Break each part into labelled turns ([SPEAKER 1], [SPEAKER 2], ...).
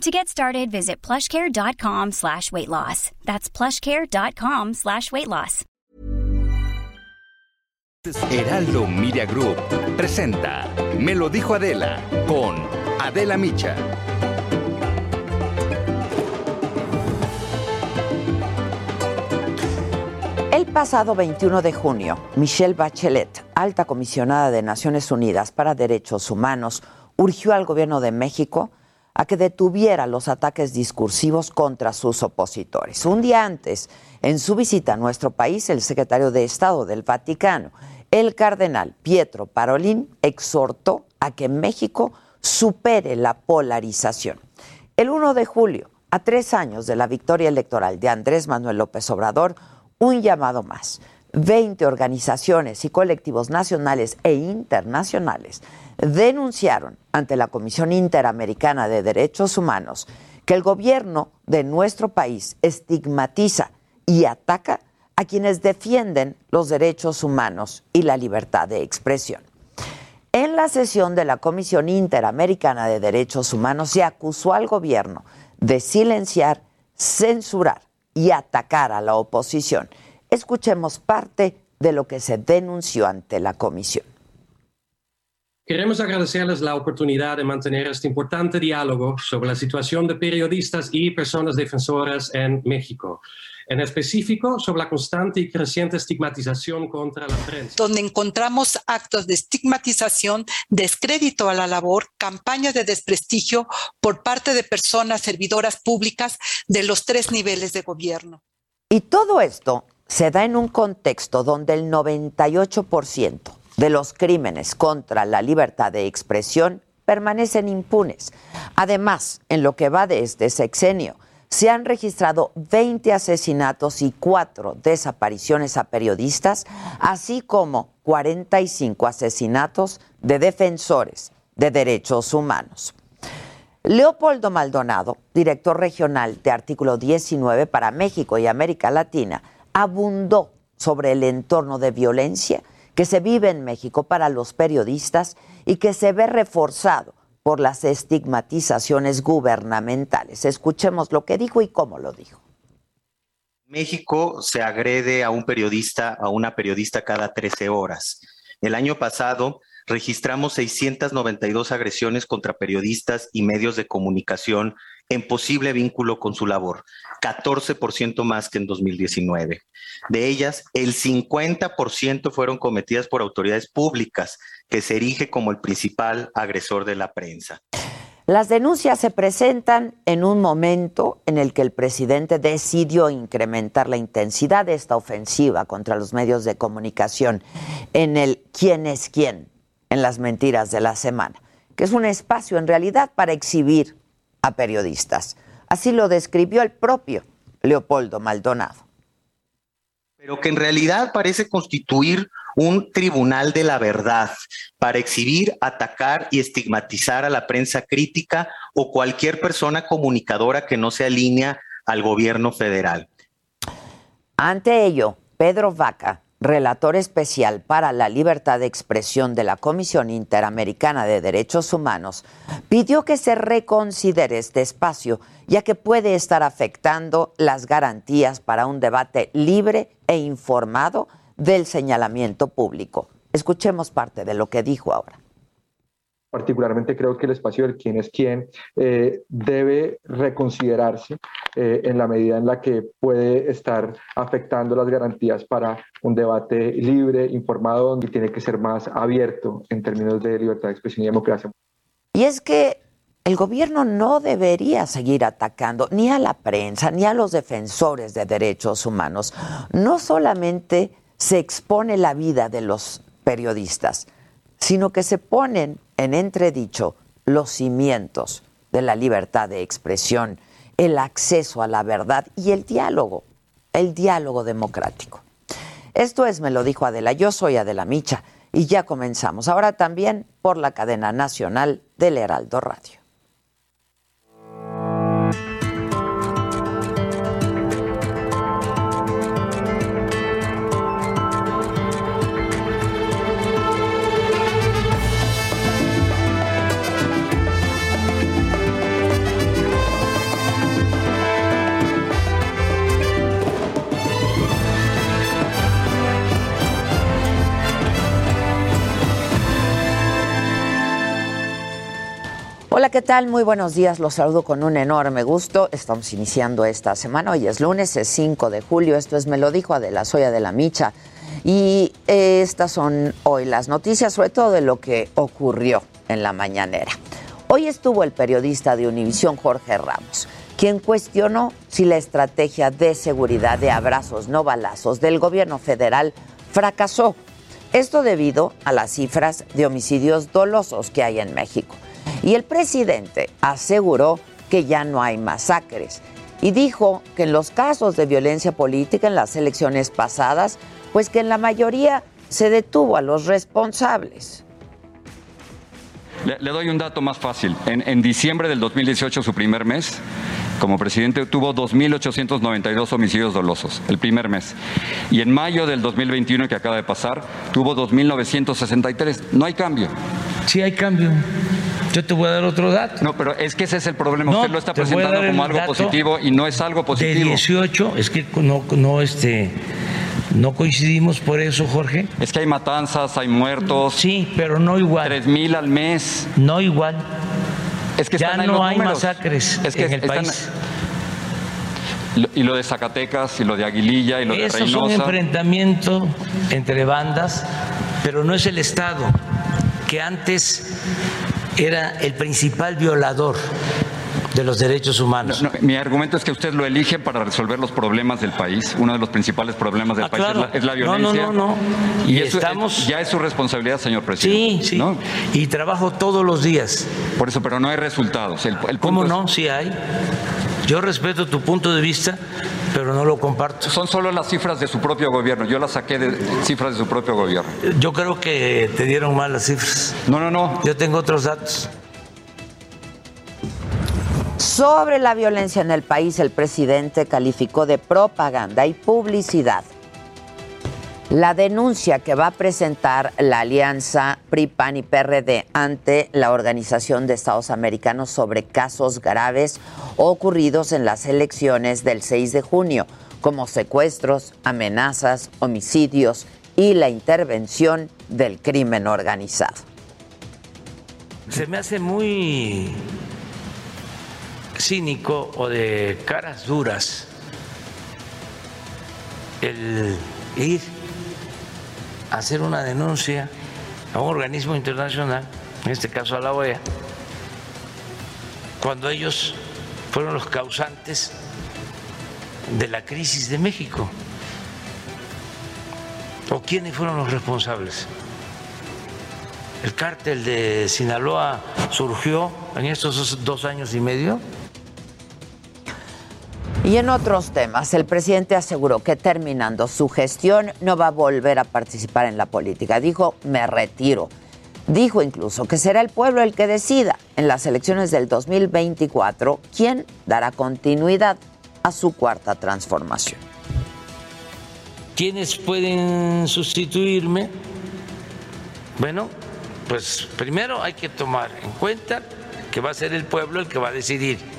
[SPEAKER 1] To get started, visit plushcare.com slash weight loss. That's plushcare.com slash weight loss.
[SPEAKER 2] Heraldo Media Group presenta Me lo dijo Adela con Adela Micha.
[SPEAKER 3] El pasado 21 de junio, Michelle Bachelet, alta comisionada de Naciones Unidas para Derechos Humanos, urgió al gobierno de México a que detuviera los ataques discursivos contra sus opositores. Un día antes, en su visita a nuestro país, el secretario de Estado del Vaticano, el cardenal Pietro Parolin, exhortó a que México supere la polarización. El 1 de julio, a tres años de la victoria electoral de Andrés Manuel López Obrador, un llamado más. 20 organizaciones y colectivos nacionales e internacionales denunciaron ante la Comisión Interamericana de Derechos Humanos que el gobierno de nuestro país estigmatiza y ataca a quienes defienden los derechos humanos y la libertad de expresión. En la sesión de la Comisión Interamericana de Derechos Humanos se acusó al gobierno de silenciar, censurar y atacar a la oposición. Escuchemos parte de lo que se denunció ante la comisión.
[SPEAKER 4] Queremos agradecerles la oportunidad de mantener este importante diálogo sobre la situación de periodistas y personas defensoras en México. En específico, sobre la constante y creciente estigmatización contra la prensa.
[SPEAKER 5] Donde encontramos actos de estigmatización, descrédito a la labor, campañas de desprestigio por parte de personas servidoras públicas de los tres niveles de gobierno.
[SPEAKER 3] Y todo esto se da en un contexto donde el 98% de los crímenes contra la libertad de expresión permanecen impunes. Además, en lo que va de este sexenio, se han registrado 20 asesinatos y 4 desapariciones a periodistas, así como 45 asesinatos de defensores de derechos humanos. Leopoldo Maldonado, director regional de Artículo 19 para México y América Latina, abundó sobre el entorno de violencia que se vive en México para los periodistas y que se ve reforzado por las estigmatizaciones gubernamentales. Escuchemos lo que dijo y cómo lo dijo.
[SPEAKER 6] México se agrede a un periodista, a una periodista cada 13 horas. El año pasado registramos 692 agresiones contra periodistas y medios de comunicación en posible vínculo con su labor, 14% más que en 2019. De ellas, el 50% fueron cometidas por autoridades públicas, que se erige como el principal agresor de la prensa.
[SPEAKER 3] Las denuncias se presentan en un momento en el que el presidente decidió incrementar la intensidad de esta ofensiva contra los medios de comunicación en el quién es quién en las mentiras de la semana, que es un espacio en realidad para exhibir a periodistas. Así lo describió el propio Leopoldo Maldonado.
[SPEAKER 6] Pero que en realidad parece constituir un tribunal de la verdad para exhibir, atacar y estigmatizar a la prensa crítica o cualquier persona comunicadora que no se alinea al gobierno federal.
[SPEAKER 3] Ante ello, Pedro Vaca relator especial para la libertad de expresión de la Comisión Interamericana de Derechos Humanos, pidió que se reconsidere este espacio, ya que puede estar afectando las garantías para un debate libre e informado del señalamiento público. Escuchemos parte de lo que dijo ahora
[SPEAKER 7] particularmente creo que el espacio del quién es quién eh, debe reconsiderarse eh, en la medida en la que puede estar afectando las garantías para un debate libre, informado y tiene que ser más abierto en términos de libertad de expresión y democracia.
[SPEAKER 3] Y es que el gobierno no debería seguir atacando ni a la prensa ni a los defensores de derechos humanos. No solamente se expone la vida de los periodistas, sino que se ponen en entredicho los cimientos de la libertad de expresión, el acceso a la verdad y el diálogo, el diálogo democrático. Esto es Me lo dijo Adela, yo soy Adela Micha y ya comenzamos. Ahora también por la cadena nacional del Heraldo Radio. Hola, ¿qué tal? Muy buenos días. Los saludo con un enorme gusto. Estamos iniciando esta semana. Hoy es lunes, es 5 de julio. Esto es Me lo dijo Adela, soy de la Micha. Y estas son hoy las noticias, sobre todo de lo que ocurrió en la mañanera. Hoy estuvo el periodista de Univisión, Jorge Ramos, quien cuestionó si la estrategia de seguridad de abrazos no balazos del gobierno federal fracasó. Esto debido a las cifras de homicidios dolosos que hay en México. Y el presidente aseguró que ya no hay masacres y dijo que en los casos de violencia política en las elecciones pasadas, pues que en la mayoría se detuvo a los responsables.
[SPEAKER 8] Le, doy un dato más fácil. En, en, diciembre del 2018, su primer mes, como presidente, tuvo 2.892 homicidios dolosos, el primer mes. Y en mayo del 2021, que acaba de pasar, tuvo 2.963. No hay cambio.
[SPEAKER 9] Sí hay cambio. Yo te voy a dar otro dato.
[SPEAKER 8] No, pero es que ese es el problema. Usted lo está presentando como algo positivo y no es algo positivo.
[SPEAKER 9] De 18, es que no, no, este, no coincidimos por eso, Jorge.
[SPEAKER 8] Es que hay matanzas, hay muertos.
[SPEAKER 9] Sí, pero no igual.
[SPEAKER 8] Tres mil al mes.
[SPEAKER 9] No igual.
[SPEAKER 8] Es que
[SPEAKER 9] ya no hay masacres
[SPEAKER 8] es que
[SPEAKER 9] en el país.
[SPEAKER 8] Y lo de Zacatecas, y lo de Aguililla, y lo de Reynosa.
[SPEAKER 9] Es un enfrentamiento entre bandas, pero no es el Estado, que antes era el principal violador de los derechos humanos.
[SPEAKER 8] mi argumento es que usted lo elige para resolver los problemas del país. Uno de los principales problemas del
[SPEAKER 9] ah,
[SPEAKER 8] país es, la, violencia.
[SPEAKER 9] No, no, no,
[SPEAKER 8] Y, eso estamos... ya es su responsabilidad, señor presidente.
[SPEAKER 9] Sí, sí. Y trabajo todos los días.
[SPEAKER 8] Por eso, pero no hay resultados. El,
[SPEAKER 9] ¿Cómo no? Sí hay. Yo respeto tu punto de vista, pero no lo comparto.
[SPEAKER 8] Son solo las cifras de su propio gobierno. Yo las saqué de cifras de su propio gobierno.
[SPEAKER 9] Yo creo que te dieron mal las cifras.
[SPEAKER 8] No, no, no.
[SPEAKER 9] Yo tengo otros datos.
[SPEAKER 3] Sobre la violencia en el país, el presidente calificó de propaganda y publicidad la denuncia que va a presentar la alianza PRI-PAN y PRD ante la Organización de Estados Americanos sobre casos graves ocurridos en las elecciones del 6 de junio, como secuestros, amenazas, homicidios y la intervención del crimen organizado.
[SPEAKER 9] Se me hace muy cínico o de caras duras el ir hacer una denuncia a un organismo internacional, en este caso a la OEA, cuando ellos fueron los causantes de la crisis de México. ¿O quiénes fueron los responsables? El cártel de Sinaloa surgió en estos dos años y medio
[SPEAKER 3] y en otros temas, el presidente aseguró que terminando su gestión no va a volver a participar en la política. Dijo, me retiro. Dijo incluso que será el pueblo el que decida en las elecciones del 2024 quién dará continuidad a su cuarta transformación.
[SPEAKER 9] ¿Quiénes pueden sustituirme? Bueno, pues primero hay que tomar en cuenta que va a ser el pueblo el que va a decidir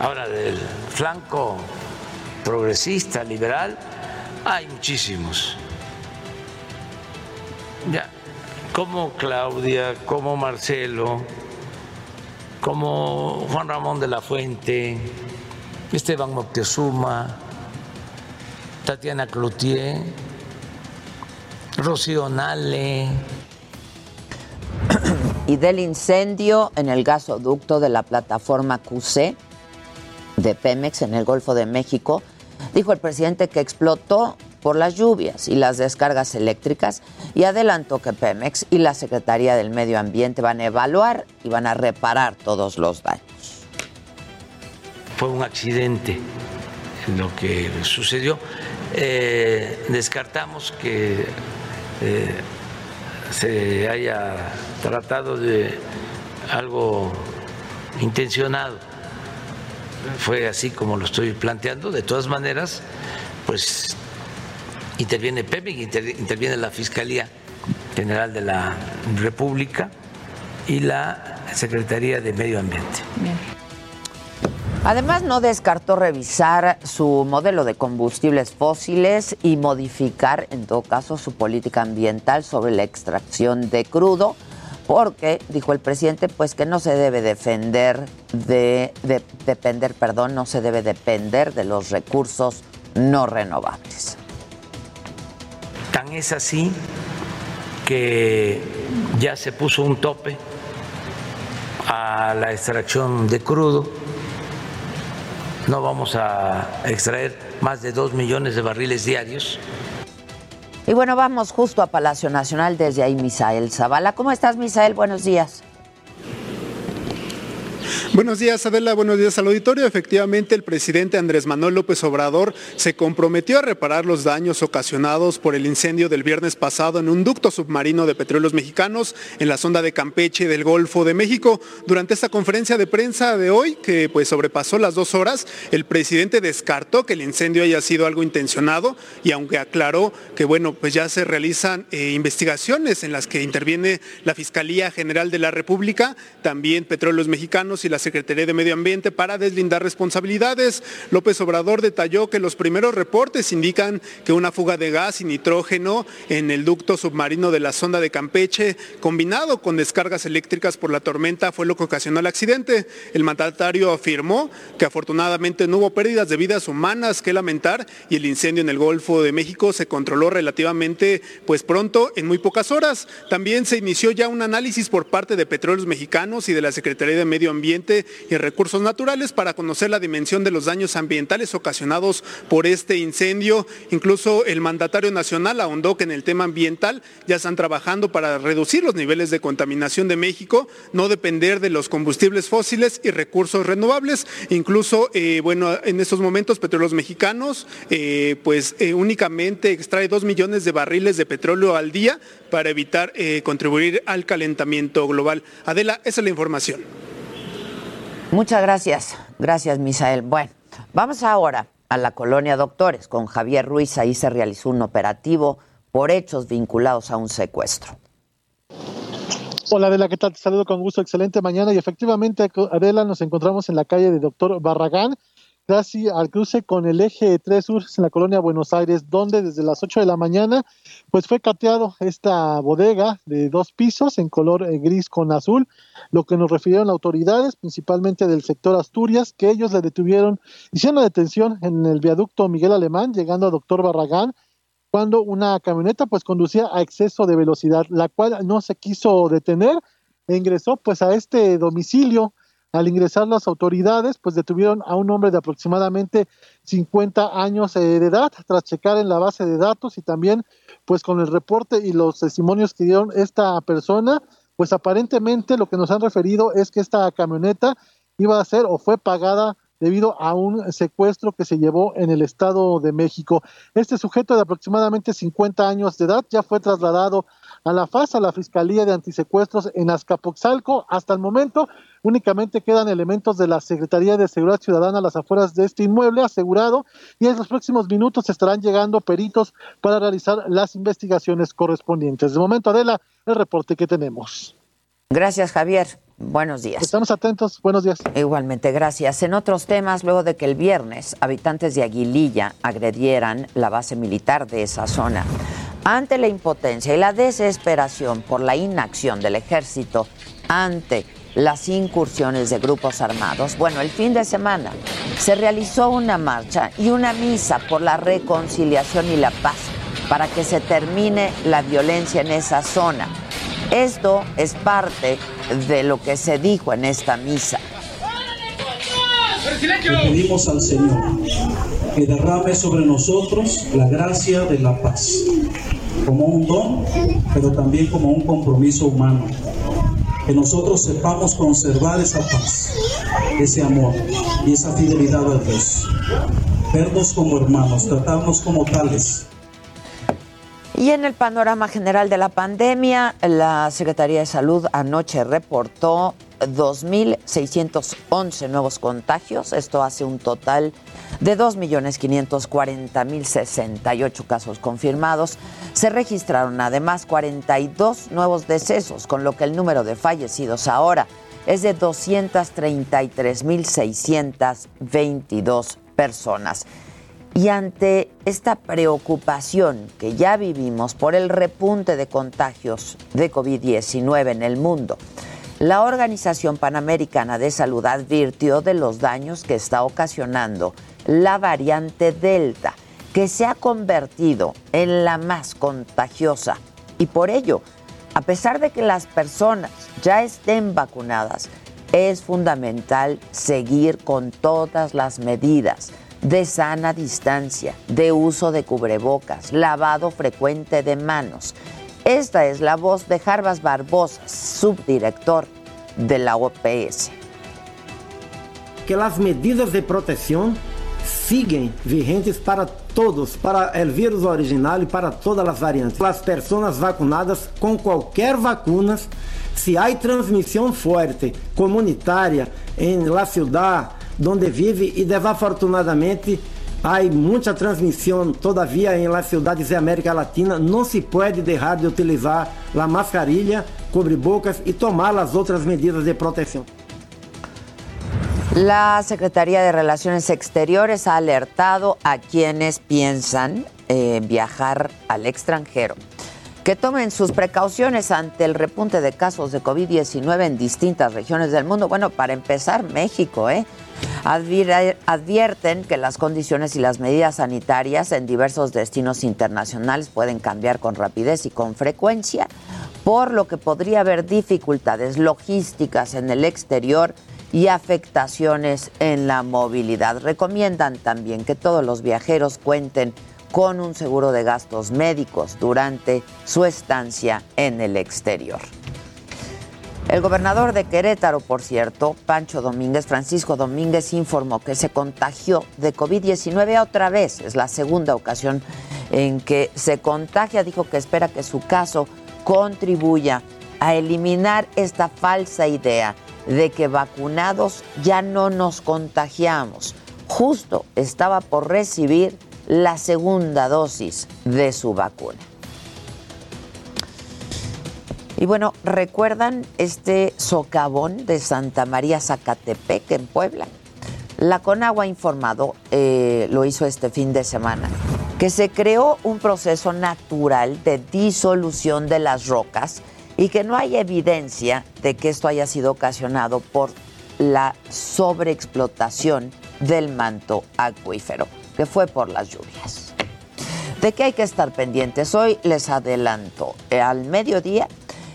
[SPEAKER 9] Ahora, del flanco progresista, liberal, hay muchísimos. Ya, como Claudia, como Marcelo, como Juan Ramón de la Fuente, Esteban Moctezuma, Tatiana Cloutier, Rocío Nale.
[SPEAKER 3] Y del incendio en el gasoducto de la plataforma QC, de Pemex en el Golfo de México, dijo el presidente que explotó por las lluvias y las descargas eléctricas y adelantó que Pemex y la Secretaría del Medio Ambiente van a evaluar y van a reparar todos los daños.
[SPEAKER 9] Fue un accidente lo que sucedió. eh, descartamos que eh, se haya tratado de algo intencionado. Fue así como lo estoy planteando. De todas maneras, pues interviene PEMIC, interviene la Fiscalía General de la República y la Secretaría de Medio Ambiente.
[SPEAKER 3] Además, no descartó revisar su modelo de combustibles fósiles y modificar, en todo caso, su política ambiental sobre la extracción de crudo, porque, dijo el presidente, pues que no se debe defender de, de depender, perdón, no se debe depender de los recursos no renovables.
[SPEAKER 9] Tan es así que ya se puso un tope a la extracción de crudo no vamos a extraer más de dos millones de barriles diarios.
[SPEAKER 3] Y bueno, vamos justo a Palacio Nacional desde ahí, Misael Zavala. ¿Cómo estás, Misael? Buenos días.
[SPEAKER 10] Buenos días, Adela. Buenos días al auditorio. Efectivamente, el presidente Andrés Manuel López Obrador se comprometió a reparar los daños ocasionados por el incendio del viernes pasado en un ducto submarino de petróleos mexicanos en la sonda de Campeche del Golfo de México. Durante esta conferencia de prensa de hoy, que pues sobrepasó las dos horas, el presidente descartó que el incendio haya sido algo intencionado y aunque aclaró que bueno, pues ya se realizan eh, investigaciones en las que interviene la Fiscalía General de la República, también Petróleos Mexicanos y la Secretaría de Medio Ambiente para deslindar responsabilidades. López Obrador detalló que los primeros reportes indican que una fuga de gas y nitrógeno en el ducto submarino de la sonda de Campeche, combinado con descargas eléctricas por la tormenta, fue lo que ocasionó el accidente. El mandatario afirmó que afortunadamente no hubo pérdidas de vidas humanas que lamentar y el incendio en el Golfo de México se controló relativamente pues pronto, en muy pocas horas. También se inició ya un análisis por parte de Petróleos Mexicanos y de la Secretaría de Medio Ambiente y Recursos Naturales para conocer la dimensión de los daños ambientales ocasionados por este incendio. Incluso el mandatario nacional ahondó que en el tema ambiental ya están trabajando para reducir los niveles de contaminación de México, no depender de los combustibles fósiles y recursos renovables. Incluso, eh, bueno, en estos momentos Petróleos Mexicanos, eh, pues eh, únicamente extrae dos millones de barriles de petróleo al día para evitar contribuir al calentamiento global. Adela, esa es la información.
[SPEAKER 3] Muchas gracias. Gracias, Misael. Bueno, vamos ahora a la colonia Doctores con Javier Ruiz. Ahí se realizó un operativo por hechos vinculados a un secuestro.
[SPEAKER 11] Hola Adela, ¿qué tal? Te saludo con gusto, excelente mañana. Y efectivamente, Adela, nos encontramos en la calle de Doctor Barragán, casi al cruce con el eje 3 Sur en la colonia Buenos Aires, donde desde las 8 de la mañana pues fue cateado esta bodega de dos pisos en color eh, gris con azul, lo que nos refirieron autoridades, principalmente del sector Asturias, que ellos le detuvieron, hicieron la detención en el viaducto Miguel Alemán, llegando a Doctor Barragán, cuando una camioneta pues conducía a exceso de velocidad, la cual no se quiso detener e ingresó pues a este domicilio al ingresar las autoridades, pues detuvieron a un hombre de aproximadamente 50 años eh, de edad, tras checar en la base de datos y también, pues con el reporte y los testimonios que dieron esta persona, pues aparentemente lo que nos han referido es que esta camioneta iba a ser o fue pagada debido a un secuestro que se llevó en el Estado de México. Este sujeto de aproximadamente 50 años de edad ya fue trasladado a la FAS, a la Fiscalía de Antisecuestros en Azcapotzalco. Hasta el momento únicamente quedan elementos de la Secretaría de Seguridad Ciudadana a las afueras de este inmueble asegurado y en los próximos minutos estarán llegando peritos para realizar las investigaciones correspondientes. De momento, Adela, el reporte que tenemos.
[SPEAKER 3] Gracias, Javier. Buenos días.
[SPEAKER 11] Estamos atentos. Buenos días.
[SPEAKER 3] Igualmente, gracias. En otros temas, luego de que el viernes habitantes de Aguililla agredieran la base militar de esa zona, ante la impotencia y la desesperación por la inacción del ejército ante las incursiones de grupos armados. Bueno, el fin de semana se realizó una marcha y una misa por la reconciliación y la paz para que se termine la violencia en esa zona. Esto es parte de lo que se dijo en esta misa.
[SPEAKER 12] Le pedimos al Señor que derrame sobre nosotros la gracia de la paz, como un don, pero también como un compromiso humano. Que nosotros sepamos conservar esa paz, ese amor y esa fidelidad a Dios. vernos como hermanos, tratarnos como tales.
[SPEAKER 3] Y en el panorama general de la pandemia, la Secretaría de Salud anoche reportó 2.611 nuevos contagios. Esto hace un total de 2.540.068 casos confirmados. Se registraron además 42 nuevos decesos, con lo que el número de fallecidos ahora es de 233.622 personas. Y ante esta preocupación que ya vivimos por el repunte de contagios de COVID-19 en el mundo, la Organización Panamericana de Salud advirtió de los daños que está ocasionando la variante Delta, que se ha convertido en la más contagiosa. Y por ello, a pesar de que las personas ya estén vacunadas, es fundamental seguir con todas las medidas de sana distancia, de uso de cubrebocas, lavado frecuente de manos. Esta es la voz de Jarbas Barbosa, subdirector de la OPS.
[SPEAKER 13] Que las medidas de protección siguen vigentes para todos, para el virus original y para todas las variantes. Las personas vacunadas con cualquier vacuna, si hay transmisión fuerte comunitaria en la ciudad, donde vive e desafortunadamente há muita transmissão todavia em las ciudades de América Latina, não se pode deixar de utilizar a mascarilha, cobrebocas e tomar as outras medidas de proteção.
[SPEAKER 3] La Secretaría de Relaciones Exteriores ha alertado a quienes piensan eh, viajar al extranjero que tomen sus precauciones ante el repunte de casos de COVID-19 en distintas regiones del mundo. Bueno, para empezar, México, ¿eh? advierten que las condiciones y las medidas sanitarias en diversos destinos internacionales pueden cambiar con rapidez y con frecuencia, por lo que podría haber dificultades logísticas en el exterior y afectaciones en la movilidad. Recomiendan también que todos los viajeros cuenten con un seguro de gastos médicos durante su estancia en el exterior. El gobernador de Querétaro, por cierto, Pancho Domínguez, Francisco Domínguez, informó que se contagió de COVID-19 otra vez. Es la segunda ocasión en que se contagia. Dijo que espera que su caso contribuya a eliminar esta falsa idea de que vacunados ya no nos contagiamos. Justo estaba por recibir la segunda dosis de su vacuna. Y bueno, ¿recuerdan este socavón de Santa María Zacatepec en Puebla? La Conagua ha informado, eh, lo hizo este fin de semana, que se creó un proceso natural de disolución de las rocas y que no hay evidencia de que esto haya sido ocasionado por la sobreexplotación del manto acuífero, que fue por las lluvias. ¿De qué hay que estar pendientes? Hoy les adelanto, al mediodía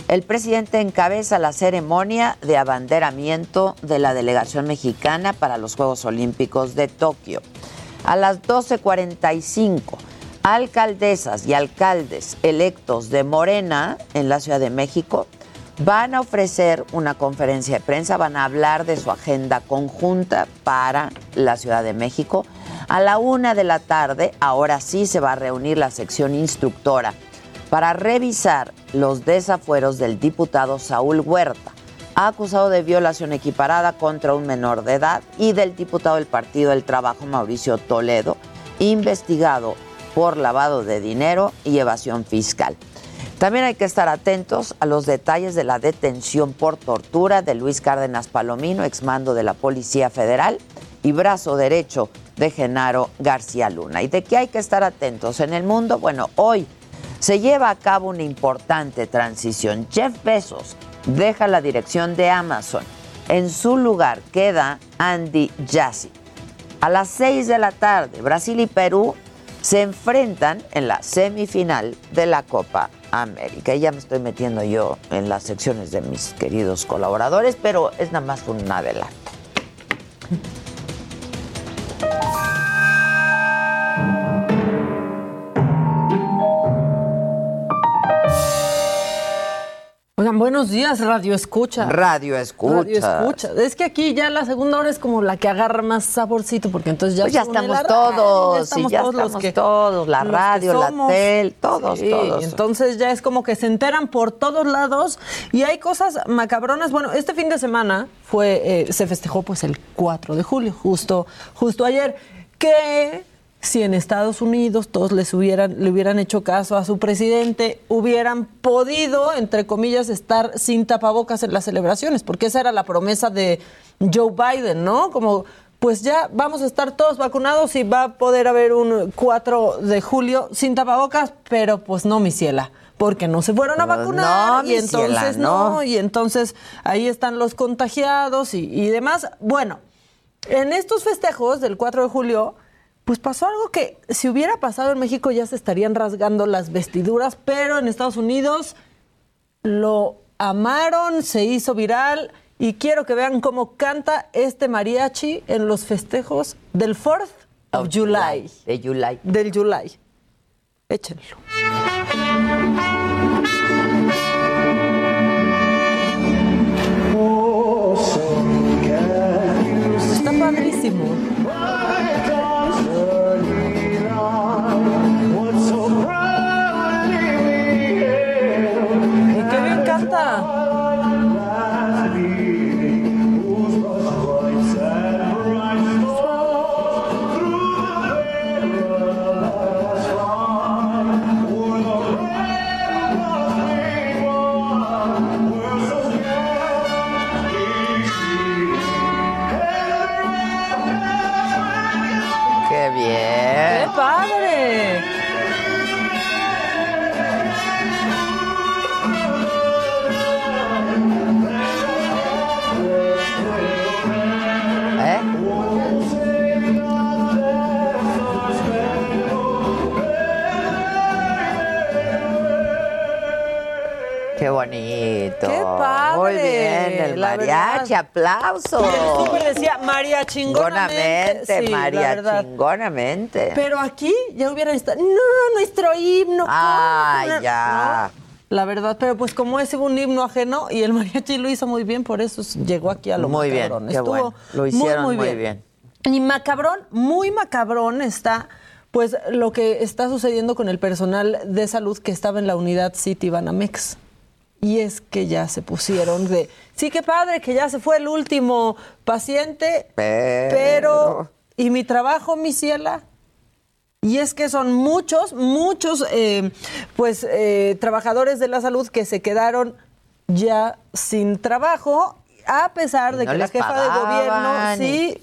[SPEAKER 3] el presidente encabeza la ceremonia de abanderamiento de la delegación mexicana para los Juegos Olímpicos de Tokio. A las 12.45, alcaldesas y alcaldes electos de Morena en la Ciudad de México van a ofrecer una conferencia de prensa, van a hablar de su agenda conjunta para la Ciudad de México. A la una de la tarde, ahora sí se va a reunir la sección instructora para revisar los desafueros del diputado Saúl Huerta, acusado de violación equiparada contra un menor de edad, y del diputado del Partido del Trabajo Mauricio Toledo, investigado por lavado de dinero y evasión fiscal. También hay que estar atentos a los detalles de la detención por tortura de Luis Cárdenas Palomino, exmando de la Policía Federal y brazo derecho de Genaro García Luna. ¿Y de qué hay que estar atentos en el mundo? Bueno, hoy se lleva a cabo una importante transición. Jeff Bezos deja la dirección de Amazon. En su lugar queda Andy Jassy. A las 6 de la tarde, Brasil y Perú se enfrentan en la semifinal de la Copa América. Ya me estoy metiendo yo en las secciones de mis queridos colaboradores, pero es nada más un adelanto.
[SPEAKER 14] Oigan, buenos días, Radio Escucha.
[SPEAKER 3] Radio Escucha.
[SPEAKER 14] Radio Escucha. Es que aquí ya la segunda hora es como la que agarra más saborcito, porque entonces ya,
[SPEAKER 3] pues ya estamos
[SPEAKER 14] la radio,
[SPEAKER 3] todos,
[SPEAKER 14] ya estamos
[SPEAKER 3] ya
[SPEAKER 14] todos
[SPEAKER 3] estamos
[SPEAKER 14] los que
[SPEAKER 3] todos, la radio, la
[SPEAKER 14] somos.
[SPEAKER 3] tel, todos,
[SPEAKER 14] Sí,
[SPEAKER 3] todos.
[SPEAKER 14] Entonces ya es como que se enteran por todos lados y hay cosas macabronas. Bueno, este fin de semana fue, eh, se festejó pues el 4 de julio, justo, justo ayer, que si en Estados Unidos todos les hubieran, le hubieran hecho caso a su presidente, hubieran podido, entre comillas, estar sin tapabocas en las celebraciones, porque esa era la promesa de Joe Biden, ¿no? Como pues ya vamos a estar todos vacunados y va a poder haber un 4 de julio sin tapabocas, pero pues no, mi ciela, porque no se fueron a
[SPEAKER 3] Pues
[SPEAKER 14] vacunar
[SPEAKER 3] no,
[SPEAKER 14] y
[SPEAKER 3] ciela,
[SPEAKER 14] entonces no.
[SPEAKER 3] no.
[SPEAKER 14] y entonces ahí están los contagiados y, y demás. Bueno, en estos festejos del 4 de julio, pues pasó algo que si hubiera pasado en México ya se estarían rasgando las vestiduras, pero en Estados Unidos lo amaron, se hizo viral y quiero que vean cómo canta este mariachi en los festejos del 4th of July.
[SPEAKER 3] De July.
[SPEAKER 14] Del July. Échenlo.
[SPEAKER 3] Bonito.
[SPEAKER 14] ¡Qué padre!
[SPEAKER 3] Muy bien, el
[SPEAKER 14] la
[SPEAKER 3] mariachi,
[SPEAKER 14] verdad.
[SPEAKER 3] aplauso.
[SPEAKER 14] El súper decía María chingonamente. Sí,
[SPEAKER 3] María, chingonamente.
[SPEAKER 14] Pero aquí ya hubieran estado. No, nuestro himno. ¿cómo
[SPEAKER 3] Ay,
[SPEAKER 14] poner-?"
[SPEAKER 3] ya.
[SPEAKER 14] No, La verdad, pero pues como es un himno ajeno y el mariachi lo hizo muy bien, por eso llegó aquí a lo
[SPEAKER 3] Muy bien,
[SPEAKER 14] macabrón.
[SPEAKER 3] qué bueno. Lo hicieron muy bien.
[SPEAKER 14] Y macabrón, muy macabrón está pues lo que está sucediendo con el personal de salud que estaba en la unidad City Banamex. Y es que ya se pusieron de, sí, qué padre que ya se fue el último paciente,
[SPEAKER 3] Pero-
[SPEAKER 14] pero ¿y mi trabajo, mi ciela? Y es que son muchos, muchos, eh, pues, eh, trabajadores de la salud que se quedaron ya sin trabajo, a pesar de
[SPEAKER 3] no
[SPEAKER 14] que la jefa de gobierno sí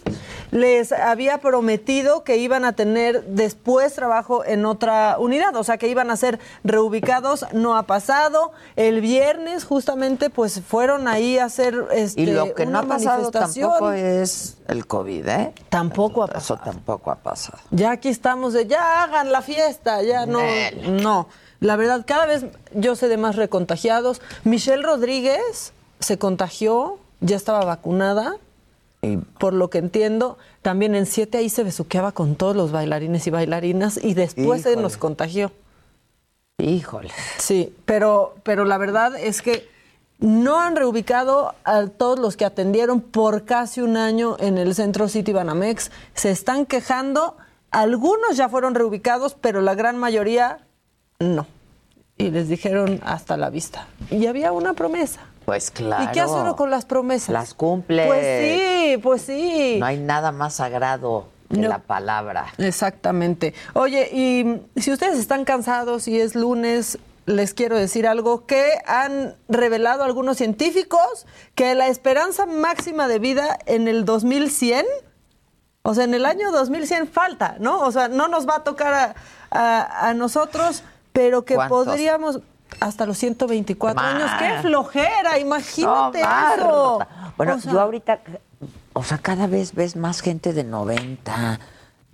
[SPEAKER 14] les había prometido que iban a tener después trabajo en otra unidad, o sea, que iban a ser reubicados, no ha pasado. El viernes justamente pues fueron ahí a hacer este,
[SPEAKER 3] Y lo que no ha pasado tampoco es el COVID, ¿eh?
[SPEAKER 14] Tampoco ha
[SPEAKER 3] Eso
[SPEAKER 14] pasado.
[SPEAKER 3] tampoco ha pasado.
[SPEAKER 14] Ya aquí estamos de, ya hagan la fiesta, ya no,
[SPEAKER 3] Nel.
[SPEAKER 14] no. La verdad, cada vez yo sé de más recontagiados. Michelle Rodríguez se contagió, ya estaba vacunada, Por lo que entiendo. También en siete ahí se besuqueaba con todos los bailarines y bailarinas y después se nos contagió.
[SPEAKER 3] híjole.
[SPEAKER 14] Sí, pero, pero la verdad es que no han reubicado a todos los que atendieron por casi un año en el centro City Banamex. Se están quejando. Algunos ya fueron reubicados, pero la gran mayoría no. Y les dijeron hasta la vista. Y había una promesa.
[SPEAKER 3] Pues claro.
[SPEAKER 14] ¿Y qué hace uno con las promesas?
[SPEAKER 3] Las cumple.
[SPEAKER 14] Pues sí, pues sí.
[SPEAKER 3] No hay nada más sagrado que
[SPEAKER 14] No.
[SPEAKER 3] la palabra.
[SPEAKER 14] Exactamente. Oye, y si ustedes están cansados y es lunes, les quiero decir algo que han revelado algunos científicos que la esperanza máxima de vida en el 2100, o sea, en el año 2100 falta, ¿no? O sea, no nos va a tocar a, a- a nosotros, pero que
[SPEAKER 3] ¿Cuántos?
[SPEAKER 14] podríamos hasta los 124
[SPEAKER 3] Ma.
[SPEAKER 14] años. ¡Qué flojera! Imagínate
[SPEAKER 3] No,
[SPEAKER 14] eso.
[SPEAKER 3] Bueno,
[SPEAKER 14] O sea,
[SPEAKER 3] yo ahorita, o sea, cada vez ves más gente de 90,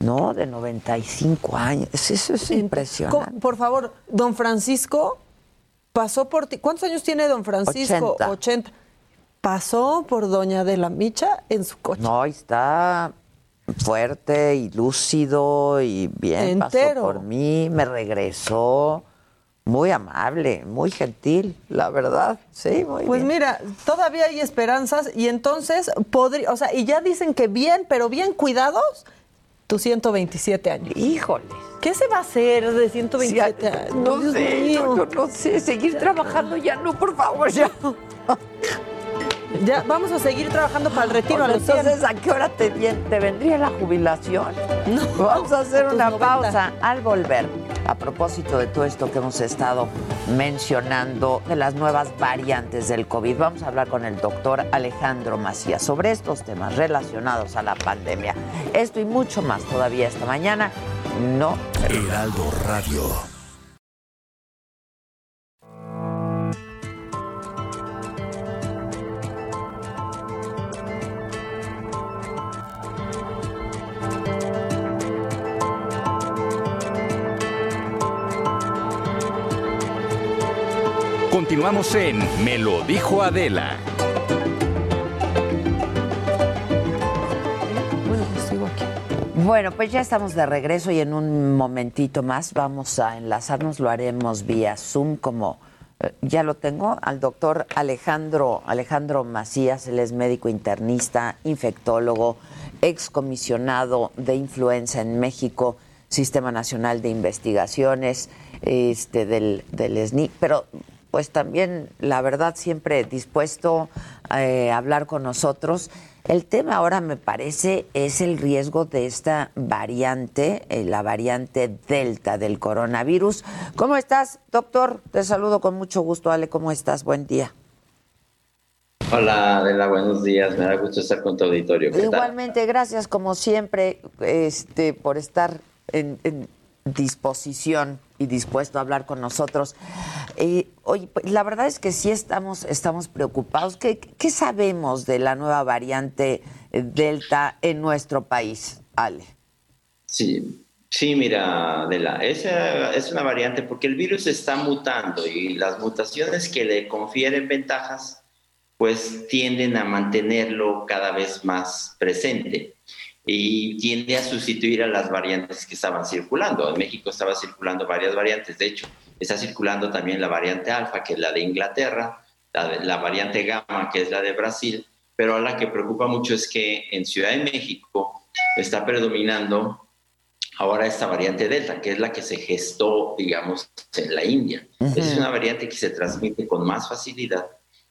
[SPEAKER 3] ¿no? De 95 años. Eso es impresionante.
[SPEAKER 14] Por favor, don Francisco pasó por ti. ¿Cuántos años tiene don Francisco?
[SPEAKER 3] 80.
[SPEAKER 14] 80. Pasó por doña de la Micha en su coche.
[SPEAKER 3] No, está fuerte y lúcido y bien.
[SPEAKER 14] Entero.
[SPEAKER 3] Pasó por mí, me regresó. Muy amable, muy gentil, la verdad. Sí, muy
[SPEAKER 14] Pues
[SPEAKER 3] bien.
[SPEAKER 14] mira, todavía hay esperanzas y entonces podría, o sea, y ya dicen que bien, pero bien cuidados, tus 127 años.
[SPEAKER 3] Híjole.
[SPEAKER 14] ¿Qué se va a hacer de 127 años?
[SPEAKER 3] No
[SPEAKER 14] Dios
[SPEAKER 3] sé,
[SPEAKER 14] mío.
[SPEAKER 3] yo, yo no sé, seguir trabajando ya no, por favor, ya.
[SPEAKER 14] Ya, vamos a seguir trabajando para el retiro a los 100.
[SPEAKER 3] Entonces, ¿a qué hora te, te vendría la jubilación? Vamos a hacer
[SPEAKER 14] tus
[SPEAKER 3] una
[SPEAKER 14] 90.
[SPEAKER 3] pausa al volver. A propósito de todo esto que hemos estado mencionando, de las nuevas variantes del COVID, vamos a hablar con el doctor Alejandro Macías sobre estos temas relacionados a la pandemia. Esto y mucho más todavía esta mañana. No.
[SPEAKER 15] Heraldo Radio.
[SPEAKER 2] Continuamos en Me lo dijo Adela.
[SPEAKER 14] Bueno, pues.
[SPEAKER 3] Bueno, pues ya estamos de regreso y en un momentito más vamos a enlazarnos, lo haremos vía Zoom como eh, ya lo tengo al doctor Alejandro Alejandro Macías, él es médico internista, infectólogo, excomisionado de influenza en México, Sistema Nacional de Investigaciones, este del del SNI, pero pues también la verdad siempre dispuesto eh, a hablar con nosotros. El tema ahora me parece es el riesgo de esta variante, eh, la variante Delta del coronavirus. ¿Cómo estás, doctor? Te saludo con mucho gusto, Ale. ¿Cómo estás? Buen día.
[SPEAKER 16] Hola Adela, buenos días. Me da gusto estar con tu auditorio.
[SPEAKER 3] Igualmente, gracias como siempre este, por estar en, en disposición y dispuesto a hablar con nosotros. Eh, oye, pues, la verdad es que sí estamos, estamos preocupados. ¿Qué, ¿Qué sabemos de la nueva variante eh, Delta en nuestro país, Ale?
[SPEAKER 16] Sí, sí, mira, Adela, esa es una variante porque el virus está mutando y las mutaciones que le confieren ventajas, pues tienden a mantenerlo cada vez más presente y tiende a sustituir a las variantes que estaban circulando. En México estaba circulando varias variantes, de hecho, está circulando también la variante alfa, que es la de Inglaterra, la, de- la variante gamma, que es la de Brasil, pero la que preocupa mucho es que en Ciudad de México está predominando ahora esta variante Delta, que es la que se gestó, digamos, en la India. Es una variante que se transmite con más facilidad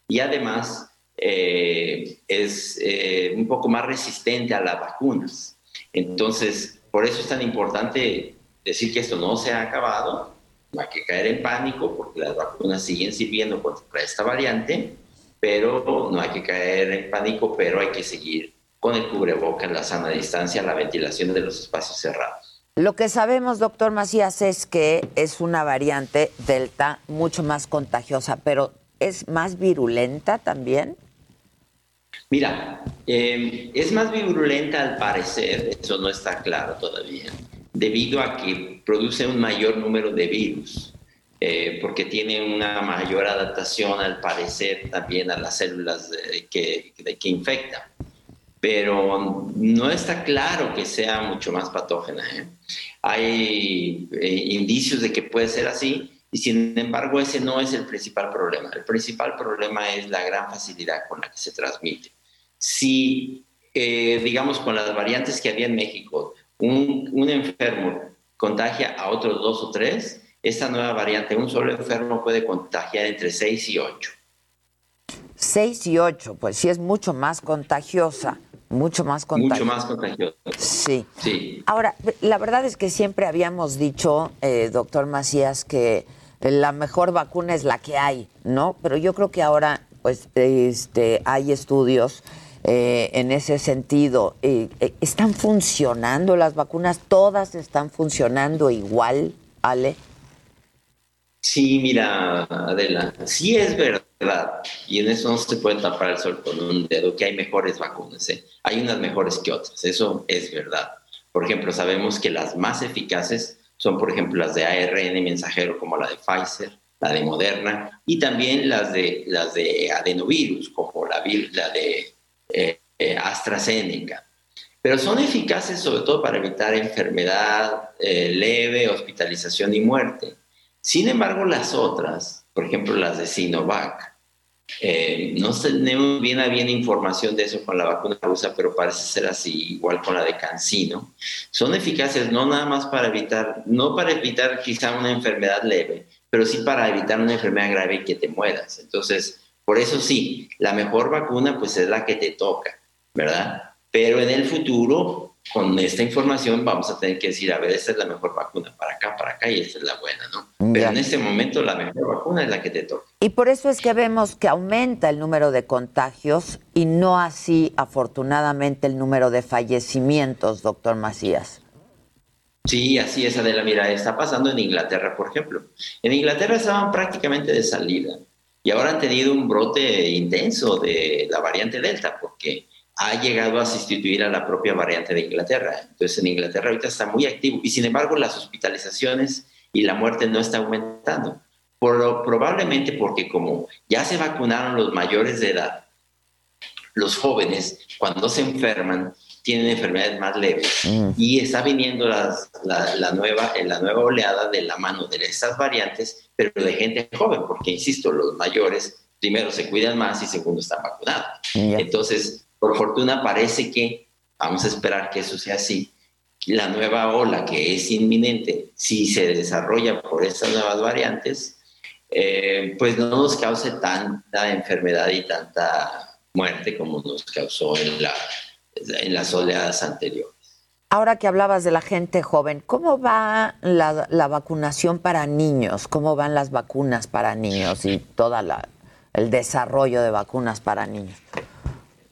[SPEAKER 16] y además eh, es eh, un poco más resistente a las vacunas. Entonces, por eso es tan importante decir que esto no se ha acabado, no hay que caer en pánico porque las vacunas siguen sirviendo contra esta variante, pero no hay que caer en pánico, pero hay que seguir con el cubrebocas, la sana distancia, la ventilación de los espacios cerrados.
[SPEAKER 3] Lo que sabemos, doctor Macías, es que es una variante Delta mucho más contagiosa, pero ¿es más virulenta también?
[SPEAKER 16] Mira, eh, es más virulenta al parecer, eso no está claro todavía, debido a que produce un mayor número de virus, eh, porque tiene una mayor adaptación al parecer también a las células que, de- que infectan. Pero no está claro que sea mucho más patógena. ¿eh? Hay eh, indicios de que puede ser así, y sin embargo ese no es el principal problema. El principal problema es la gran facilidad con la que se transmite. Si, eh, digamos, con las variantes que había en México, un, un enfermo contagia a otros dos o tres, esta nueva variante, un solo enfermo puede contagiar entre seis y ocho.
[SPEAKER 3] 6 y 8, pues sí es mucho más contagiosa, mucho más contagiosa.
[SPEAKER 16] Mucho más contagioso.
[SPEAKER 3] Sí.
[SPEAKER 16] Sí.
[SPEAKER 3] Ahora, la verdad es que siempre habíamos dicho, eh, doctor Macías, que la mejor vacuna es la que hay, ¿no? Pero yo creo que ahora, pues, este, hay estudios eh, en ese sentido. Eh, eh, ¿Están funcionando las vacunas? ¿Todas están funcionando igual, Ale?
[SPEAKER 16] Sí, mira, Adela, sí es verdad, y en eso no se puede tapar el sol con un dedo, que hay mejores vacunas, ¿eh? hay unas mejores que otras, eso es verdad. Por ejemplo, sabemos que las más eficaces son, por ejemplo, las de ARN mensajero, como la de Pfizer, la de Moderna, y también las de, las de adenovirus, como la, la de eh, eh, AstraZeneca. Pero son eficaces sobre todo para evitar enfermedad eh, leve, hospitalización y muerte. Sin embargo, las otras, por ejemplo, las de Sinovac, eh, no tenemos bien a bien información de eso con la vacuna rusa, pero parece ser así, igual con la de Cancino. Son eficaces no nada más para evitar, no para evitar quizá una enfermedad leve, pero sí para evitar una enfermedad grave y que te mueras. Entonces, por eso sí, la mejor vacuna pues es la que te toca, ¿verdad? Pero en el futuro con esta información vamos a tener que decir, a ver, esta es la mejor vacuna para acá, para acá y esta es la buena, ¿no? Pero en este momento la mejor vacuna es la que te toca.
[SPEAKER 3] Y por eso es que vemos que aumenta el número de contagios y no así, afortunadamente, el número de fallecimientos, doctor Macías.
[SPEAKER 16] Sí, así es, Adela. Mira, está pasando en Inglaterra, por ejemplo. En Inglaterra estaban prácticamente de salida y ahora han tenido un brote intenso de la variante Delta, porque ha llegado a sustituir a la propia variante de Inglaterra. Entonces en Inglaterra ahorita está muy activo y sin embargo las hospitalizaciones y la muerte no está aumentando. Probablemente porque como ya se vacunaron los mayores de edad, los jóvenes cuando se enferman tienen enfermedades más leves mm. y está viniendo la, nueva, la nueva oleada de la mano de estas variantes, pero de gente joven, porque insisto, los mayores primero se cuidan más y segundo están vacunados. Entonces, por fortuna parece que, vamos a esperar que eso sea así, la nueva ola que es inminente, si se desarrolla por estas nuevas variantes, eh, pues no nos cause tanta enfermedad y tanta muerte como nos causó en, la, en las oleadas anteriores.
[SPEAKER 3] Ahora que hablabas de la gente joven, ¿cómo va la, la vacunación para niños? ¿Cómo van las vacunas para niños y todo el desarrollo de vacunas para niños?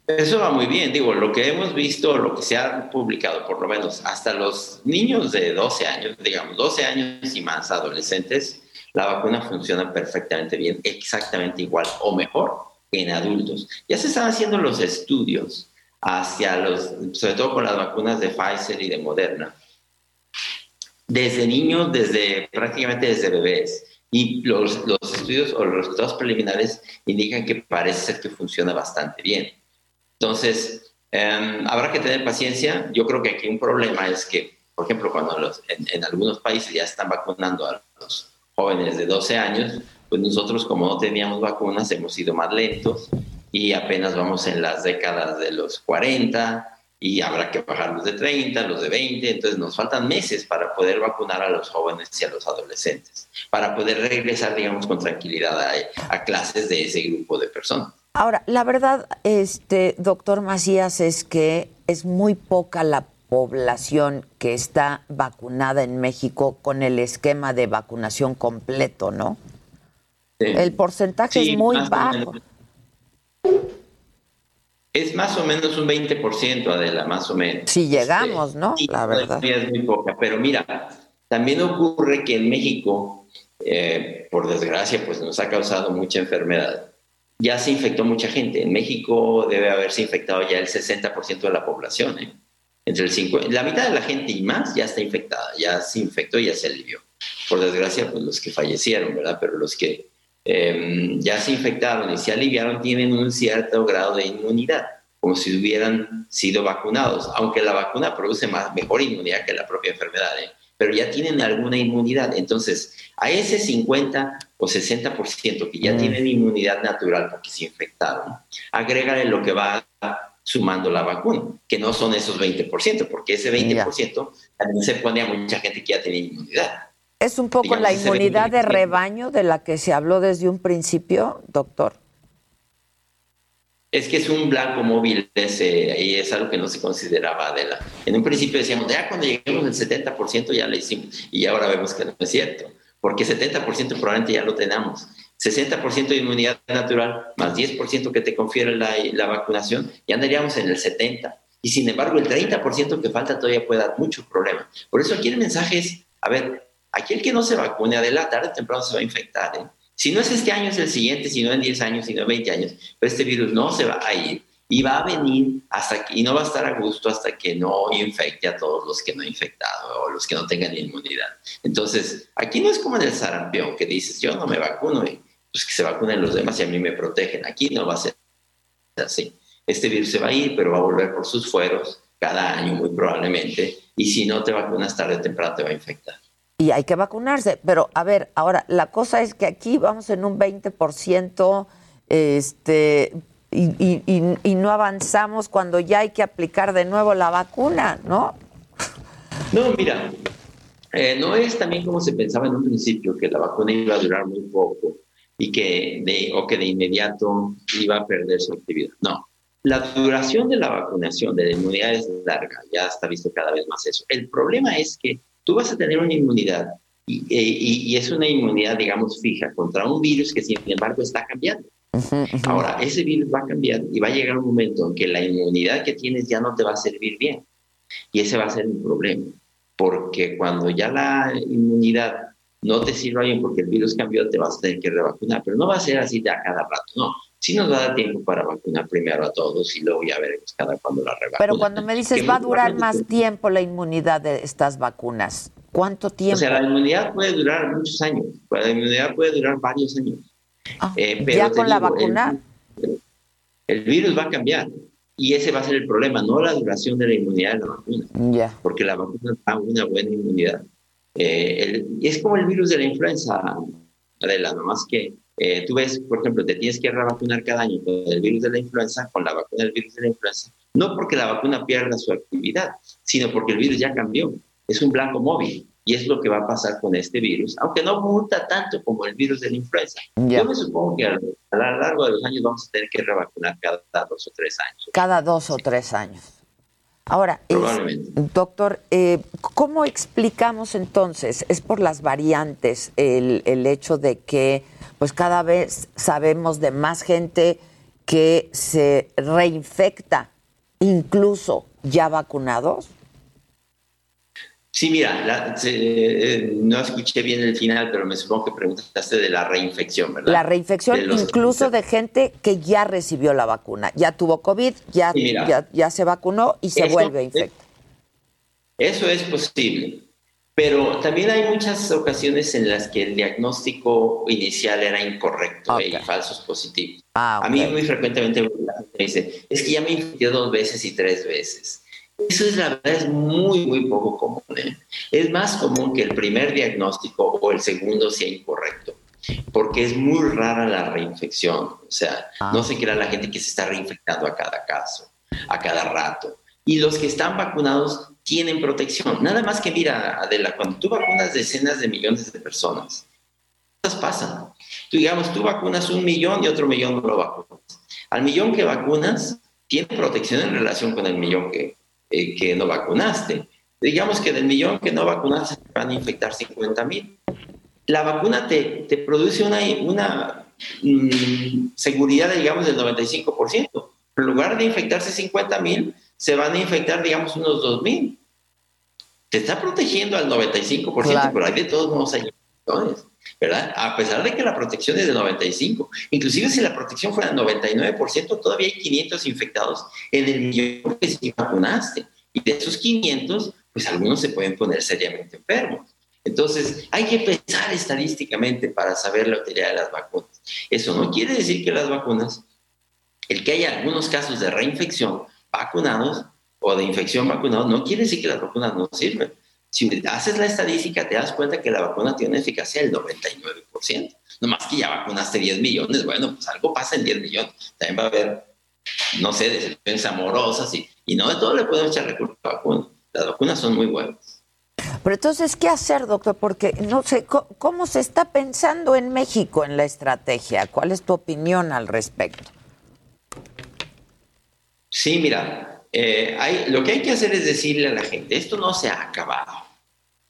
[SPEAKER 16] Eso va muy bien, digo, lo que hemos visto, lo que se ha publicado, por lo menos hasta los niños de 12 años, digamos, 12 años y más adolescentes, la vacuna funciona perfectamente bien, exactamente igual o mejor que en adultos. Ya se están haciendo los estudios hacia los, sobre todo con las vacunas de Pfizer y de Moderna, desde niños, desde prácticamente desde bebés. Y los, los estudios o los resultados preliminares indican que parece ser que funciona bastante bien. Entonces, em, habrá que tener paciencia. Yo creo que aquí un problema es que, por ejemplo, cuando los, en, algunos países ya están vacunando a los jóvenes de 12 años, pues nosotros como no teníamos vacunas hemos ido más lentos y apenas vamos en las décadas de los 40 y habrá que bajar los de 30, los de 20, entonces nos faltan meses para poder vacunar a los jóvenes y a los adolescentes, para poder regresar, digamos, con tranquilidad a clases de ese grupo de personas.
[SPEAKER 3] Ahora, la verdad, este, doctor Macías, es que es muy poca la población que está vacunada en México con el esquema de vacunación completo, ¿no? El porcentaje es muy bajo.
[SPEAKER 16] Es más o menos un 20%, Adela, más o menos.
[SPEAKER 3] Si llegamos, ¿no?
[SPEAKER 16] la verdad. Es muy poca, pero mira, también ocurre que en México, eh, por desgracia, pues nos ha causado mucha enfermedad ya se infectó mucha gente. En México debe haberse infectado ya el 60% de la población. ¿eh? Entre el la mitad de la gente y más ya está infectada, ya se infectó y ya se alivió. Por desgracia, pues los que fallecieron, ¿verdad? Pero los que em, ya se infectaron y se aliviaron tienen un cierto grado de inmunidad, como si hubieran sido vacunados, aunque la vacuna produce más, mejor inmunidad que la propia enfermedad. ¿eh? pero ya tienen alguna inmunidad. Entonces, a ese 50 o 60% que ya mm. tienen inmunidad natural porque se infectaron, agrégale lo que va sumando la vacuna, que no son esos 20%, porque ese 20% también se pone a mucha gente que ya tiene inmunidad.
[SPEAKER 3] Es un poco la inmunidad de rebaño de la que se habló desde un principio, doctor
[SPEAKER 16] es que es un blanco móvil ese, y es algo que no se consideraba Adela. En un principio decíamos, ya cuando lleguemos al 70% ya lo hicimos, y ahora vemos que no es cierto, porque 70% probablemente ya lo tenemos. 60% de inmunidad natural más 10% que te confiere la, la, vacunación, ya andaríamos en el 70%. Y sin embargo, el 30% que falta todavía puede dar muchos problemas. Por eso aquí el mensaje es, a ver, aquel que no se vacune, Adela, tarde o temprano se va a infectar. ¿eh? Si no es este año, es el siguiente, si no en 10 años, si no en 20 años, este virus no se va a ir y va a venir hasta que, y no va a estar a gusto hasta que no infecte a todos los que no han infectado o los que no tengan inmunidad. Entonces, aquí no es como en el sarampión que dices, yo no me vacuno y pues que se vacunen los demás y a mí me protegen. Aquí no va a ser así. Este virus se va a ir, pero va a volver por sus fueros cada año muy probablemente y si no te vacunas tarde o temprano te va a infectar.
[SPEAKER 3] Y hay que vacunarse. Pero a ver, ahora, la cosa es que aquí vamos en un 20%, este, y, no avanzamos cuando ya hay que aplicar de nuevo la vacuna, ¿no?
[SPEAKER 16] No, mira, eh, no es también como se pensaba en un principio, que la vacuna iba a durar muy poco y que de, o que de inmediato iba a perder su actividad. No, la duración de la vacunación, de la inmunidad es larga, ya está visto cada vez más eso. El problema es que tú vas a tener una inmunidad y, y es una inmunidad, digamos, fija contra un virus que sin embargo está cambiando. Ahora, ese virus va a cambiar y va a llegar un momento en que la inmunidad que tienes ya no te va a servir bien. Y ese va a ser un problema, porque cuando ya la inmunidad no te sirva bien porque el virus cambió, te vas a tener que revacunar, pero no va a ser así de a cada rato, no. Sí nos va a dar tiempo para vacunar primero a todos y luego ya veremos cada cuando la revacunar.
[SPEAKER 3] Pero cuando me dices va a durar más tiempo la inmunidad de estas vacunas, ¿cuánto tiempo? O
[SPEAKER 16] sea, la inmunidad puede durar muchos años, la inmunidad puede durar varios años.
[SPEAKER 3] Ah, eh, ¿Ya con la vacuna?
[SPEAKER 16] El, virus va a cambiar y ese va a ser el problema, no la duración de la inmunidad de la vacuna.
[SPEAKER 3] Ya.
[SPEAKER 16] Porque la vacuna da una buena inmunidad. Eh, es como el virus de la influenza, Adela, nomás que eh, tú ves, por ejemplo, te tienes que revacunar cada año con el virus de la influenza, con la vacuna del virus de la influenza, no porque la vacuna pierda su actividad, sino porque el virus ya cambió. Es un blanco móvil. Y es lo que va a pasar con este virus, aunque no multa tanto como el virus de la influenza. Yo me supongo que a lo largo de los años vamos a tener que revacunar cada dos o tres años.
[SPEAKER 3] Cada dos o tres años. Ahora, doctor, eh, ¿cómo explicamos entonces? ¿Es por las variantes el, el hecho de que pues cada vez sabemos de más gente que se reinfecta, incluso ya vacunados?
[SPEAKER 16] Sí, mira, eh, no escuché bien el final, pero me supongo que preguntaste de la reinfección, ¿verdad?
[SPEAKER 3] La reinfección incluso de gente que ya recibió la vacuna, ya tuvo COVID, ya, ya, se vacunó y se vuelve a infectar.
[SPEAKER 16] Eso es posible, pero también hay muchas ocasiones en las que el diagnóstico inicial era incorrecto y falsos positivos.
[SPEAKER 3] Ah,
[SPEAKER 16] a mí muy frecuentemente me dice, es que ya me infecté dos veces y tres veces. Eso es la verdad, es muy, muy poco común. ¿eh? Es más común que el primer diagnóstico o el segundo sea incorrecto, porque es muy rara la reinfección. O sea, ah. no se crea la gente que se está reinfectando a cada caso, a cada rato. Y los que están vacunados tienen protección. Nada más que mira, Adela, cuando tú vacunas decenas de millones de personas, cosas pasan. Tú digamos, tú vacunas un millón y otro millón no lo vacunas. Al millón que vacunas, tiene protección en relación con el millón que, eh, que no vacunaste. Digamos que del millón que no vacunaste van a infectar 50 mil. La vacuna te, te produce una, una mm, seguridad, digamos, del 95%. En lugar de infectarse 50 mil, se van a infectar, digamos, unos 2 mil. Te está protegiendo al 95%, pero hay de todos modos hay infecciones. ¿Verdad? A pesar de que la protección es de 95. Inclusive si la protección fuera del 99%, todavía hay 500 infectados en el millón que sí vacunaste. Y de esos 500, pues algunos se pueden poner seriamente enfermos. Entonces, hay que pensar estadísticamente para saber la utilidad de las vacunas. Eso no quiere decir que las vacunas, el que haya algunos casos de reinfección vacunados o de infección vacunados, no quiere decir que las vacunas no sirven si haces la estadística, te das cuenta que la vacuna tiene una eficacia del 99%. No más que ya vacunaste 10 millones, bueno, pues algo pasa en 10 millones. También va a haber, no sé, decepciones amorosas y, y no de todo le podemos echar recursos a la vacuna. Las vacunas son muy buenas.
[SPEAKER 3] Pero entonces, ¿qué hacer, doctor? Porque no sé, ¿cómo se está pensando en México en la estrategia? ¿Cuál es tu opinión al respecto?
[SPEAKER 16] Sí, mira, eh, hay, lo que hay que hacer es decirle a la gente, esto no se ha acabado.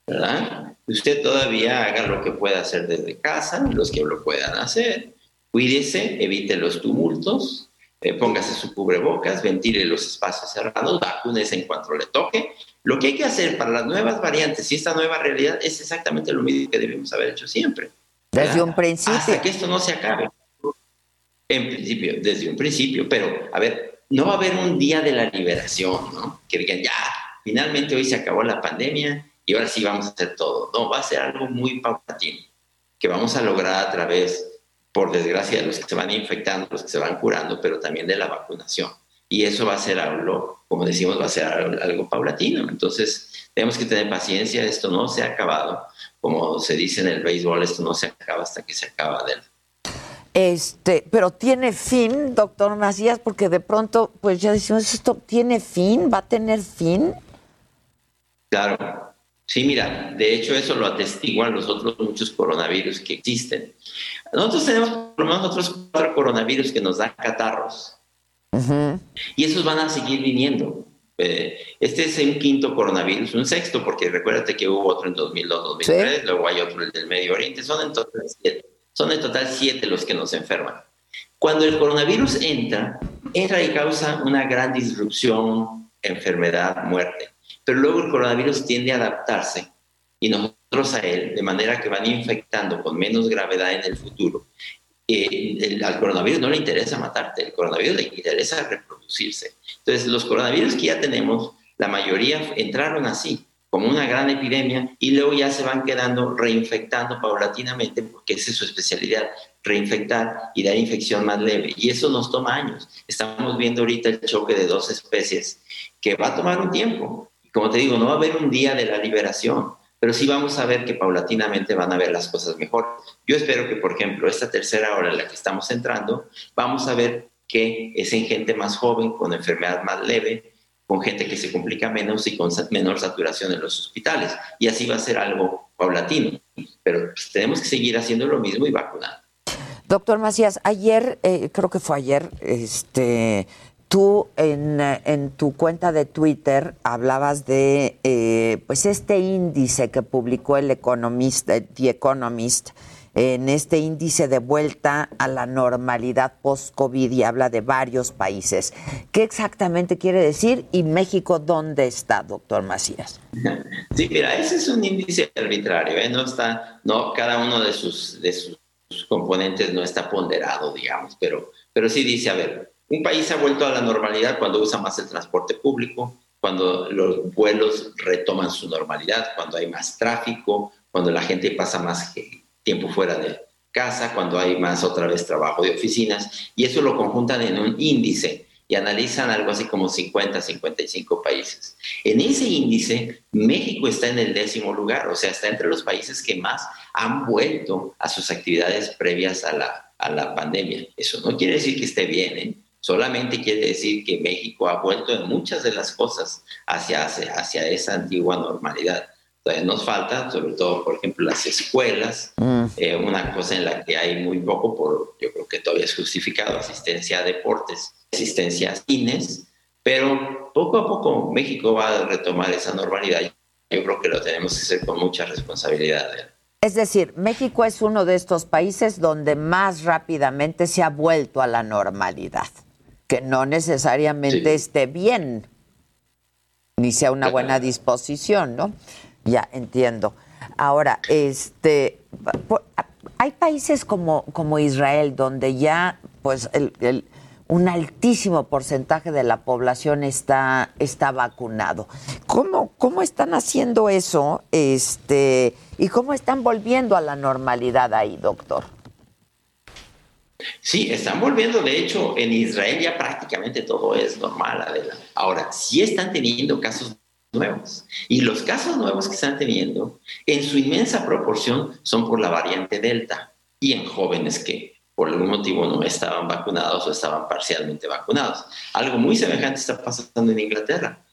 [SPEAKER 16] ¿Verdad? Usted todavía haga lo que pueda hacer desde casa, los que lo puedan hacer, cuídese, evite los tumultos, eh, póngase su cubrebocas, ventile los espacios cerrados, vacúnese en cuanto le toque. Lo que hay que hacer para las nuevas variantes y esta nueva realidad es exactamente lo mismo que debemos haber hecho siempre.
[SPEAKER 3] Desde un principio.
[SPEAKER 16] Hasta que esto no se acabe. En principio, desde un principio, pero a ver, no va a haber un día de la liberación, ¿no? Que digan, ya, finalmente hoy se acabó la pandemia, y ahora sí vamos a hacer todo. No, va a ser algo muy paulatino, que vamos a lograr a través, por desgracia, de los que se van infectando, los que se van curando, pero también de la vacunación. Y eso va a ser algo, como decimos, va a ser algo, paulatino. Entonces, Tenemos que tener paciencia, esto no se ha acabado. Como se dice en el béisbol, esto no se acaba hasta que se acaba de
[SPEAKER 3] este, pero tiene fin, doctor Macías, porque de pronto, pues ya decimos, ¿esto tiene fin? ¿Va a tener fin?
[SPEAKER 16] Claro. Sí, mira, de hecho eso lo atestiguan los otros muchos coronavirus que existen. Nosotros tenemos por lo menos otros cuatro coronavirus que nos dan catarros. Y esos van a seguir viniendo. Eh, este es un quinto coronavirus, un sexto, porque recuérdate que hubo otro en 2002, 2003, luego hay otro en el Medio Oriente, son en total siete. Son en total siete los que nos enferman. Cuando el coronavirus entra, entra y causa una gran disrupción, enfermedad, muerte. Pero luego el coronavirus tiende a adaptarse y nosotros a él, de manera que van infectando con menos gravedad en el futuro. Eh, al coronavirus no le interesa matarte, el coronavirus le interesa reproducirse. Entonces, los coronavirus que ya tenemos, la mayoría entraron así como una gran epidemia y luego ya se van quedando reinfectando paulatinamente, porque esa es su especialidad, reinfectar y dar infección más leve. Y eso nos toma años. Estamos viendo ahorita el choque de dos especies que va a tomar un tiempo. Como te digo, no va a haber un día de la liberación, pero sí vamos a ver que paulatinamente van a ver las cosas mejor. Yo espero que, por ejemplo, esta tercera hora en la que estamos entrando, vamos a ver que es en gente más joven, con enfermedad más leve, con gente que se complica menos y con menor saturación en los hospitales. Y así va a ser algo paulatino. Pero pues, tenemos que seguir haciendo lo mismo y vacunar.
[SPEAKER 3] Doctor Macías, ayer, eh, creo que fue ayer, este, tú en, en, tu cuenta de Twitter hablabas de eh, pues este índice que publicó el Economist, The Economist, en este índice de vuelta a la normalidad post-COVID y habla de varios países. ¿Qué exactamente quiere decir y México dónde está, doctor Macías?
[SPEAKER 16] Sí, mira, ese es un índice arbitrario, ¿eh? no está, no, cada uno de sus, de sus componentes no está ponderado, digamos, pero, pero sí dice, a ver, un país ha vuelto a la normalidad cuando usa más el transporte público, cuando los vuelos retoman su normalidad, cuando hay más tráfico, cuando la gente pasa más tiempo fuera de casa, cuando hay más otra vez trabajo de oficinas, y eso lo conjuntan en un índice y analizan algo así como 50, 55 países. En ese índice, México está en el décimo lugar, o sea, está entre los países que más han vuelto a sus actividades previas a la, a la pandemia. Eso no quiere decir que esté bien, ¿eh? Solamente quiere decir que México ha vuelto en muchas de las cosas hacia, hacia esa antigua normalidad. Todavía nos falta, sobre todo, por ejemplo, las escuelas, mm. eh, una cosa en la que hay muy poco, por, yo creo que todavía es justificado, asistencia a deportes, asistencia a cines, pero poco a poco México va a retomar esa normalidad. Yo creo que lo tenemos que hacer con mucha responsabilidad.
[SPEAKER 3] Es decir, México es uno de estos países donde más rápidamente se ha vuelto a la normalidad, que no necesariamente esté bien, ni sea una buena disposición, ¿no? Ya, entiendo. Ahora, este, hay países como, como Israel donde ya, pues, el, un altísimo porcentaje de la población está, está vacunado. ¿Cómo, ¿Cómo están haciendo eso? Este, ¿Y cómo están volviendo a la normalidad ahí, doctor?
[SPEAKER 16] Sí, están volviendo. De hecho, en Israel ya prácticamente todo es normal, Adela. Ahora, sí están teniendo casos nuevos. Y los casos nuevos que están teniendo, en su inmensa proporción, son por la variante Delta y en jóvenes que por algún motivo no estaban vacunados o estaban parcialmente vacunados. Algo muy semejante está pasando en Inglaterra.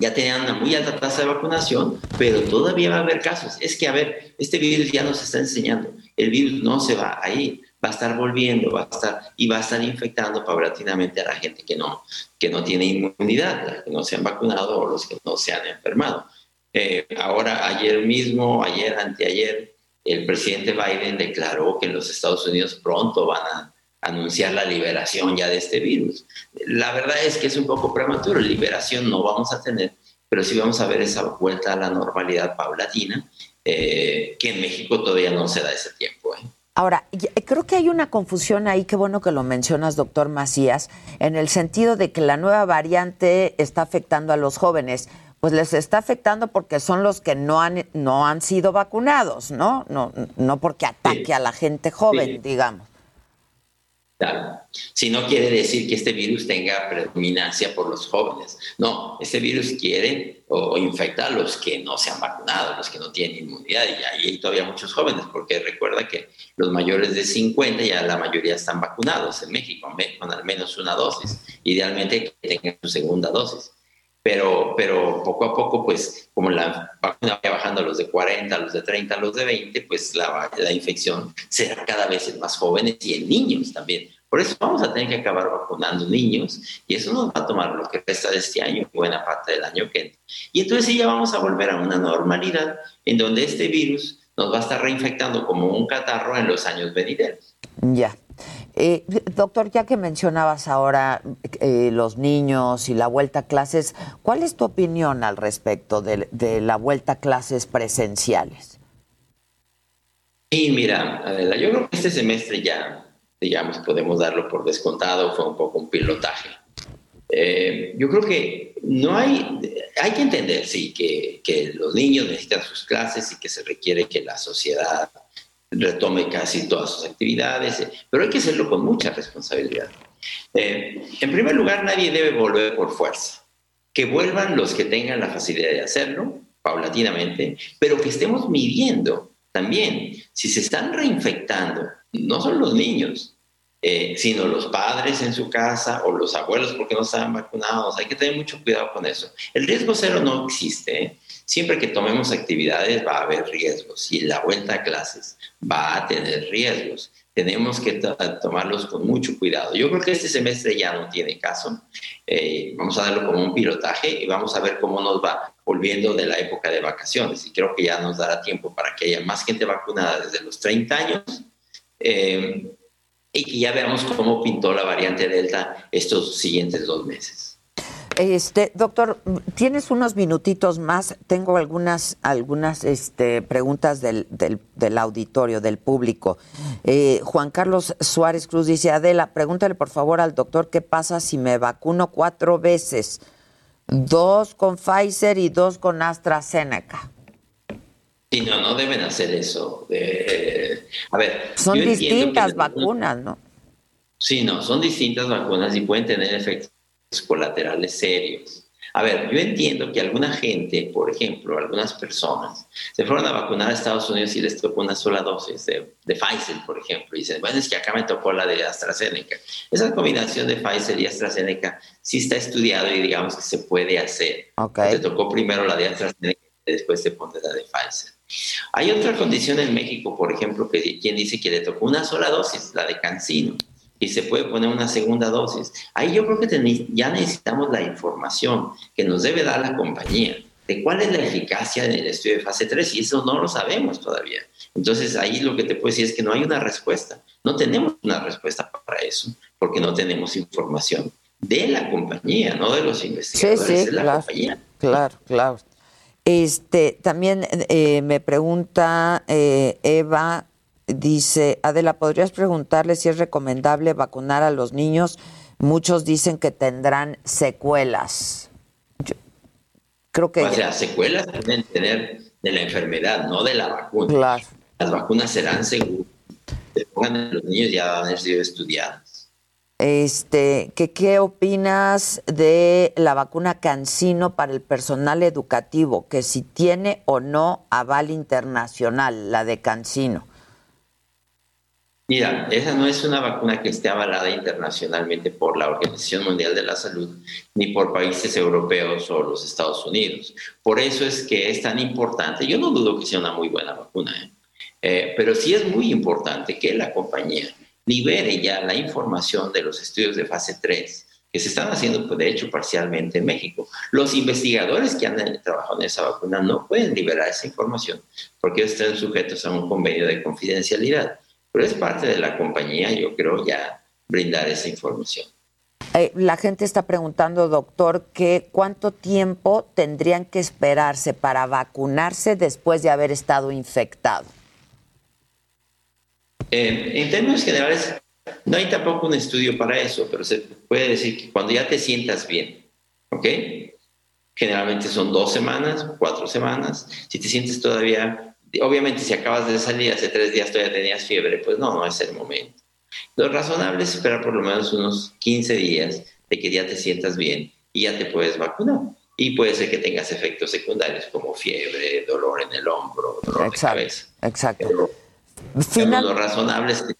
[SPEAKER 16] Ya tenían una muy alta tasa de vacunación, pero todavía va a haber casos. Es que, a ver, este virus ya nos está enseñando. El virus no se va a ir va a estar volviendo, va a estar y va a estar infectando paulatinamente a la gente que no, que no tiene inmunidad, los que no se han vacunado o los que no se han enfermado. Eh, ahora, ayer mismo, ayer, anteayer, el presidente Biden declaró que los Estados Unidos pronto van a anunciar la liberación ya de este virus. La verdad es que es un poco prematuro, liberación no vamos a tener, pero sí vamos a ver esa vuelta a la normalidad paulatina, eh, que en México todavía no se da ese tiempo. ¿eh?
[SPEAKER 3] Ahora, creo que hay una confusión ahí, qué bueno que lo mencionas, doctor Macías, en el sentido de que la nueva variante está afectando a los jóvenes. Pues les está afectando porque son los que no han, no han sido vacunados, ¿no? No, no porque ataque a la gente joven, digamos.
[SPEAKER 16] Claro. Si no quiere decir que este virus tenga predominancia por los jóvenes. No, este virus quiere o, infecta a los que no se han vacunado, los que no tienen inmunidad. Y ahí hay todavía muchos jóvenes, porque recuerda que los mayores de 50 ya la mayoría están vacunados en México, con al menos una dosis. Idealmente que tengan su segunda dosis. Pero, pero poco a poco, pues como la vacuna va bajando a los de 40, a los de 30, a los de 20, pues la, la infección será cada vez más jóvenes y en niños también. Por eso vamos a tener que acabar vacunando niños y eso nos va a tomar lo que resta de este año y buena parte del año que entra. Y entonces ya vamos a volver a una normalidad en donde este virus nos va a estar reinfectando como un catarro en los años venideros.
[SPEAKER 3] Ya. Eh, doctor, ya que mencionabas ahora eh, los niños y la vuelta a clases, ¿cuál es tu opinión al respecto de, la vuelta a clases presenciales?
[SPEAKER 16] Sí, mira, yo creo que este semestre ya, digamos, podemos darlo por descontado, fue un poco un pilotaje. Eh, yo creo que no hay, hay que entender, sí, que los niños necesitan sus clases y que se requiere que la sociedad retome casi todas sus actividades, eh, pero hay que hacerlo con mucha responsabilidad. Eh, en primer lugar, nadie debe volver por fuerza. Que vuelvan los que tengan la facilidad de hacerlo, paulatinamente, pero que estemos midiendo también si se están reinfectando, no son los niños, eh, sino los padres en su casa o los abuelos porque no estaban vacunados. Hay que tener mucho cuidado con eso. El riesgo cero no existe. Siempre que tomemos actividades va a haber riesgos y la vuelta a clases va a tener riesgos. Tenemos que tomarlos con mucho cuidado. Yo creo que este semestre ya no tiene caso. Eh, vamos a darlo como un pilotaje y vamos a ver cómo nos va volviendo de la época de vacaciones. Y creo que ya nos dará tiempo para que haya más gente vacunada desde los 30 años. Eh, y que ya veamos cómo pintó la variante Delta estos siguientes dos meses.
[SPEAKER 3] Este, doctor, tienes unos minutitos más. Tengo algunas, algunas este, preguntas del, del, auditorio, del público. Eh, Juan Carlos Suárez Cruz dice, Adela, pregúntale por favor al doctor qué pasa si me vacuno cuatro veces, dos con Pfizer y dos con AstraZeneca.
[SPEAKER 16] Sí, no, no deben hacer eso. Eh, a ver,
[SPEAKER 3] son distintas vacunas, ¿no?
[SPEAKER 16] Sí, no, son distintas vacunas y pueden tener efectos colaterales serios. A ver, yo entiendo que alguna gente, por ejemplo, algunas personas, se fueron a vacunar a Estados Unidos y les tocó una sola dosis de, Pfizer, por ejemplo, y dicen, bueno, es que acá me tocó la de AstraZeneca. Esa combinación de Pfizer y AstraZeneca sí está estudiado y digamos que se puede hacer. Te tocó primero la de AstraZeneca y después te pones la de Pfizer. Hay otra condición en México, por ejemplo, que quien dice que le tocó una sola dosis, la de Cancino y se puede poner una segunda dosis. Ahí yo creo que ya necesitamos la información que nos debe dar la compañía de cuál es la eficacia en el estudio de fase 3 y eso no lo sabemos todavía. Entonces ahí lo que te puedo decir es que no hay una respuesta. No tenemos una respuesta para eso porque no tenemos información de la compañía, no de los investigadores sí, sí, de la
[SPEAKER 3] claro,
[SPEAKER 16] compañía.
[SPEAKER 3] Claro, claro. Este, también eh, me pregunta eh, Eva Dice, Adela, ¿podrías preguntarle si es recomendable vacunar a los niños? Muchos dicen que tendrán secuelas. creo que...
[SPEAKER 16] O sea, secuelas pueden tener de la enfermedad, no de la vacuna. Las vacunas serán seguras. Se pongan los niños ya haber sido estudiadas.
[SPEAKER 3] Este, ¿qué, ¿Qué opinas de la vacuna Cancino para el personal educativo? Que si tiene o no aval internacional, la de Cancino.
[SPEAKER 16] Mira, esa no es una vacuna que esté avalada internacionalmente por la Organización Mundial de la Salud ni por países europeos o los Estados Unidos. Por eso es que es tan importante. Yo no dudo que sea una muy buena vacuna, ¿eh? Eh, pero sí es muy importante que la compañía libere ya la información de los estudios de fase 3 que se están haciendo, pues, de hecho, parcialmente en México. Los investigadores que han trabajado en esa vacuna no pueden liberar esa información porque están sujetos a un convenio de confidencialidad pero es parte de la compañía, yo creo, ya brindar esa información.
[SPEAKER 3] Eh, la gente está preguntando, doctor, que cuánto tiempo tendrían que esperarse para vacunarse después de haber estado infectado.
[SPEAKER 16] Eh, en términos generales, no hay tampoco un estudio para eso, pero se puede decir que cuando ya te sientas bien, ¿ok? Generalmente son dos semanas, cuatro semanas. Si te sientes todavía Obviamente, si acabas de salir hace tres días todavía tenías fiebre, pues no, no es el momento. Lo razonable es esperar por lo menos unos 15 días de que ya te sientas bien y ya te puedes vacunar. Y puede ser que tengas efectos secundarios como fiebre, dolor en el hombro, dolor
[SPEAKER 3] exacto,
[SPEAKER 16] de cabeza.
[SPEAKER 3] Exacto.
[SPEAKER 16] Final... Lo razonable es que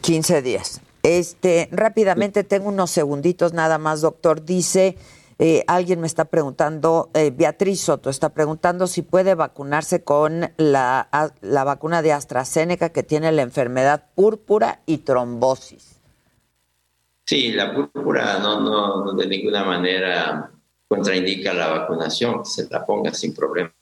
[SPEAKER 3] 15 días. Este, rápidamente, tengo unos segunditos nada más, doctor. Dice, eh, alguien me está preguntando, eh, Beatriz Soto está preguntando si puede vacunarse con la, la vacuna de AstraZeneca que tiene la enfermedad púrpura y trombosis.
[SPEAKER 16] Sí, la púrpura no, no de ninguna manera contraindica la vacunación, que se la ponga sin problema.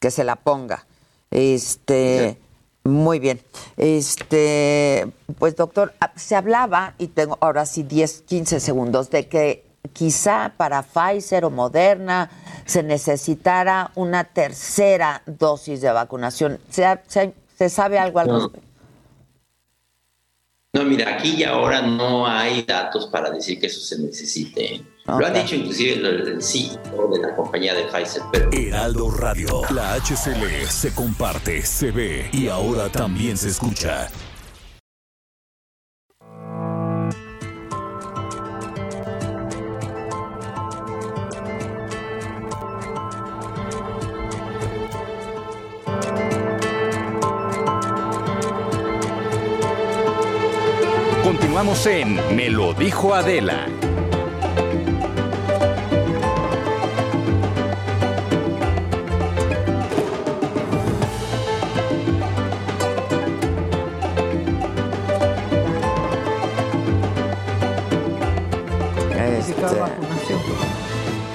[SPEAKER 3] Que se la ponga. Este, muy bien. Este, pues doctor, ah, se hablaba, y tengo ahora sí 10, 15 segundos, de que quizá para Pfizer o Moderna se necesitara una tercera dosis de vacunación. ¿Se, se, sabe algo al respecto?
[SPEAKER 16] No, mira, aquí y ahora no hay datos para decir que eso se necesite. Lo han dicho inclusive el, CEO de la compañía de Pfizer. Pero...
[SPEAKER 15] Heraldo Radio, la HCL se comparte, se ve y ahora también se escucha.
[SPEAKER 2] Continuamos en Me lo dijo Adela.
[SPEAKER 3] Este,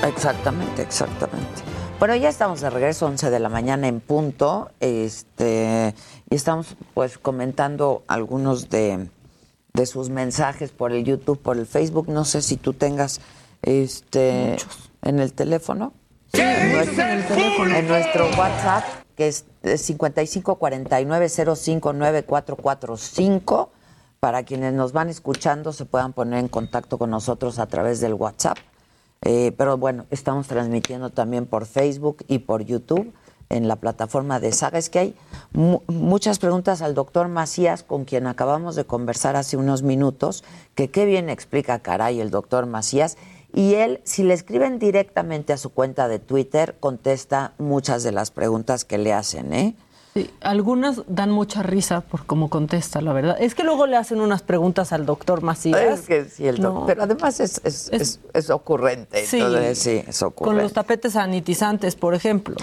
[SPEAKER 3] exactamente, exactamente. Bueno, ya estamos de regreso, 11 de la mañana en punto, este, y estamos pues comentando algunos de, de sus mensajes por el YouTube, por el Facebook. No sé si tú tengas este en el teléfono. Sí, en, nuestro, en nuestro WhatsApp, que es 5549059445, para quienes nos van escuchando se puedan poner en contacto con nosotros a través del WhatsApp. Eh, pero bueno, estamos transmitiendo también por Facebook y por YouTube en la plataforma de Saga. Es que hay muchas preguntas al doctor Macías, con quien acabamos de conversar hace unos minutos, que qué bien explica caray el doctor Macías. Y él, si le escriben directamente a su cuenta de Twitter, contesta muchas de las preguntas que le hacen, ¿eh?
[SPEAKER 14] Sí, algunas dan mucha risa por cómo contesta, la verdad. Es que luego le hacen unas preguntas al doctor Macías.
[SPEAKER 3] Es que sí, el doctor, pero además es, es, es, ocurrente. Sí, sí, es ocurrente.
[SPEAKER 14] Con los tapetes sanitizantes, por ejemplo.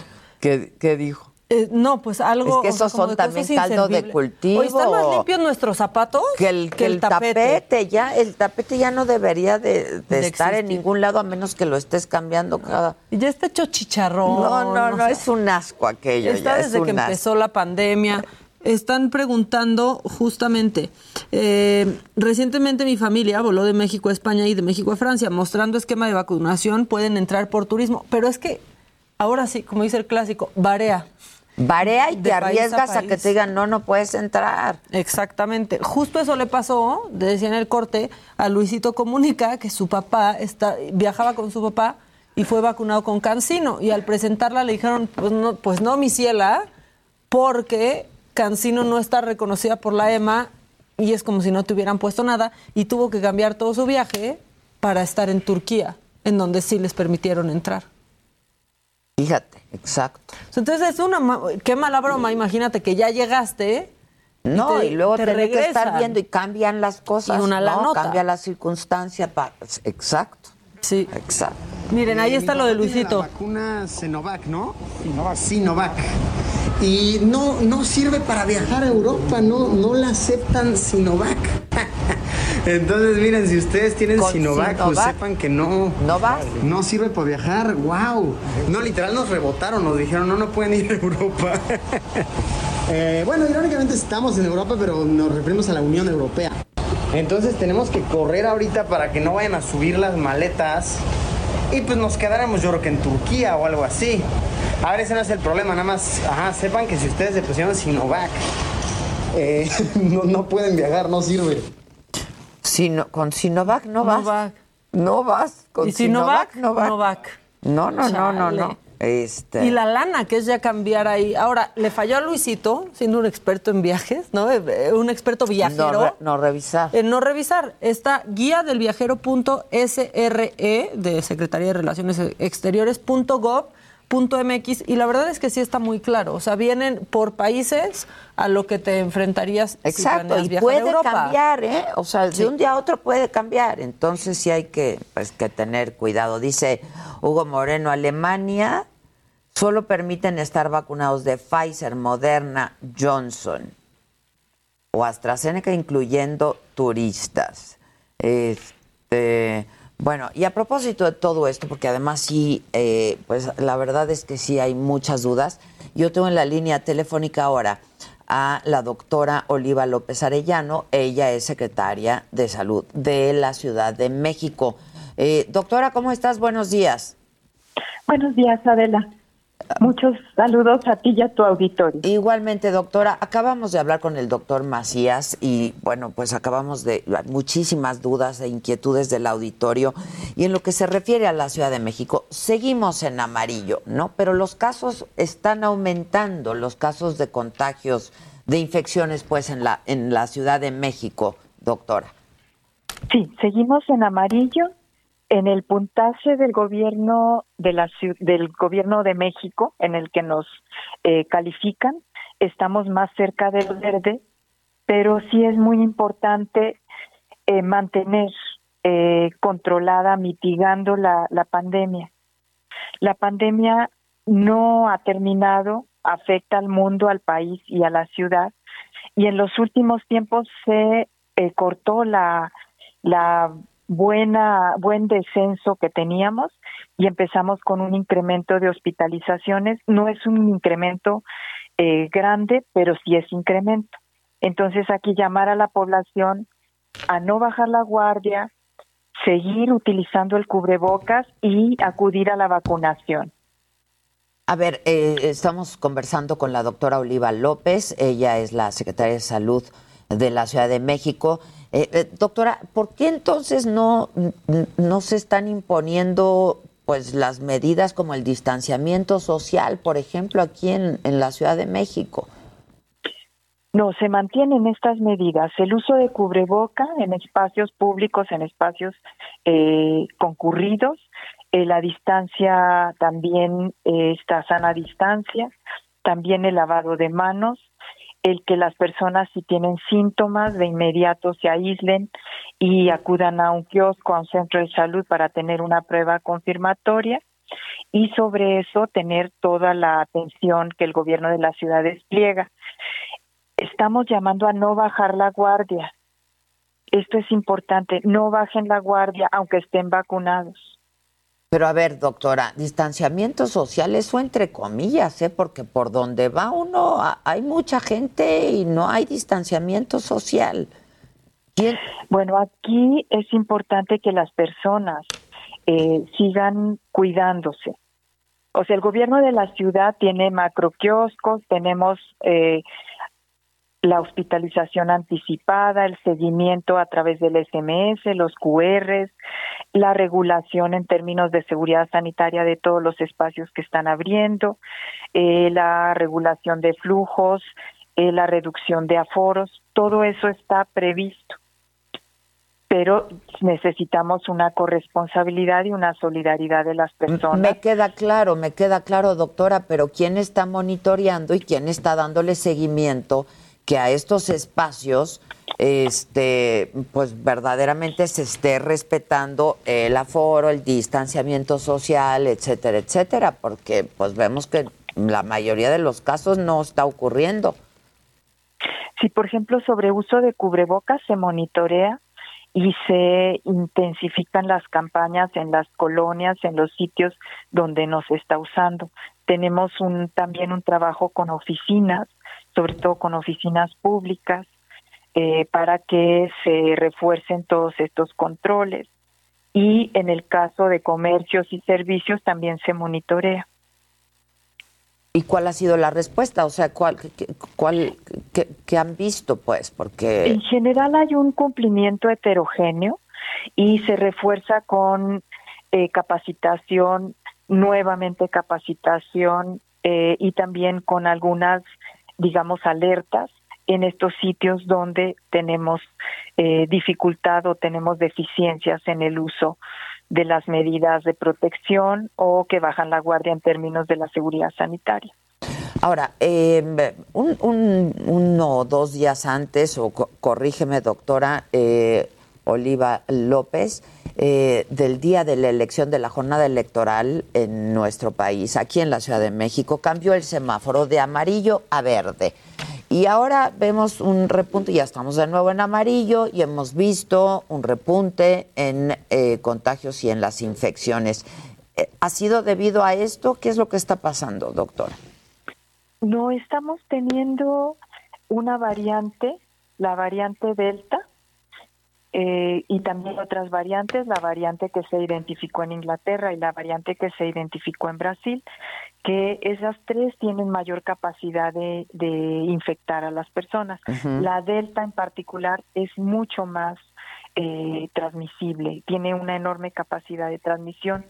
[SPEAKER 3] ¿Qué, dijo?
[SPEAKER 14] Eh, no, pues algo.
[SPEAKER 3] Es que esos son también caldo de cultivo. ¿O
[SPEAKER 14] están más limpios nuestros zapatos
[SPEAKER 3] que el, que el, tapete. Ya, el tapete ya no debería de, estar en ningún lado a menos que lo estés cambiando cada.
[SPEAKER 14] Y ya está hecho chicharrón.
[SPEAKER 3] No, no, no, es un asco aquello.
[SPEAKER 14] Está desde que empezó la pandemia. Están preguntando justamente, eh, recientemente mi familia voló de México a España y de México a Francia, mostrando esquema de vacunación, pueden entrar por turismo, pero es que ahora sí, como dice el clásico, barea.
[SPEAKER 3] Barea y te arriesgas a, que te digan, no, no puedes entrar.
[SPEAKER 14] Exactamente. Justo eso le pasó, decía en el corte, a Luisito Comunica, que su papá está, viajaba con su papá y fue vacunado con Cancino. Y al presentarla le dijeron, pues no, pues no, mi ciela, porque Cancino no está reconocida por la EMA y es como si no te hubieran puesto nada. Y tuvo que cambiar todo su viaje para estar en Turquía, en donde sí les permitieron entrar.
[SPEAKER 3] Fíjate, exacto.
[SPEAKER 14] Entonces es una qué mala broma, imagínate que ya llegaste.
[SPEAKER 3] No, y, luego te que estar viendo y cambian las cosas. Y una la nota. Cambia la circunstancia. Exacto.
[SPEAKER 14] Sí.
[SPEAKER 3] Exacto.
[SPEAKER 14] Miren, ahí está lo de Luisito.
[SPEAKER 17] La vacuna Sinovac, ¿no? Sinovac. Sinovac. Y no, no sirve para viajar a Europa, no, no la aceptan Sinovac. Entonces, miren, si ustedes tienen Sinovac, pues sepan que no.
[SPEAKER 3] ¿No va?
[SPEAKER 17] No sirve para viajar. ¡Wow! No, literal nos rebotaron, nos dijeron, no, no pueden ir a Europa. Eh, bueno, irónicamente estamos en Europa, pero nos referimos a la Unión Europea. Entonces tenemos que correr ahorita para que no vayan a subir las maletas y pues nos quedáramos yo creo que en Turquía o algo así. A ver, ese no es el problema, nada más, ajá, sepan que si ustedes se pusieron Sinovac, eh, no, pueden viajar, no sirve.
[SPEAKER 3] Sino, con Sinovac no vas. No vas. Con Sinovac, no vas. No, no, no, no, no. Este...
[SPEAKER 14] Y la lana, que es ya cambiar ahí. Ahora, le falló a Luisito, siendo un experto en viajes, ¿no? Eh, eh, un experto viajero.
[SPEAKER 3] No, re- no revisar.
[SPEAKER 14] En no revisar. Esta guía del viajero.sre de Secretaría de Relaciones Exteriores.gov.mx y la verdad es que sí está muy claro. O sea, vienen por países a lo que te enfrentarías si
[SPEAKER 3] Exacto,
[SPEAKER 14] planeas
[SPEAKER 3] y
[SPEAKER 14] a
[SPEAKER 3] puede
[SPEAKER 14] Europa.
[SPEAKER 3] cambiar, ¿eh? O sea,
[SPEAKER 14] Sí.
[SPEAKER 3] de un día a otro puede cambiar. Entonces sí hay que, pues, que tener cuidado. Dice Hugo Moreno, Alemania solo permiten estar vacunados de Pfizer, Moderna, Johnson o AstraZeneca, incluyendo turistas. Este, bueno, y a propósito de todo esto, porque además sí, eh, pues la verdad es que sí hay muchas dudas. Yo tengo en la línea telefónica ahora a la doctora Oliva López Arellano. Ella es secretaria de Salud de la Ciudad de México. Eh, doctora, ¿cómo estás? Buenos días.
[SPEAKER 18] Buenos días, Adela. Muchos saludos a ti y a tu auditorio.
[SPEAKER 3] Igualmente, doctora, acabamos de hablar con el doctor Macías y bueno, pues acabamos de muchísimas dudas e inquietudes del auditorio y en lo que se refiere a la Ciudad de México, seguimos en amarillo, ¿no? Pero los casos están aumentando, los casos de contagios de infecciones pues en la en la Ciudad de México, doctora.
[SPEAKER 18] Sí, seguimos en amarillo. En el puntaje del gobierno de la del gobierno de México, en el que nos eh, califican, estamos más cerca del verde, pero sí es muy importante eh, mantener eh, controlada, mitigando la, la pandemia. La pandemia no ha terminado, afecta al mundo, al país y a la ciudad, y en los últimos tiempos se eh, cortó la, la buena buen descenso que teníamos y empezamos con un incremento de hospitalizaciones. No es un incremento eh, grande, pero sí es incremento. Entonces aquí llamar a la población a no bajar la guardia, seguir utilizando el cubrebocas y acudir a la vacunación.
[SPEAKER 3] A ver, eh, estamos conversando con la doctora Oliva López, ella es la secretaria de Salud de la Ciudad de México. Eh, eh, doctora, ¿por qué entonces no, no se están imponiendo pues las medidas como el distanciamiento social, por ejemplo, aquí en, en la Ciudad de México?
[SPEAKER 18] No, se mantienen estas medidas. El uso de cubreboca en espacios públicos, en espacios eh, concurridos, eh, la distancia también, eh, esta sana distancia, también el lavado de manos, el que las personas si tienen síntomas de inmediato se aíslen y acudan a un kiosco, a un centro de salud para tener una prueba confirmatoria y sobre eso tener toda la atención que el gobierno de la ciudad despliega estamos llamando a no bajar la guardia. Esto es importante, no bajen la guardia aunque estén vacunados.
[SPEAKER 3] Pero a ver, doctora, distanciamiento social, eso entre comillas, ¿eh? porque por donde va uno hay mucha gente y no hay distanciamiento social. ¿Quién?
[SPEAKER 18] Bueno, aquí es importante que las personas eh, sigan cuidándose. O sea, el gobierno de la ciudad tiene macroquioscos, tenemos eh, la hospitalización anticipada, el seguimiento a través del SMS, los QRs, la regulación en términos de seguridad sanitaria de todos los espacios que están abriendo, eh, la regulación de flujos, eh, la reducción de aforos, todo eso está previsto. Pero necesitamos una corresponsabilidad y una solidaridad de las personas.
[SPEAKER 3] Me queda claro, me queda claro, doctora, pero ¿quién está monitoreando y quién está dándole seguimiento que a estos espacios, este, pues verdaderamente se esté respetando el aforo, el distanciamiento social, etcétera, etcétera? Porque pues vemos que la mayoría de los casos no está ocurriendo.
[SPEAKER 18] Si, por ejemplo, sobre uso de cubrebocas se monitorea y se intensifican las campañas en las colonias, en los sitios donde no se está usando. Tenemos un, también un trabajo con oficinas, sobre todo con oficinas públicas, eh, para que se refuercen todos estos controles. Y en el caso de comercios y servicios también se monitorea.
[SPEAKER 3] ¿Y cuál ha sido la respuesta? O sea, ¿cuál, qué, cuál, qué, qué han visto, pues? Porque...
[SPEAKER 18] En general hay un cumplimiento heterogéneo y se refuerza con eh, capacitación nuevamente capacitación eh, y también con algunas, digamos, alertas en estos sitios donde tenemos eh, dificultad o tenemos deficiencias en el uso de las medidas de protección o que bajan la guardia en términos de la seguridad sanitaria.
[SPEAKER 3] Ahora, eh, un, un, uno o dos días antes, o corrígeme doctora eh, Oliva López, eh, del día de la elección, de la jornada electoral en nuestro país, aquí en la Ciudad de México, cambió el semáforo de amarillo a verde. Y ahora vemos un repunte, ya estamos de nuevo en amarillo y hemos visto un repunte en eh, contagios y en las infecciones. Eh, ¿Ha sido debido a esto? ¿Qué es lo que está pasando, doctora?
[SPEAKER 18] No, estamos teniendo una variante, la variante Delta, eh, y también otras variantes, la variante que se identificó en Inglaterra y la variante que se identificó en Brasil, que esas tres tienen mayor capacidad de, infectar a las personas. La Delta en particular es mucho más eh, transmisible, tiene una enorme capacidad de transmisión.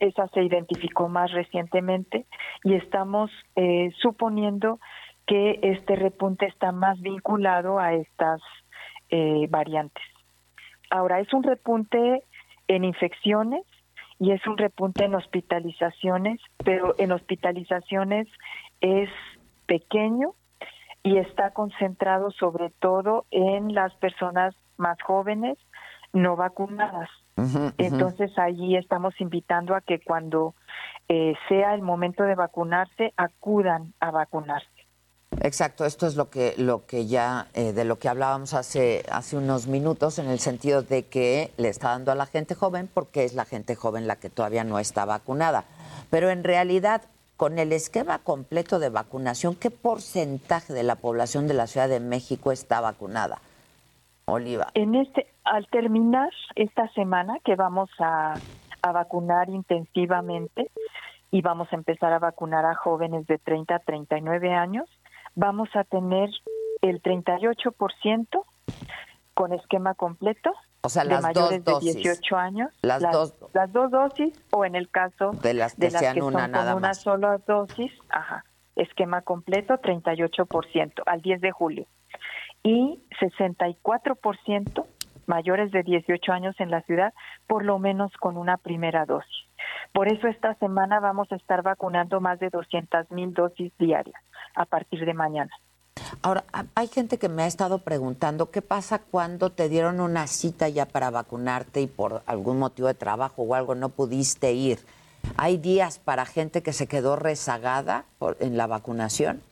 [SPEAKER 18] Esa se identificó más recientemente y estamos eh, suponiendo que este repunte está más vinculado a estas variantes. Ahora, es un repunte en infecciones y es un repunte en hospitalizaciones, pero en hospitalizaciones es pequeño y está concentrado sobre todo en las personas más jóvenes no vacunadas. Entonces allí estamos invitando a que cuando eh, sea el momento de vacunarse, acudan a vacunarse.
[SPEAKER 3] Exacto, esto es lo que, lo que ya, eh, de lo que hablábamos hace, hace unos minutos, en el sentido de que le está dando a la gente joven porque es la gente joven la que todavía no está vacunada. Pero en realidad, con el esquema completo de vacunación, ¿qué porcentaje de la población de la Ciudad de México está vacunada? Oliva.
[SPEAKER 18] En este, al terminar esta semana que vamos a, a vacunar intensivamente y vamos a empezar a vacunar a jóvenes de 30 a 39 años, vamos a tener el 38% con esquema completo
[SPEAKER 3] o sea,
[SPEAKER 18] de mayores de 18 años. Las, dos, las dos dosis o en el caso
[SPEAKER 3] de las que, sean una nada
[SPEAKER 18] con una sola dosis, ajá, esquema completo 38% al 10 de julio. Y 64% mayores de 18 años en la ciudad, por lo menos con una primera dosis. Por eso esta semana vamos a estar vacunando más de 200 mil dosis diarias a partir de mañana.
[SPEAKER 3] Ahora, hay gente que me ha estado preguntando qué pasa cuando te dieron una cita ya para vacunarte y por algún motivo de trabajo o algo no pudiste ir. ¿Hay días para gente que se quedó rezagada en la vacunación?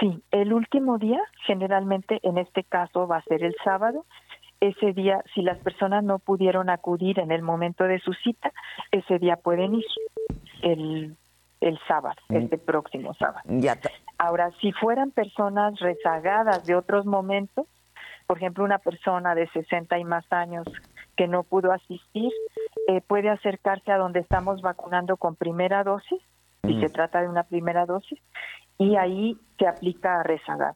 [SPEAKER 18] Sí, el último día, generalmente en este caso va a ser el sábado, ese día, si las personas no pudieron acudir en el momento de su cita, ese día pueden ir el, el sábado, mm. este próximo sábado. Ahora, si fueran personas rezagadas de otros momentos, por ejemplo, una persona de 60 y más años que no pudo asistir, eh, puede acercarse a donde estamos vacunando con primera dosis, si se trata de una primera dosis, y ahí se aplica a rezagar.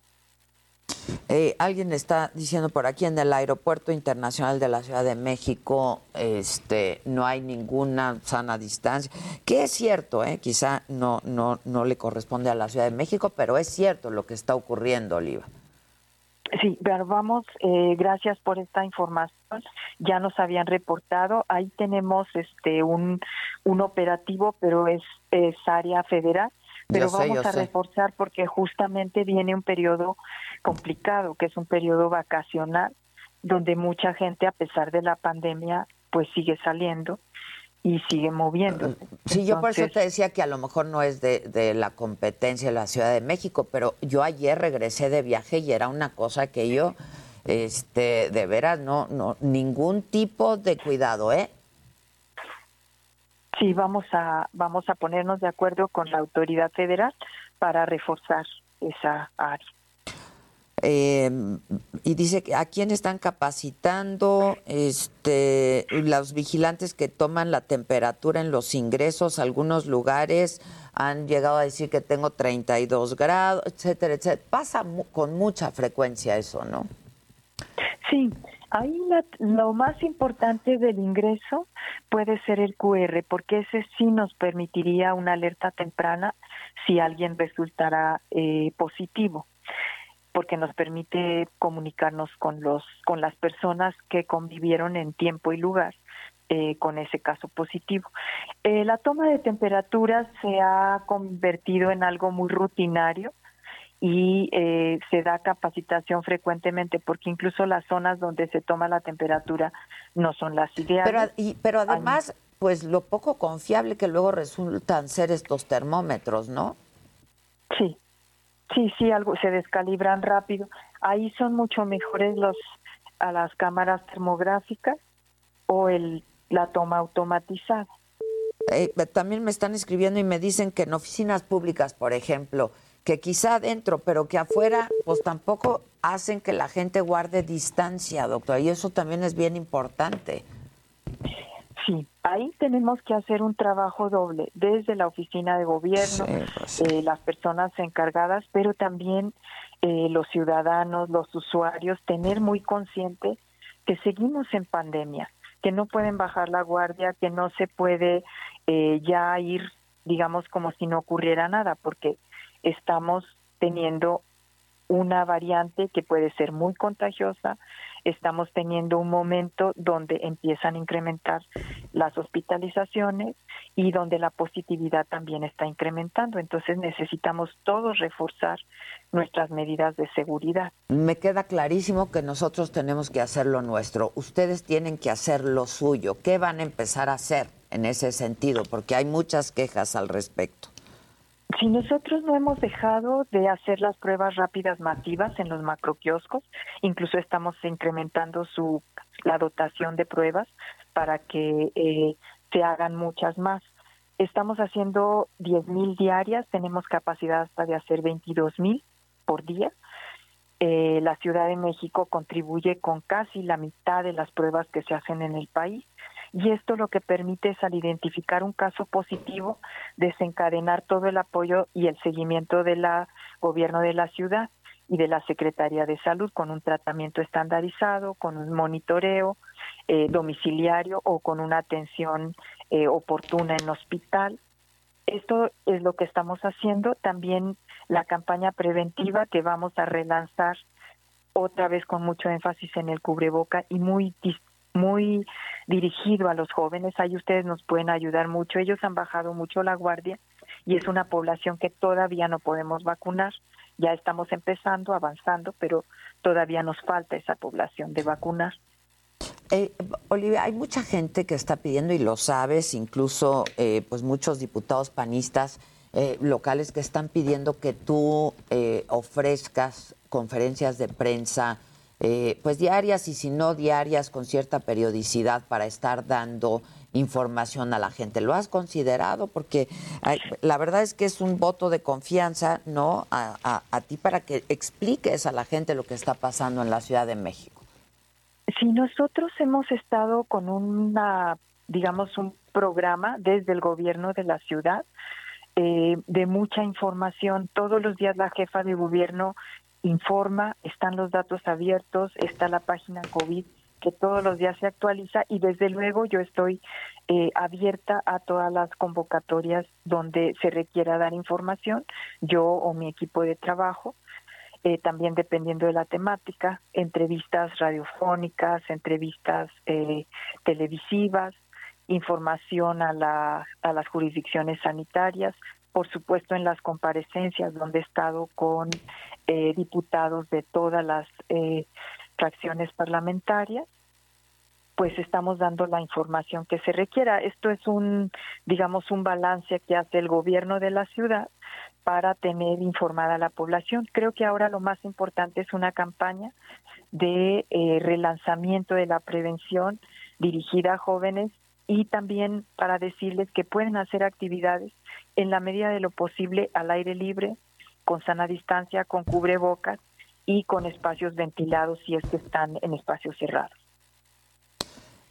[SPEAKER 3] Eh, alguien está diciendo por aquí en el aeropuerto internacional de la Ciudad de México, este, no hay ninguna sana distancia, que es cierto, eh, quizá no, no, no le corresponde a la Ciudad de México, pero es cierto lo que está ocurriendo, Oliva.
[SPEAKER 18] Sí, vamos, eh, gracias por esta información. Ya nos habían reportado, ahí tenemos este un, un operativo, pero es, es área federal pero vamos a reforzar porque justamente viene un periodo complicado, que es un periodo vacacional, donde mucha gente, a pesar de la pandemia, pues sigue saliendo y sigue moviendo.
[SPEAKER 3] Sí, yo por eso te decía que a lo mejor no es de, de, la competencia de la Ciudad de México, pero yo ayer regresé de viaje y era una cosa que yo, este, de veras, no, no, ningún tipo de cuidado, ¿eh?
[SPEAKER 18] Sí, vamos a, vamos a ponernos de acuerdo con la autoridad federal para reforzar esa área.
[SPEAKER 3] Eh, y dice que a quién están capacitando este los vigilantes que toman la temperatura en los ingresos algunos lugares han llegado a decir que tengo 32 grados etcétera etcétera. Pasa con mucha frecuencia eso no
[SPEAKER 18] sí Ahí lo más importante del ingreso puede ser el QR, porque ese sí nos permitiría una alerta temprana si alguien resultara eh, positivo porque nos permite comunicarnos con los con las personas que convivieron en tiempo y lugar eh, con ese caso positivo. Eh, la toma de temperatura se ha convertido en algo muy rutinario y eh, se da capacitación frecuentemente porque incluso las zonas donde se toma la temperatura no son las ideales.
[SPEAKER 3] Pero, y, pero además, pues lo poco confiable que luego resultan ser estos termómetros, ¿no?
[SPEAKER 18] Sí, sí, sí, algo se descalibran rápido. Ahí son mucho mejores los a las cámaras termográficas o el la toma automatizada.
[SPEAKER 3] Eh, también me están escribiendo y me dicen que en oficinas públicas, por ejemplo, que quizá adentro, pero que afuera, pues tampoco hacen que la gente guarde distancia, doctor, y eso también es bien importante.
[SPEAKER 18] Sí, ahí tenemos que hacer un trabajo doble, desde la oficina de gobierno, pues eh, las personas encargadas, pero también eh, los ciudadanos, los usuarios, tener muy consciente que seguimos en pandemia, que no pueden bajar la guardia, que no se puede eh, ya ir, digamos, como si no ocurriera nada, porque estamos teniendo una variante que puede ser muy contagiosa, estamos teniendo un momento donde empiezan a incrementar las hospitalizaciones y donde la positividad también está incrementando. Entonces necesitamos todos reforzar nuestras medidas de seguridad.
[SPEAKER 3] Me queda clarísimo que nosotros tenemos que hacer lo nuestro. Ustedes tienen que hacer lo suyo. ¿Qué van a empezar a hacer en ese sentido? Porque hay muchas quejas al respecto.
[SPEAKER 18] Si nosotros no hemos dejado de hacer las pruebas rápidas masivas en los macroquioscos, incluso estamos incrementando su la dotación de pruebas para que eh, se hagan muchas más. Estamos haciendo 10.000 diarias, tenemos capacidad hasta de hacer 22.000 por día. Eh, la Ciudad de México contribuye con casi la mitad de las pruebas que se hacen en el país y esto lo que permite es al identificar un caso positivo desencadenar todo el apoyo y el seguimiento de la gobierno de la ciudad y de la Secretaría de Salud con un tratamiento estandarizado, con un monitoreo eh, domiciliario o con una atención eh, oportuna en hospital. Esto es lo que estamos haciendo. También la campaña preventiva que vamos a relanzar otra vez con mucho énfasis en el cubreboca y muy muy dirigido a los jóvenes. Ahí ustedes nos pueden ayudar mucho. Ellos han bajado mucho la guardia y es una población que todavía no podemos vacunar. Ya estamos empezando, avanzando, pero todavía nos falta esa población de vacunar.
[SPEAKER 3] Eh, Olivia, hay mucha gente que está pidiendo, y lo sabes, incluso eh, pues muchos diputados panistas eh, locales que están pidiendo que tú eh, ofrezcas conferencias de prensa eh, pues diarias y si no diarias con cierta periodicidad para estar dando información a la gente. ¿Lo has considerado? Porque la verdad es que es un voto de confianza, ¿no? A, a, ti para que expliques a la gente lo que está pasando en la Ciudad de México.
[SPEAKER 18] Si nosotros hemos estado con una, digamos, un programa desde el gobierno de la ciudad eh, de mucha información. Todos los días la jefa de gobierno informa, están los datos abiertos, está la página COVID que todos los días se actualiza y desde luego yo estoy eh, abierta a todas las convocatorias donde se requiera dar información, yo o mi equipo de trabajo, eh, también dependiendo de la temática, entrevistas radiofónicas, entrevistas eh, televisivas, información a, la, a las jurisdicciones sanitarias, por supuesto en las comparecencias donde he estado con eh, diputados de todas las eh, fracciones parlamentarias, pues estamos dando la información que se requiera. Esto es un, digamos, un balance que hace el gobierno de la ciudad para tener informada a la población. Creo que ahora lo más importante es una campaña de eh, relanzamiento de la prevención dirigida a jóvenes y también para decirles que pueden hacer actividades en la medida de lo posible al aire libre, con sana distancia, con cubrebocas y con espacios ventilados si es que están en espacios cerrados.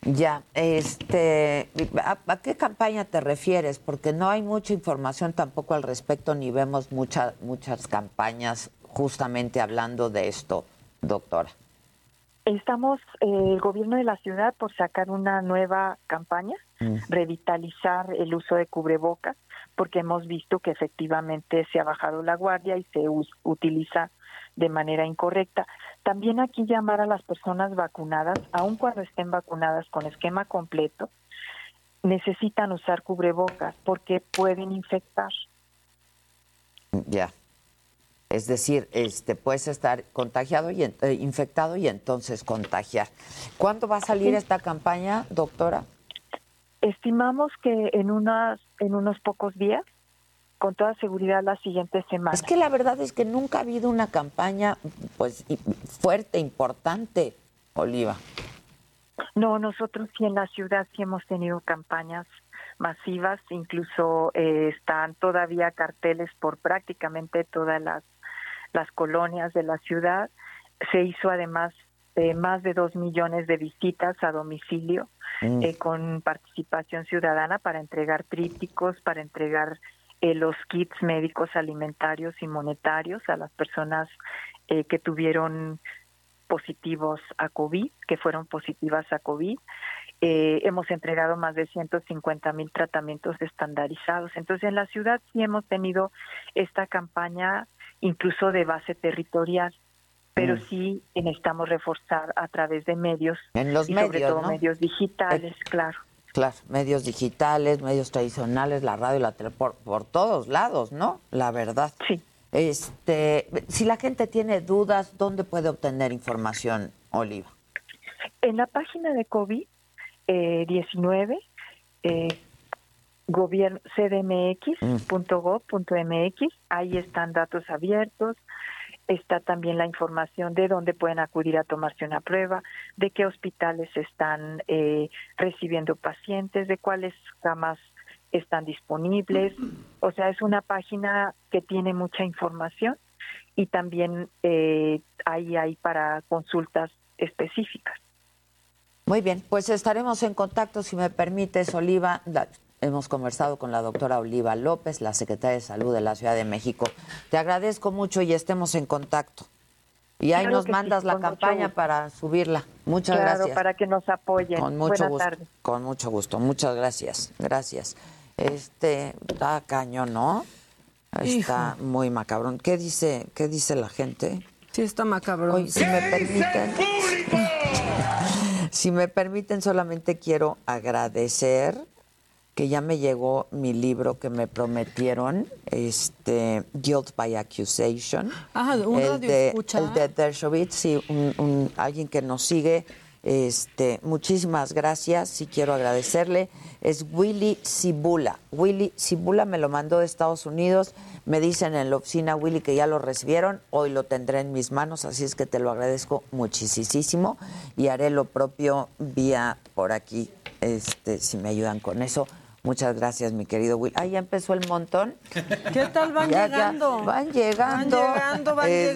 [SPEAKER 3] Ya, este, ¿a, qué campaña te refieres? Porque no hay mucha información tampoco al respecto, ni vemos muchas muchas campañas justamente hablando de esto, doctora.
[SPEAKER 18] Estamos, eh, el gobierno de la ciudad, por sacar una nueva campaña,
[SPEAKER 3] Mm.
[SPEAKER 18] revitalizar el uso de cubrebocas, porque hemos visto que efectivamente se ha bajado la guardia y se utiliza de manera incorrecta. También aquí llamar a las personas vacunadas, aun cuando estén vacunadas con esquema completo, necesitan usar cubrebocas porque pueden infectar.
[SPEAKER 3] Ya. Es decir, este, puedes estar contagiado y eh, infectado y entonces contagiar. ¿Cuándo va a salir
[SPEAKER 18] Sí.
[SPEAKER 3] esta campaña, doctora?
[SPEAKER 18] Estimamos que en unas en unos pocos días, con toda seguridad la siguiente semana.
[SPEAKER 3] Es que la verdad es que nunca ha habido una campaña pues fuerte, importante, Oliva.
[SPEAKER 18] No, nosotros sí en la ciudad sí hemos tenido campañas masivas, incluso eh, están todavía carteles por prácticamente todas las, las colonias de la ciudad. Se hizo además eh, más de dos millones de visitas a domicilio
[SPEAKER 19] Mm.
[SPEAKER 18] eh, con participación ciudadana para entregar trípticos, para entregar eh, los kits médicos alimentarios y monetarios a las personas eh, que tuvieron positivos a COVID, que fueron positivas a COVID. Eh, hemos entregado más de 150 mil tratamientos estandarizados. Entonces, en la ciudad sí hemos tenido esta campaña incluso de base territorial, pero
[SPEAKER 3] Mm.
[SPEAKER 18] sí necesitamos reforzar a través de medios
[SPEAKER 3] En los
[SPEAKER 18] y sobre
[SPEAKER 3] medios,
[SPEAKER 18] todo
[SPEAKER 3] ¿no?
[SPEAKER 18] medios digitales, claro.
[SPEAKER 3] Claro, medios digitales, medios tradicionales, la radio, la tele, por, por todos lados, ¿no? La verdad.
[SPEAKER 18] Sí.
[SPEAKER 3] Este, si la gente tiene dudas, ¿dónde puede obtener información, Oliva?
[SPEAKER 18] En la página de COVID-19, eh, gobierno cdmx.gov.mx, ahí están datos abiertos, está también la información de dónde pueden acudir a tomarse una prueba, de qué hospitales están eh, recibiendo pacientes, de cuáles camas están disponibles. O sea, es una página que tiene mucha información y también eh, ahí hay para consultas específicas.
[SPEAKER 3] Muy bien, pues estaremos en contacto, si me permites, Oliva. Hemos conversado con la doctora Oliva López, la secretaria de Salud de la Ciudad de México. Te agradezco mucho y estemos en contacto. Y ahí
[SPEAKER 18] Claro
[SPEAKER 3] nos mandas
[SPEAKER 18] sí,
[SPEAKER 3] la campaña para subirla. Muchas
[SPEAKER 18] claro,
[SPEAKER 3] gracias.
[SPEAKER 18] para que nos apoyen.
[SPEAKER 3] Con mucho
[SPEAKER 18] Buenas
[SPEAKER 3] gusto.
[SPEAKER 18] tardes.
[SPEAKER 3] Con mucho gusto. Muchas gracias. Gracias. Este, está cañón, ¿no? Está muy macabrón. ¿Qué dice, qué dice la gente?
[SPEAKER 14] Sí, está macabrón.
[SPEAKER 3] Oye, si me permiten. Si me permiten, solamente quiero agradecer que ya me llegó mi libro que me prometieron, este Guilt by Accusation.
[SPEAKER 14] Ah, un
[SPEAKER 3] el de,
[SPEAKER 14] escucha.
[SPEAKER 3] el de Dershowitz, sí, un, un- alguien que nos sigue. Este, muchísimas gracias, sí quiero agradecerle. Es Willy Cibula. Willy Cibula me lo mandó de Estados Unidos. Me dicen en la oficina, Willy, que ya lo recibieron. Hoy lo tendré en mis manos, así es que te lo agradezco muchísimo. Y haré lo propio vía por aquí, este, si me ayudan con eso. Muchas gracias, mi querido Will. Ah, ya empezó el montón.
[SPEAKER 14] ¿Qué tal van
[SPEAKER 3] Ya, ya,
[SPEAKER 14] llegando?
[SPEAKER 3] van llegando.
[SPEAKER 14] Van llegando, van
[SPEAKER 3] Este,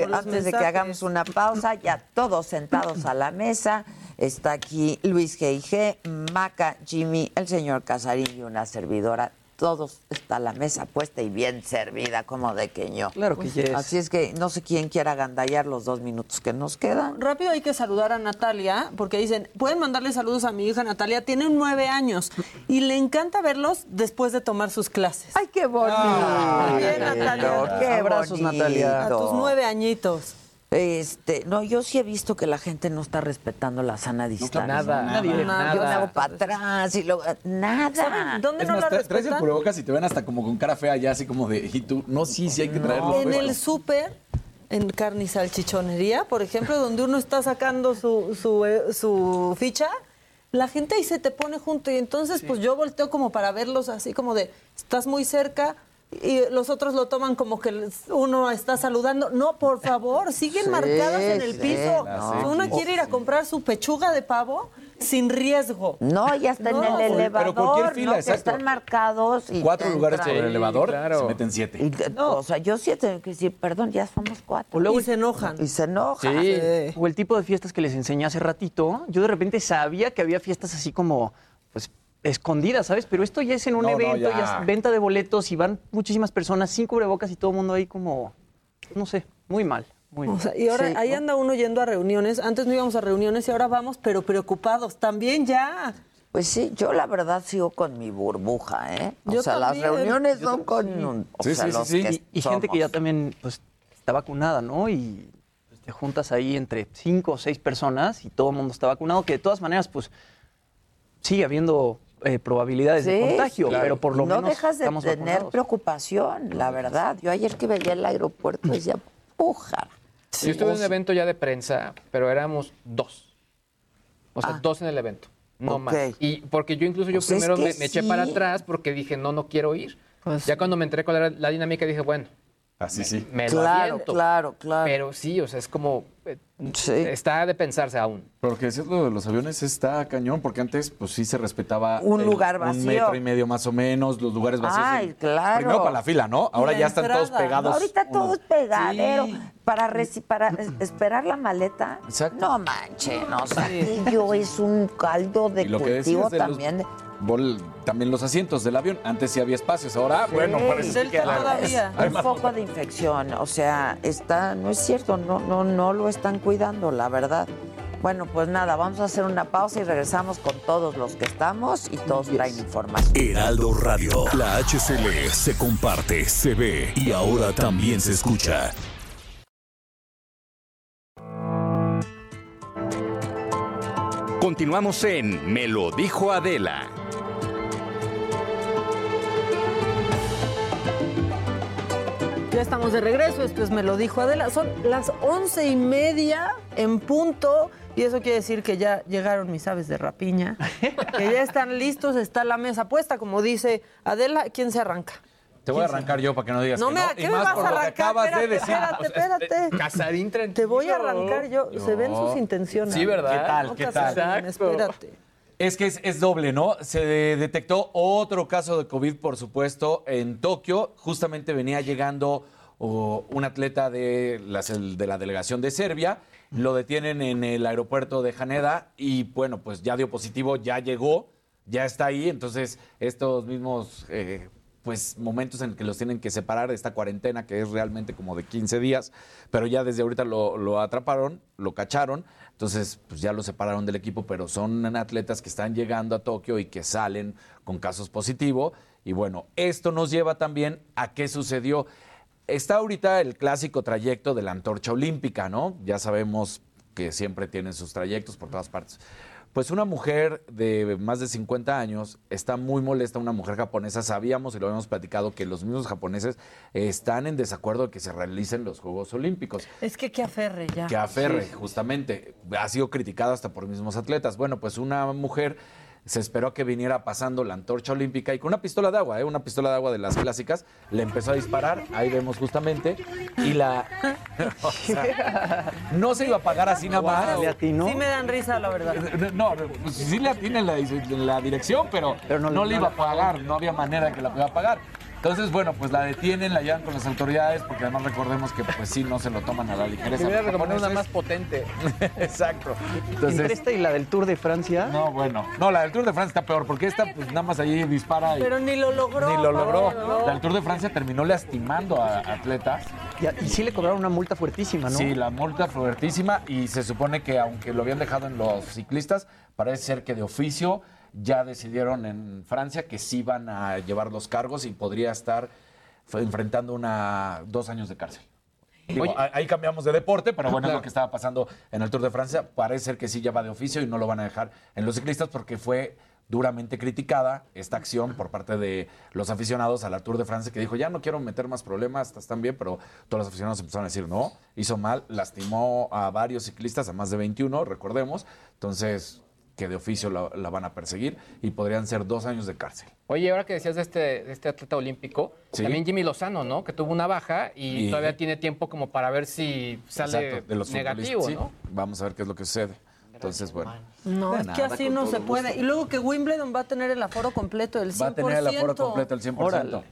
[SPEAKER 14] llegando.
[SPEAKER 3] Antes de que hagamos una pausa, ya todos sentados a la mesa. Está aquí Luis G.I.G., Maca, Jimmy, el señor Casarín y una servidora. Todos está la mesa puesta y bien servida, como de queño.
[SPEAKER 20] Claro que yes.
[SPEAKER 3] Así es que no sé quién quiera agandallar los dos minutos que nos quedan.
[SPEAKER 14] Rápido hay que saludar a Natalia, porque dicen, pueden mandarle saludos a mi hija Natalia, tiene nueve años y le encanta verlos después de tomar sus clases.
[SPEAKER 3] ¡Ay, qué bonito!
[SPEAKER 14] Muy bien, Natalia.
[SPEAKER 3] ¡Qué
[SPEAKER 20] Abrazos,
[SPEAKER 3] bonito!
[SPEAKER 20] Natalia.
[SPEAKER 14] A tus nueve añitos.
[SPEAKER 3] Este, no, yo sí he visto que la gente no está respetando la sana distancia.
[SPEAKER 20] nada, nadie,
[SPEAKER 3] Yo me
[SPEAKER 20] nada.
[SPEAKER 3] hago para atrás y luego nada.
[SPEAKER 14] ¿Saben dónde
[SPEAKER 19] Es
[SPEAKER 14] no
[SPEAKER 19] más,
[SPEAKER 14] la
[SPEAKER 19] tra- traes el
[SPEAKER 14] respetan?
[SPEAKER 19] cubrebocas y te ven hasta como con cara fea ya, así como de, ¿y tú? No, sí, sí hay que traerlo.
[SPEAKER 14] En el súper, en carne y salchichonería, por ejemplo, donde uno está sacando su, su, eh, su ficha, la gente ahí se te pone junto y entonces pues yo volteo como para verlos así como de, estás muy cerca y los otros lo toman como que uno está saludando. No, por favor, siguen
[SPEAKER 3] Sí,
[SPEAKER 14] marcadas en el
[SPEAKER 3] sí,
[SPEAKER 14] piso.
[SPEAKER 3] no.
[SPEAKER 14] Uno quiere ir a comprar su pechuga de pavo sin riesgo.
[SPEAKER 3] No, ya está
[SPEAKER 14] No,
[SPEAKER 3] en el
[SPEAKER 14] pero
[SPEAKER 3] elevador,
[SPEAKER 19] cualquier fila,
[SPEAKER 3] ¿no? que
[SPEAKER 19] exacto.
[SPEAKER 3] están marcados. Y
[SPEAKER 19] Cuatro lugares por el elevador,
[SPEAKER 20] claro.
[SPEAKER 19] se meten siete.
[SPEAKER 3] Y te- O sea, yo sí tengo que decir, perdón, ya somos cuatro.
[SPEAKER 20] O luego-
[SPEAKER 14] y se enojan.
[SPEAKER 3] Y se enojan.
[SPEAKER 20] Sí. O el tipo de fiestas que les enseñé hace ratito. Yo de repente sabía que había fiestas así como, pues, escondidas, ¿sabes? Pero esto ya es en un
[SPEAKER 19] No, no,
[SPEAKER 20] evento,
[SPEAKER 19] ya.
[SPEAKER 20] ya. es venta de boletos y van muchísimas personas sin cubrebocas y todo el mundo ahí como, no sé, muy mal. Muy
[SPEAKER 14] O sea, y ahora
[SPEAKER 3] Sí,
[SPEAKER 14] ahí
[SPEAKER 3] ¿no?
[SPEAKER 14] anda uno yendo a reuniones. Antes no íbamos a reuniones y ahora vamos, pero preocupados. También ya.
[SPEAKER 3] Pues sí, yo la verdad sigo con mi burbuja, ¿eh? O
[SPEAKER 14] Yo
[SPEAKER 3] sea, las reuniones
[SPEAKER 20] Yo
[SPEAKER 3] son con...
[SPEAKER 20] sí.
[SPEAKER 3] un- o
[SPEAKER 20] Sí,
[SPEAKER 3] sea,
[SPEAKER 20] sí,
[SPEAKER 3] los
[SPEAKER 20] sí.
[SPEAKER 3] que
[SPEAKER 20] Y, y gente que ya también pues, está vacunada, ¿no? Y pues, te juntas ahí entre cinco o seis personas y todo el mundo está vacunado, que de todas maneras, pues sigue habiendo eh, probabilidades de
[SPEAKER 3] Sí,
[SPEAKER 20] contagio,
[SPEAKER 3] claro.
[SPEAKER 20] pero por lo
[SPEAKER 3] Y no
[SPEAKER 20] menos
[SPEAKER 3] dejas de
[SPEAKER 20] estamos
[SPEAKER 3] tener
[SPEAKER 20] vacunados.
[SPEAKER 3] preocupación, la verdad. Yo ayer que veía el aeropuerto decía, puja.
[SPEAKER 21] Yo estuve en un evento ya de prensa, pero éramos dos. O sea, dos en el evento, no más. Y porque yo incluso yo
[SPEAKER 3] Pues es
[SPEAKER 21] primero
[SPEAKER 3] que
[SPEAKER 21] me, me eché
[SPEAKER 3] sí.
[SPEAKER 21] para atrás porque dije, no, no quiero ir. ya cuando me enteré cuál era la dinámica dije, bueno,
[SPEAKER 19] Así sí.
[SPEAKER 21] me lo
[SPEAKER 3] Claro,
[SPEAKER 21] aviento.
[SPEAKER 3] claro, claro.
[SPEAKER 21] Pero sí, o sea, es como... eh, Está de pensarse aún.
[SPEAKER 19] Pero lo que decías lo de los aviones está cañón, porque antes pues sí se respetaba
[SPEAKER 3] Un
[SPEAKER 19] el-
[SPEAKER 3] lugar
[SPEAKER 19] Un
[SPEAKER 3] vacío.
[SPEAKER 19] metro y medio más o menos, los lugares vacíos.
[SPEAKER 3] Ay, claro.
[SPEAKER 19] Primero para la fila, ¿no? Ahora
[SPEAKER 3] la
[SPEAKER 19] ya están todos pegados.
[SPEAKER 3] Ahorita todo
[SPEAKER 19] uno-
[SPEAKER 3] es pegadero. Para, reci- para es- esperar la maleta. No manchen, o sea, aquello es un caldo de
[SPEAKER 19] Y lo que
[SPEAKER 3] cultivo
[SPEAKER 19] de
[SPEAKER 3] también.
[SPEAKER 19] Vol- también los asientos del avión. Antes sí había espacios, ahora, bueno, parece que hay
[SPEAKER 3] un foco de infección, o sea, está, no es cierto, no, no, no lo están cuidando, la verdad. Bueno, pues nada, vamos a hacer una pausa y regresamos con todos los que estamos y todos traen información.
[SPEAKER 15] Heraldo Radio. La HCL se comparte, se ve y ahora también se escucha.
[SPEAKER 2] Continuamos en Me lo dijo Adela.
[SPEAKER 14] Ya estamos de regreso, esto es Me lo dijo Adela. Son las once y media en punto y eso quiere decir que ya llegaron mis aves de rapiña, que ya están listos, está la mesa puesta, como dice Adela, ¿quién se arranca?
[SPEAKER 19] Te voy a arrancar yo para que no digas
[SPEAKER 14] No
[SPEAKER 19] que
[SPEAKER 14] me,
[SPEAKER 19] no.
[SPEAKER 14] ¿qué
[SPEAKER 19] y
[SPEAKER 14] me
[SPEAKER 19] más
[SPEAKER 14] vas
[SPEAKER 19] por
[SPEAKER 14] a
[SPEAKER 19] lo que
[SPEAKER 14] arrancar?
[SPEAKER 19] acabas
[SPEAKER 14] espérate,
[SPEAKER 19] de decir.
[SPEAKER 14] espérate, espérate.
[SPEAKER 21] Casarín
[SPEAKER 14] Te voy a arrancar yo, se ven sus intenciones.
[SPEAKER 19] Sí, ¿verdad? ¿Qué tal?
[SPEAKER 14] No,
[SPEAKER 19] ¿Qué
[SPEAKER 14] Casarín,
[SPEAKER 19] tal?
[SPEAKER 14] Espérate.
[SPEAKER 19] Es que es, es doble, ¿no? Se de- detectó otro caso de COVID, por supuesto, en Tokio. Justamente venía llegando un atleta de, el- de la delegación de Serbia. Lo detienen en el aeropuerto de Haneda y, bueno, pues ya dio positivo, ya llegó, ya está ahí. Entonces, estos mismos... eh, pues momentos en que los tienen que separar de esta cuarentena que es realmente como de 15 días, pero ya desde ahorita lo atraparon, lo cacharon, entonces pues ya lo separaron del equipo, pero son atletas que están llegando a Tokio y que salen con casos positivos. Y bueno, esto nos lleva también a qué sucedió. Está ahorita el clásico trayecto de la antorcha olímpica, ¿no? Ya sabemos que siempre tienen sus trayectos por todas partes. Pues una mujer de más de 50 años está muy molesta, una mujer japonesa. Sabíamos y lo habíamos platicado que los mismos japoneses están en desacuerdo de que se realicen los Juegos Olímpicos.
[SPEAKER 14] Es que que aferre ya.
[SPEAKER 19] Que aferre,
[SPEAKER 14] Sí,
[SPEAKER 19] justamente. Ha sido criticado hasta por mismos atletas. Bueno, pues una mujer se esperó a que viniera pasando la antorcha olímpica y con una pistola de agua, ¿eh? una pistola de agua de las clásicas, le empezó a disparar, ahí vemos justamente, y la... o sea, no se iba a pagar así nada más.
[SPEAKER 14] Sí me dan risa, la verdad.
[SPEAKER 19] No, no, pues sí le tiene en la, en la dirección, pero, no,
[SPEAKER 20] no
[SPEAKER 19] le iba a pagar, no había manera de que la pudiera pagar. Entonces, bueno, pues la detienen, la llevan con las autoridades, porque además recordemos que pues sí, no se lo toman a la ligereza.
[SPEAKER 21] Hubiera recomendado una más potente.
[SPEAKER 19] Exacto.
[SPEAKER 20] Entre esta y la del Tour de Francia.
[SPEAKER 19] No, bueno. No, la del Tour de Francia está peor, porque esta pues nada más allí dispara y
[SPEAKER 14] Pero ni lo logró.
[SPEAKER 19] ni lo logró.
[SPEAKER 14] No.
[SPEAKER 19] La del Tour de Francia terminó lastimando a atletas.
[SPEAKER 20] Y, y sí le cobraron una multa fuertísima, ¿no?
[SPEAKER 19] Sí, la multa fuertísima y se supone que aunque lo habían dejado en los ciclistas, parece ser que de oficio ya decidieron en Francia que sí van a llevar los cargos y podría estar enfrentando una dos años de cárcel. Digo,
[SPEAKER 21] Oye.
[SPEAKER 19] ahí- cambiamos de deporte, pero bueno, es lo que estaba pasando en el Tour de Francia. Parece ser que sí ya va de oficio y no lo van a dejar en los ciclistas porque fue duramente criticada esta acción por parte de los aficionados a la Tour de Francia que dijo, ya no quiero meter más problemas, están bien, pero todos los aficionados empezaron a decir, no, hizo mal, lastimó a varios ciclistas, a más de 21, recordemos, entonces que de oficio la, la van a perseguir y podrían ser dos años de cárcel.
[SPEAKER 21] Oye, ahora que decías de este, de este atleta olímpico,
[SPEAKER 19] Sí.
[SPEAKER 21] también Jimmy Lozano, ¿no? Que tuvo una baja y,
[SPEAKER 19] Y-
[SPEAKER 21] todavía tiene tiempo como para ver si sale
[SPEAKER 19] Exacto, de los
[SPEAKER 21] negativo, ¿no?
[SPEAKER 19] sí. Vamos a ver qué es lo que sucede. Entonces, bueno.
[SPEAKER 14] No, es que así no se
[SPEAKER 19] gusto.
[SPEAKER 14] puede. Y luego que Wimbledon va a tener el aforo completo del 100%.
[SPEAKER 19] Va a tener el aforo completo el 100%.
[SPEAKER 14] Órale.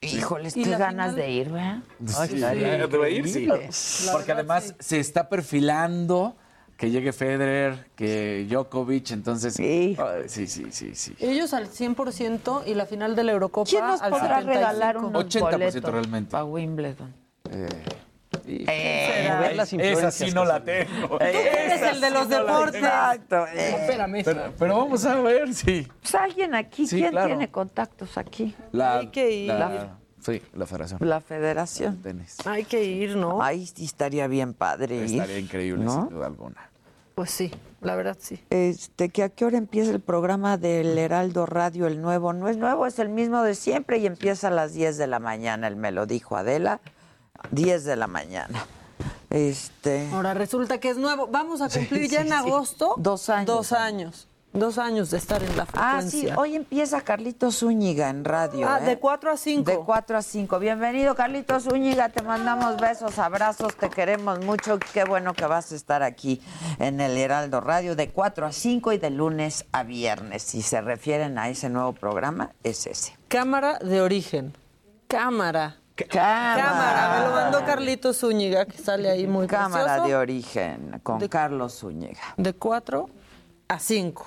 [SPEAKER 3] Híjoles, qué ganas
[SPEAKER 14] final-
[SPEAKER 3] de ir, ¿verdad?
[SPEAKER 19] Ay,
[SPEAKER 3] Sí.
[SPEAKER 19] sí. De ir, sí. Porque además se está perfilando que llegue Federer, que Djokovic, entonces... Sí. sí, sí, sí, sí.
[SPEAKER 14] Ellos al 100% y la final de la Eurocopa
[SPEAKER 3] ¿Quién nos
[SPEAKER 14] al
[SPEAKER 3] podrá
[SPEAKER 14] 75.
[SPEAKER 3] regalar unos
[SPEAKER 19] 80%
[SPEAKER 3] boletos
[SPEAKER 19] realmente.
[SPEAKER 3] para Wimbledon?
[SPEAKER 19] Eh,
[SPEAKER 3] Eh,
[SPEAKER 19] Esa
[SPEAKER 20] influencias.
[SPEAKER 19] sí no la tengo.
[SPEAKER 14] Tú eres el de los deportes.
[SPEAKER 3] Exacto. eh.
[SPEAKER 21] Espérame.
[SPEAKER 19] Pero, pero vamos a ver si.
[SPEAKER 3] Pues alguien aquí,
[SPEAKER 19] Sí,
[SPEAKER 3] ¿quién
[SPEAKER 19] claro.
[SPEAKER 3] tiene contactos aquí?
[SPEAKER 19] La,
[SPEAKER 14] Hay que ir.
[SPEAKER 19] la- sí, la federación.
[SPEAKER 3] La federación.
[SPEAKER 19] Tenis.
[SPEAKER 14] Hay que ir, ¿no?
[SPEAKER 3] Ahí sí estaría bien padre. ir,
[SPEAKER 19] Estaría increíble,
[SPEAKER 3] ¿no?
[SPEAKER 19] sin duda alguna.
[SPEAKER 14] Pues sí, la verdad sí.
[SPEAKER 3] Este, que a qué hora empieza el programa del Heraldo Radio, el nuevo. No es nuevo, es el mismo de siempre y empieza a las 10 de la mañana, él me lo dijo Adela, 10 de la mañana. Este,
[SPEAKER 14] Ahora resulta que es nuevo. Vamos a cumplir
[SPEAKER 3] Sí,
[SPEAKER 14] ya
[SPEAKER 3] sí,
[SPEAKER 14] en
[SPEAKER 3] sí.
[SPEAKER 14] agosto.
[SPEAKER 3] Dos años.
[SPEAKER 14] Dos años. Dos años de estar en la
[SPEAKER 3] ah,
[SPEAKER 14] frecuencia.
[SPEAKER 3] sí, hoy empieza Carlitos Zúñiga en radio.
[SPEAKER 14] Ah,
[SPEAKER 3] ¿eh?
[SPEAKER 14] de 4 a 5.
[SPEAKER 3] De 4 a 5. Bienvenido, Carlitos Zúñiga. Te mandamos besos, abrazos, te queremos mucho. Qué bueno que vas a estar aquí en el Heraldo Radio de 4 a 5 y de lunes a viernes. Si se refieren a ese nuevo programa, es ese.
[SPEAKER 14] Cámara de origen. Cámara.
[SPEAKER 3] Cámara.
[SPEAKER 14] Cámara. Me lo mandó Carlitos Zúñiga, que sale ahí muy
[SPEAKER 3] Cámara
[SPEAKER 14] precioso.
[SPEAKER 3] de origen con
[SPEAKER 14] De-
[SPEAKER 3] Carlos Zúñiga.
[SPEAKER 14] De 4 a 5.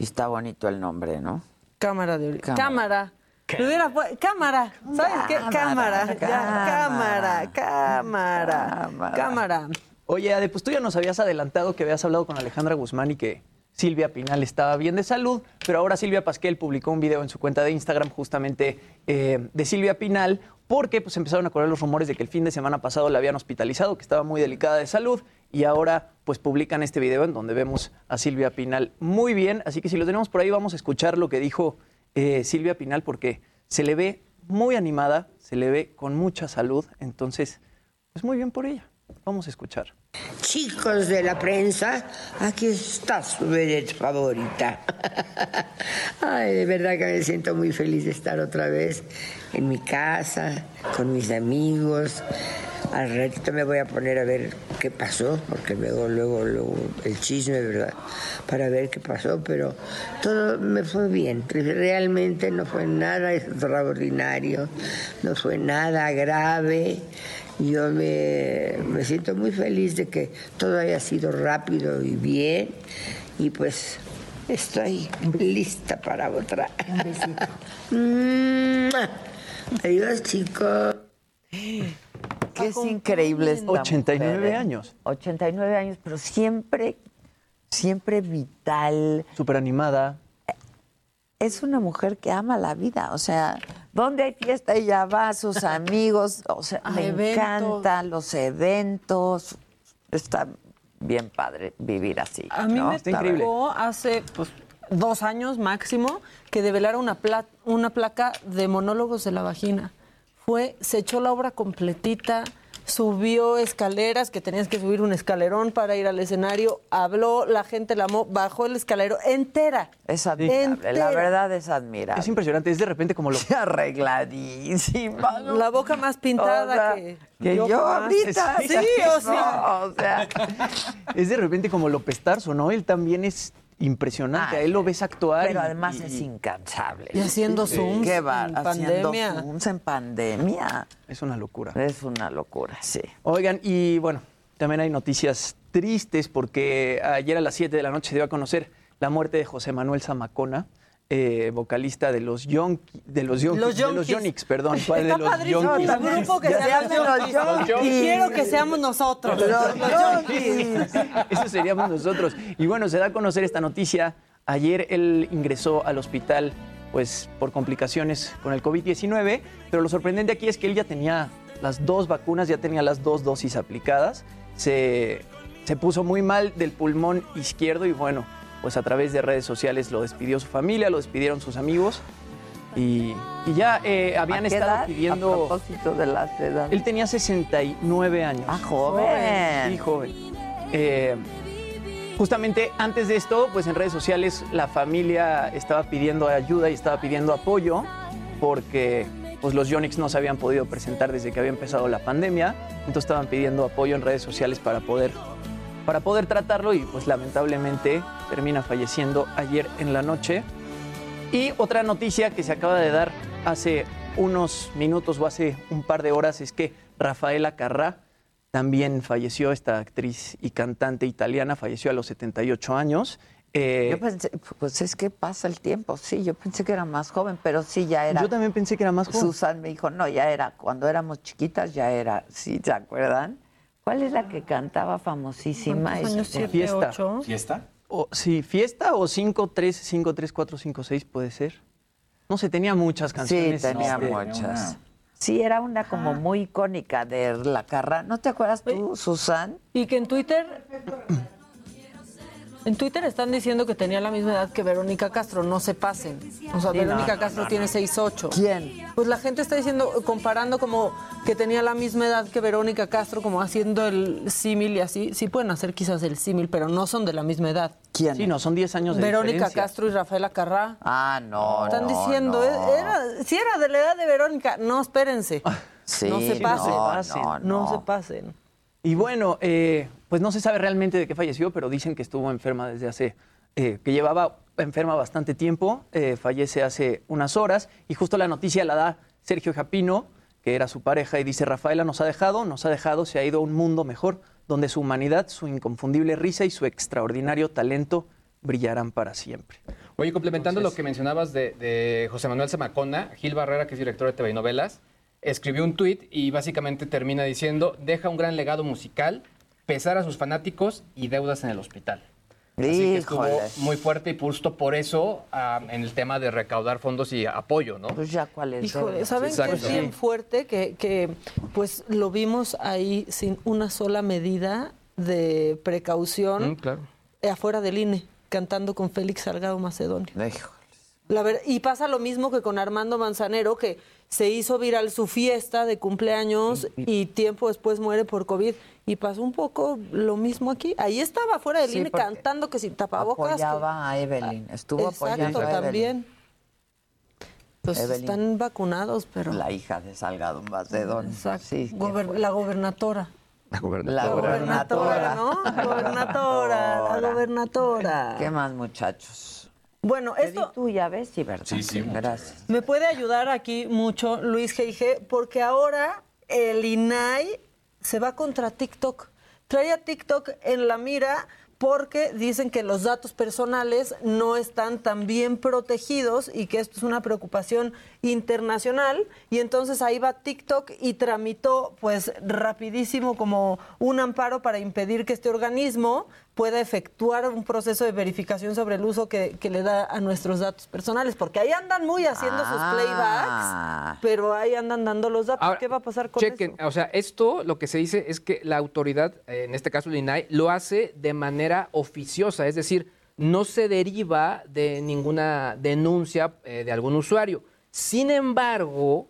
[SPEAKER 3] Y está bonito el nombre, ¿no?
[SPEAKER 14] Cámara de.
[SPEAKER 3] Cámara.
[SPEAKER 14] Cámara. Cámara. ¿Sabes qué?
[SPEAKER 3] Cámara,
[SPEAKER 14] Cámara. Ya, Cámara. Cámara.
[SPEAKER 3] Cámara.
[SPEAKER 14] Cámara.
[SPEAKER 20] Oye, Ade, pues tú ya nos habías adelantado que habías hablado con Alejandra Guzmán y que Silvia Pinal estaba bien de salud, pero ahora Silvia Pasquel publicó un video en su cuenta de Instagram justamente eh, de Silvia Pinal porque pues empezaron a correr los rumores de que el fin de semana pasado la habían hospitalizado, que estaba muy delicada de salud y ahora pues publican este video en donde vemos a Silvia Pinal muy bien, así que si lo tenemos por ahí vamos a escuchar lo que dijo eh, Silvia Pinal porque se le ve muy animada, se le ve con mucha salud, entonces pues muy bien por ella. Vamos a escuchar.
[SPEAKER 22] Chicos de la prensa, aquí está su vedette favorita. Ay, de verdad que me siento muy feliz de estar otra vez en mi casa, con mis amigos. Al ratito me voy a poner a ver qué pasó, porque luego, luego, luego el chisme, ¿verdad? Para ver qué pasó, pero todo me fue bien. Realmente no fue nada extraordinario, no fue nada grave. Yo me, me siento muy feliz de que todo haya sido rápido y bien y pues estoy lista para otra. ¡Mua! Adiós chicos.
[SPEAKER 3] Que es increíble esta
[SPEAKER 20] 89
[SPEAKER 3] mujer, ¿eh?
[SPEAKER 20] años.
[SPEAKER 3] 89 años, pero siempre, siempre vital.
[SPEAKER 20] Súper animada.
[SPEAKER 3] Es una mujer que ama la vida, o sea, donde hay fiesta ella va, sus amigos, o sea,
[SPEAKER 14] A
[SPEAKER 3] me
[SPEAKER 14] eventos.
[SPEAKER 3] encantan los eventos. Está bien padre vivir así.
[SPEAKER 14] A mí
[SPEAKER 3] ¿no?
[SPEAKER 14] me tocó hace pues, dos años máximo que develara una, pla- una placa de monólogos de la vagina. Fue, se echó la obra completita, subió escaleras, que tenías que subir un escalerón para ir al escenario, habló, la gente la amó, bajó el escalero entera.
[SPEAKER 3] Es admirable, la verdad es admirable.
[SPEAKER 20] Es impresionante, es de repente como lo...
[SPEAKER 3] Arregladísima. ¿no?
[SPEAKER 14] La boca más pintada
[SPEAKER 3] O sea,
[SPEAKER 14] que,
[SPEAKER 3] que yo ahorita.
[SPEAKER 14] Sí, o sea.
[SPEAKER 3] No, o sea,
[SPEAKER 20] Es de repente como López Tarso, ¿no? Él también es impresionante, a él lo ves actuar.
[SPEAKER 3] pero
[SPEAKER 20] y-
[SPEAKER 3] además
[SPEAKER 20] y-
[SPEAKER 3] es incansable.
[SPEAKER 14] Y haciendo
[SPEAKER 3] Sí.
[SPEAKER 14] Zooms
[SPEAKER 3] Qué va,
[SPEAKER 14] en
[SPEAKER 3] haciendo
[SPEAKER 14] pandemia.
[SPEAKER 3] Zooms en pandemia.
[SPEAKER 20] Es una locura.
[SPEAKER 3] Es una locura, sí.
[SPEAKER 20] Oigan, y bueno, también hay noticias tristes porque ayer a las 7 de la noche se dio a conocer la muerte de José Manuel Zamacona, eh, vocalista de los Yonki, de los Yonki-
[SPEAKER 14] Los
[SPEAKER 20] de los
[SPEAKER 14] Yonkis.
[SPEAKER 20] Yonix, perdón, ¿cuál de los Yonkis?
[SPEAKER 14] tu grupo que se
[SPEAKER 3] los
[SPEAKER 14] Yonkis.
[SPEAKER 3] Yonkis.
[SPEAKER 14] Y quiero que seamos nosotros.
[SPEAKER 3] Los
[SPEAKER 14] Los
[SPEAKER 3] Yonkis.
[SPEAKER 20] Eso seríamos nosotros. Y bueno, se da a conocer esta noticia. Ayer él ingresó al hospital pues por complicaciones con el COVID-19, pero lo sorprendente aquí es que él ya tenía las dos vacunas, ya tenía las dos dosis aplicadas. Se, se puso muy mal del pulmón izquierdo y bueno, pues a través de redes sociales lo despidió su familia, lo despidieron sus amigos y, y ya eh, habían
[SPEAKER 3] ¿A qué
[SPEAKER 20] estado
[SPEAKER 3] edad?
[SPEAKER 20] pidiendo...
[SPEAKER 3] A propósito de las edades.
[SPEAKER 20] Él tenía 69 años.
[SPEAKER 3] Ah, joven.
[SPEAKER 20] Sí, joven. Eh, justamente antes de esto, pues en redes sociales la familia estaba pidiendo ayuda y estaba pidiendo apoyo porque pues los Yonix no se habían podido presentar desde que había empezado la pandemia, entonces estaban pidiendo apoyo en redes sociales para poder para poder tratarlo y pues lamentablemente termina falleciendo ayer en la noche. Y otra noticia que se acaba de dar hace unos minutos o hace un par de horas es que Rafaela Carrá también falleció, esta actriz y cantante italiana, falleció a los 78 años. Eh,
[SPEAKER 3] Yo pensé, pues es que pasa el tiempo, sí, yo pensé que era más joven, pero sí ya era.
[SPEAKER 20] Yo también pensé que era más joven.
[SPEAKER 3] Susan me dijo, no, ya era, cuando éramos chiquitas ya era, sí, ¿se acuerdan? ¿Cuál es la que cantaba famosísima?
[SPEAKER 14] ¿Cuántos años tiene?
[SPEAKER 20] Fiesta.
[SPEAKER 14] ocho.
[SPEAKER 19] ¿Fiesta?
[SPEAKER 20] O, sí, fiesta o 5, 3, 5, 3, 4, 5, 6 puede ser. No sé, tenía muchas
[SPEAKER 3] Sí,
[SPEAKER 20] canciones.
[SPEAKER 3] tenía
[SPEAKER 20] este,
[SPEAKER 3] muchas. Sí, era una como muy icónica de La Carra. ¿No te acuerdas tú, Susan?
[SPEAKER 14] Y que en Twitter. En Twitter están diciendo que tenía la misma edad que Verónica Castro, no se pasen. O sea,
[SPEAKER 3] Sí,
[SPEAKER 14] Verónica
[SPEAKER 3] no,
[SPEAKER 14] Castro
[SPEAKER 3] no,
[SPEAKER 14] tiene
[SPEAKER 3] no.
[SPEAKER 14] 6'8".
[SPEAKER 3] ¿Quién?
[SPEAKER 14] Pues la gente está diciendo, comparando como que tenía la misma edad que Verónica Castro, como haciendo el símil y así. Sí pueden hacer quizás el símil, pero no son de la misma edad.
[SPEAKER 3] ¿Quién?
[SPEAKER 20] Sí, no, son 10 años de
[SPEAKER 14] Verónica
[SPEAKER 20] diferencia.
[SPEAKER 14] Castro y Rafaela Carrá.
[SPEAKER 3] Ah, no.
[SPEAKER 14] Están
[SPEAKER 3] no,
[SPEAKER 14] diciendo,
[SPEAKER 3] no.
[SPEAKER 14] eh, Era, si era de la edad de Verónica, no, espérense.
[SPEAKER 3] Sí,
[SPEAKER 14] no se pasen.
[SPEAKER 3] no, no,
[SPEAKER 14] no se pasen.
[SPEAKER 20] Y bueno, eh, pues no se sabe realmente de qué falleció, pero dicen que estuvo enferma desde hace, eh, que llevaba enferma bastante tiempo, eh, fallece hace unas horas y justo la noticia la da Sergio Japino, que era su pareja, y dice, Rafaela nos ha dejado, nos ha dejado, se ha ido a un mundo mejor, donde su humanidad, su inconfundible risa y su extraordinario talento brillarán para siempre.
[SPEAKER 21] Oye, complementando
[SPEAKER 20] Entonces-
[SPEAKER 21] lo que mencionabas de, de José Manuel Zamacona, Gil Barrera, que es director de TV y Novelas, escribió un tuit y básicamente termina diciendo, deja un gran legado musical, pesar a sus fanáticos y deudas en el hospital. Así que estuvo muy fuerte y justo por eso ah, en el tema de recaudar fondos y apoyo, ¿no?
[SPEAKER 3] Pues ya cuál es.
[SPEAKER 14] Híjole, ¿saben qué es
[SPEAKER 21] Exacto.
[SPEAKER 14] bien fuerte? Que, que, pues lo vimos ahí sin una sola medida de precaución
[SPEAKER 21] Mm, claro.
[SPEAKER 14] eh, afuera del INE, cantando con Félix Salgado Macedonio.
[SPEAKER 3] Híjole.
[SPEAKER 14] La ver- y pasa lo mismo que con Armando Manzanero, que se hizo viral su fiesta de cumpleaños y tiempo después muere por COVID. Y pasó un poco lo mismo aquí. Ahí estaba afuera del
[SPEAKER 3] Sí,
[SPEAKER 14] INE cantando que sin tapabocas.
[SPEAKER 3] Apoyaba a Evelyn. Estuvo
[SPEAKER 14] Exacto,
[SPEAKER 3] apoyando a Evelyn.
[SPEAKER 14] también. Pues
[SPEAKER 3] Evelyn.
[SPEAKER 14] están vacunados, pero...
[SPEAKER 3] La hija de Salgado Macedonio. Sí,
[SPEAKER 14] Gober- la gobernadora.
[SPEAKER 3] la
[SPEAKER 14] Gobernadora,
[SPEAKER 3] gobernadora.
[SPEAKER 14] ¿no? Gobernadora, la gobernadora.
[SPEAKER 3] ¿Qué más, muchachos?
[SPEAKER 14] Bueno, esto...
[SPEAKER 3] Tú ya ves, sí, ¿verdad?
[SPEAKER 19] Sí, sí,
[SPEAKER 3] Gracias.
[SPEAKER 14] Me puede ayudar aquí mucho Luis G.I.G. porque ahora el INAI se va contra TikTok. Trae a TikTok en la mira porque dicen que los datos personales no están tan bien protegidos y que esto es una preocupación internacional y entonces ahí va TikTok y tramitó pues rapidísimo como un amparo para impedir que este organismo pueda efectuar un proceso de verificación sobre el uso que, que le da a nuestros datos personales, porque ahí andan muy haciendo
[SPEAKER 3] Ah.
[SPEAKER 14] sus playbacks, pero ahí andan dando los datos.
[SPEAKER 21] Ahora,
[SPEAKER 14] ¿Qué va a pasar con
[SPEAKER 21] Chequen,
[SPEAKER 14] eso?
[SPEAKER 21] o sea, esto lo que se dice es que la autoridad, eh, en este caso el INAI, lo hace de manera oficiosa, es decir, no se deriva de ninguna denuncia eh, de algún usuario. Sin embargo,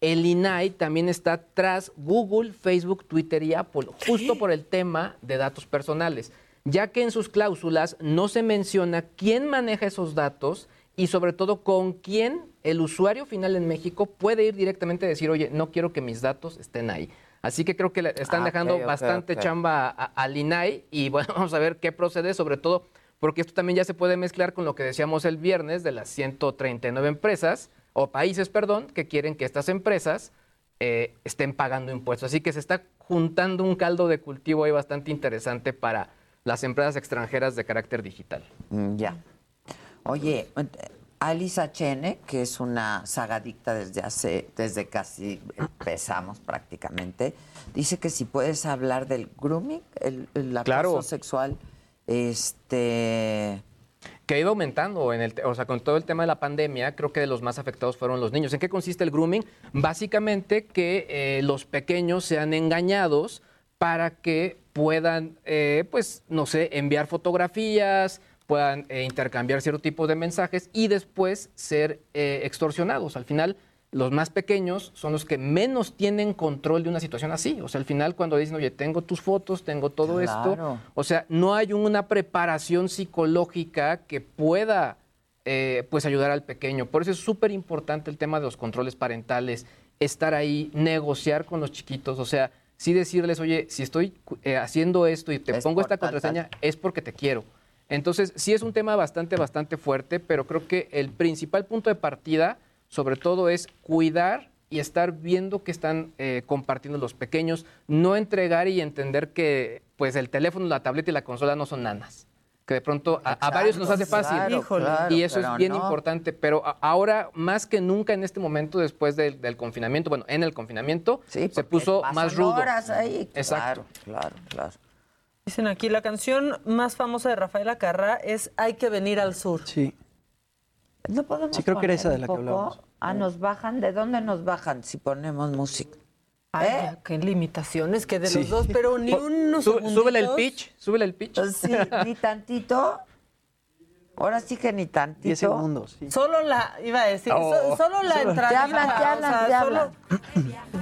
[SPEAKER 21] el INAI también está tras Google, Facebook, Twitter y Apple, justo por el tema de datos personales, ya que en sus cláusulas no se menciona quién maneja esos datos y sobre todo con quién el usuario final en México puede ir directamente a decir, oye, no quiero que mis datos estén ahí. Así que creo que le están
[SPEAKER 3] Ah,
[SPEAKER 21] dejando bastante chamba al INAI y bueno, vamos a ver qué procede, sobre todo porque esto también ya se puede mezclar con lo que decíamos el viernes de las 139 empresas, o países, perdón, que quieren que estas empresas eh, estén pagando impuestos. Así que se está juntando un caldo de cultivo ahí bastante interesante para las empresas extranjeras de carácter digital.
[SPEAKER 3] Mm, Ya. Oye, Alisa Chene, que es una sagadicta desde hace, desde casi empezamos prácticamente, dice que si puedes hablar del grooming, el, el acoso
[SPEAKER 21] Claro.
[SPEAKER 3] sexual, este
[SPEAKER 21] que ha ido aumentando en el, o sea, con todo el tema de la pandemia, creo que de los más afectados fueron los niños. ¿En qué consiste el grooming? Básicamente que eh, los pequeños sean engañados para que puedan, eh, pues, no sé, enviar fotografías, puedan eh, intercambiar cierto tipo de mensajes y después ser extorsionados. Al final, los más pequeños son los que menos tienen control de una situación así. O sea, al final cuando dicen, oye, tengo tus fotos, tengo todo
[SPEAKER 3] Claro.
[SPEAKER 21] esto, o sea, no hay una preparación psicológica que pueda eh, pues ayudar al pequeño. Por eso es súper importante el tema de los controles parentales, estar ahí, negociar con los chiquitos, o sea, sí decirles, oye, si estoy eh, haciendo esto y te
[SPEAKER 3] Es
[SPEAKER 21] pongo esta
[SPEAKER 3] tal.
[SPEAKER 21] contraseña, es porque te quiero. Entonces, sí es un tema bastante, bastante fuerte, pero creo que el principal punto de partida, sobre todo, es cuidar y estar viendo que están eh, compartiendo los pequeños, no entregar y entender que pues el teléfono, la tableta y la consola no son nanas. que de pronto a, a varios nos hace fácil.
[SPEAKER 3] Claro, Híjole. claro,
[SPEAKER 21] y eso es bien
[SPEAKER 3] no.
[SPEAKER 21] importante. Pero a- ahora, más que nunca en este momento, después del, del confinamiento, bueno, en el confinamiento, se puso
[SPEAKER 3] pasan
[SPEAKER 21] más rudo.
[SPEAKER 3] horas ahí.
[SPEAKER 21] Exacto.
[SPEAKER 3] Claro, claro.
[SPEAKER 14] Dicen aquí, la canción más famosa de Rafaela Carrá es Hay que venir al sur.
[SPEAKER 20] Sí.
[SPEAKER 3] No podemos
[SPEAKER 20] Sí, creo que era esa de la que.
[SPEAKER 3] Ah, nos bajan. ¿De dónde nos bajan si ponemos música?
[SPEAKER 14] Ay,
[SPEAKER 3] ¿Eh?
[SPEAKER 14] qué limitaciones que de
[SPEAKER 20] Sí.
[SPEAKER 14] los dos, pero ni unos
[SPEAKER 21] Sube- súbele el pitch, súbele el pitch.
[SPEAKER 3] Sí, ni tantito. Ahora sí que ni tantito.
[SPEAKER 20] 10 segundos. sí.
[SPEAKER 14] Solo la, iba a decir,
[SPEAKER 20] Oh.
[SPEAKER 14] so- solo la entrada.
[SPEAKER 3] Te hablan, te hablan, hablan.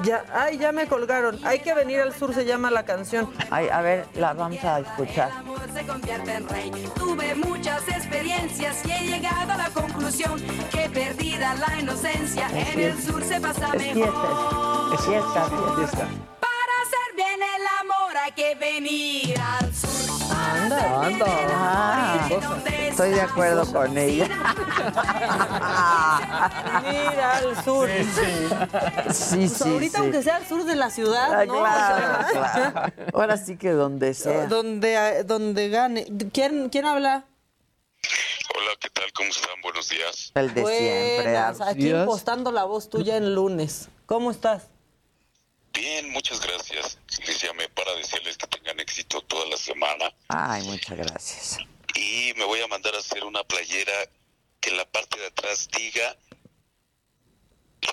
[SPEAKER 14] Ya, ay, ya me colgaron. Hay que venir al sur, se llama la canción.
[SPEAKER 3] Ay, a ver, la vamos a escuchar.
[SPEAKER 23] se convierte en rey. Tuve muchas experiencias y he llegado a la conclusión que perdida la inocencia en el sur se pasa
[SPEAKER 3] Es
[SPEAKER 23] mejor.
[SPEAKER 3] es fiesta, fiesta.
[SPEAKER 23] Para hacer bien el amor hay que venir al sur.
[SPEAKER 3] Ah,
[SPEAKER 23] y donde
[SPEAKER 3] estoy de acuerdo con ella.
[SPEAKER 14] Mira al sur.
[SPEAKER 3] Sí,
[SPEAKER 14] Pues
[SPEAKER 3] sí,
[SPEAKER 14] ahorita,
[SPEAKER 3] sí.
[SPEAKER 14] aunque sea al sur de la ciudad,
[SPEAKER 3] Ah,
[SPEAKER 14] ¿no?
[SPEAKER 3] claro, claro. Ahora sí que donde sea.
[SPEAKER 14] Donde, donde gane. ¿Quién, quién habla?
[SPEAKER 24] Hola, ¿qué tal? ¿Cómo están? Buenos días.
[SPEAKER 3] El de siempre.
[SPEAKER 14] Aquí impostando la voz tuya en lunes. ¿Cómo estás?
[SPEAKER 24] Bien, muchas gracias. Les llamé para decirles que tengan éxito toda la semana
[SPEAKER 3] Ay, muchas gracias.
[SPEAKER 24] y me voy a mandar a hacer una playera que en la parte de atrás diga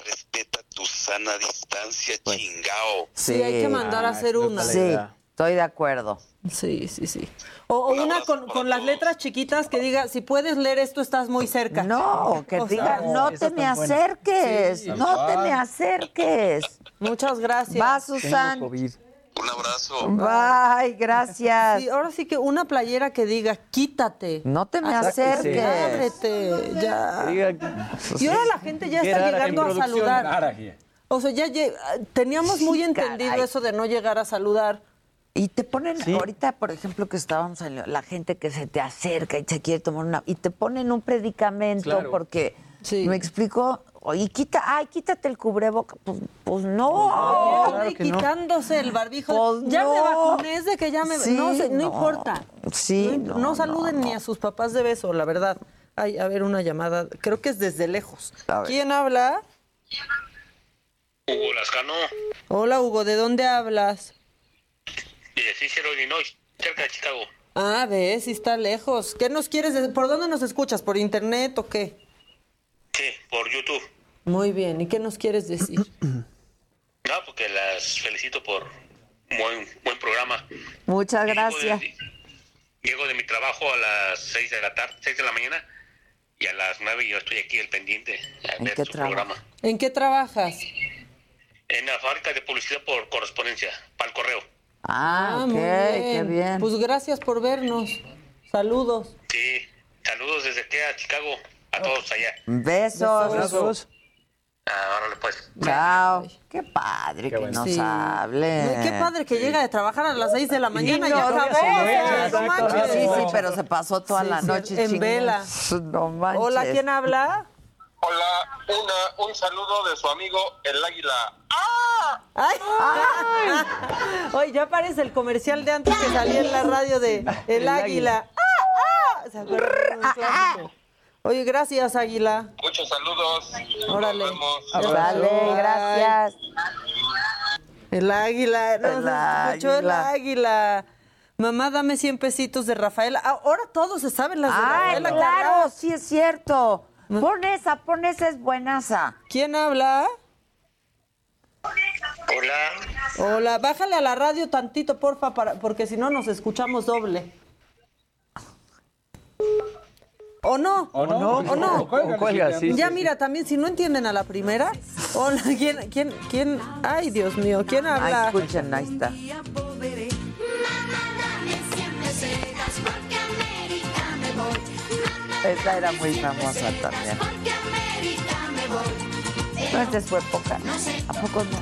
[SPEAKER 24] respeta tu sana distancia, chingao.
[SPEAKER 14] Sí, hay que mandar a hacer una.
[SPEAKER 3] Sí, estoy de acuerdo.
[SPEAKER 14] Sí, sí, sí. O, o una con, con las letras chiquitas que diga, si puedes leer esto, estás muy cerca.
[SPEAKER 3] No, que
[SPEAKER 14] O
[SPEAKER 3] diga,
[SPEAKER 14] sea,
[SPEAKER 3] no te me acerques,
[SPEAKER 14] Sí,
[SPEAKER 3] no te me acerques.
[SPEAKER 14] Muchas gracias.
[SPEAKER 3] Va, Susan.
[SPEAKER 24] Un abrazo.
[SPEAKER 3] Bye, gracias.
[SPEAKER 14] Sí, ahora sí que una playera que diga, quítate.
[SPEAKER 3] No te me acerques.
[SPEAKER 14] Ábrete, ya. Y ahora la gente ya está llegando a saludar. O sea, ya teníamos muy entendido
[SPEAKER 3] caray.
[SPEAKER 14] eso de no llegar a saludar.
[SPEAKER 3] Y te ponen, ahorita, por ejemplo, que estábamos en la gente que se te acerca y se quiere tomar una. Y te ponen un predicamento
[SPEAKER 14] Claro.
[SPEAKER 3] porque. Me explico. Y quita, ay, quítate el cubreboca. Pues, pues no.
[SPEAKER 14] Ay, quitándose el barbijo.
[SPEAKER 3] Pues
[SPEAKER 14] ya me
[SPEAKER 3] no.
[SPEAKER 14] vacuné, es de que ya me.
[SPEAKER 3] Sí,
[SPEAKER 14] no, no,
[SPEAKER 3] no.
[SPEAKER 14] importa.
[SPEAKER 3] Sí,
[SPEAKER 14] No,
[SPEAKER 3] no,
[SPEAKER 14] no saluden ni a sus papás de beso, la verdad. Ay, a ver, una llamada. Creo que es desde lejos. ¿Quién habla?
[SPEAKER 25] Hugo Lascano,
[SPEAKER 14] Hola, Hugo, ¿de dónde hablas?
[SPEAKER 25] De Cicero, Illinois, cerca de Chicago.
[SPEAKER 14] Ah, ves, sí está lejos. ¿Qué nos quieres decir? ¿Por dónde nos escuchas? ¿Por internet o qué?
[SPEAKER 25] Sí, por YouTube.
[SPEAKER 14] Muy bien, ¿y qué nos quieres decir?
[SPEAKER 25] No, porque las felicito por un buen, buen programa.
[SPEAKER 3] Muchas gracias.
[SPEAKER 25] Llego de mi trabajo a las 6 de la tarde, 6 de la mañana, y a las 9 yo estoy aquí al pendiente a
[SPEAKER 3] ¿En
[SPEAKER 25] ver
[SPEAKER 3] qué
[SPEAKER 25] su
[SPEAKER 3] trabajo?
[SPEAKER 25] programa.
[SPEAKER 14] ¿En qué trabajas?
[SPEAKER 25] En la fábrica de publicidad por correspondencia, para el correo.
[SPEAKER 3] Ah, ok,
[SPEAKER 14] muy
[SPEAKER 3] qué bien.
[SPEAKER 14] Pues gracias por vernos. Saludos.
[SPEAKER 25] Sí, saludos desde aquí a Chicago, a todos allá.
[SPEAKER 3] Besos.
[SPEAKER 25] Besos. Ah, órale pues.
[SPEAKER 3] Chao. Qué padre que
[SPEAKER 25] bueno.
[SPEAKER 3] nos
[SPEAKER 14] Sí.
[SPEAKER 3] hable.
[SPEAKER 14] Qué padre que llega de trabajar a las 6 de la mañana y
[SPEAKER 3] no,
[SPEAKER 14] ya acabó.
[SPEAKER 3] no. Sí, sí, pero se pasó toda
[SPEAKER 14] Sí,
[SPEAKER 3] la
[SPEAKER 14] sí,
[SPEAKER 3] noche
[SPEAKER 14] en
[SPEAKER 3] chingando.
[SPEAKER 14] vela.
[SPEAKER 3] No manches.
[SPEAKER 14] Hola, ¿quién habla?
[SPEAKER 26] Hola, una, un saludo de su amigo el águila.
[SPEAKER 14] ¡Ay! Oye, ya aparece el comercial de antes que salía en la radio de El,
[SPEAKER 26] El
[SPEAKER 14] Águila. ¡Ah, ah! ¿Se acuerdan? Un clásico. Oye, gracias, Águila.
[SPEAKER 26] Muchos saludos.
[SPEAKER 14] Órale.
[SPEAKER 3] Dale, gracias.
[SPEAKER 14] El Águila. No,
[SPEAKER 3] El
[SPEAKER 14] se escuchó el
[SPEAKER 3] Águila.
[SPEAKER 14] Águila. Mamá, dame 100 pesitos de Rafaela. Ahora todos se saben las de
[SPEAKER 3] Ay,
[SPEAKER 14] Rafaela.
[SPEAKER 3] claro, sí es cierto. Pon esa, pon esa, es buenaza.
[SPEAKER 14] ¿Quién habla?
[SPEAKER 25] Hola.
[SPEAKER 14] Hola, bájale a la radio tantito, porfa, para, porque si no nos escuchamos doble. ¿O no?
[SPEAKER 19] ¿O no?
[SPEAKER 14] ¿O no?
[SPEAKER 19] O cuelga, O cuelga, sí,
[SPEAKER 14] ya
[SPEAKER 19] sí,
[SPEAKER 14] mira, también si no entienden a la primera. Hola, ¿quién, quién, quién? Ay, Dios mío, ¿quién habla?
[SPEAKER 3] Ay, escuchen, ahí está. Esa era muy famosa también. No, esta es su época. ¿A poco no?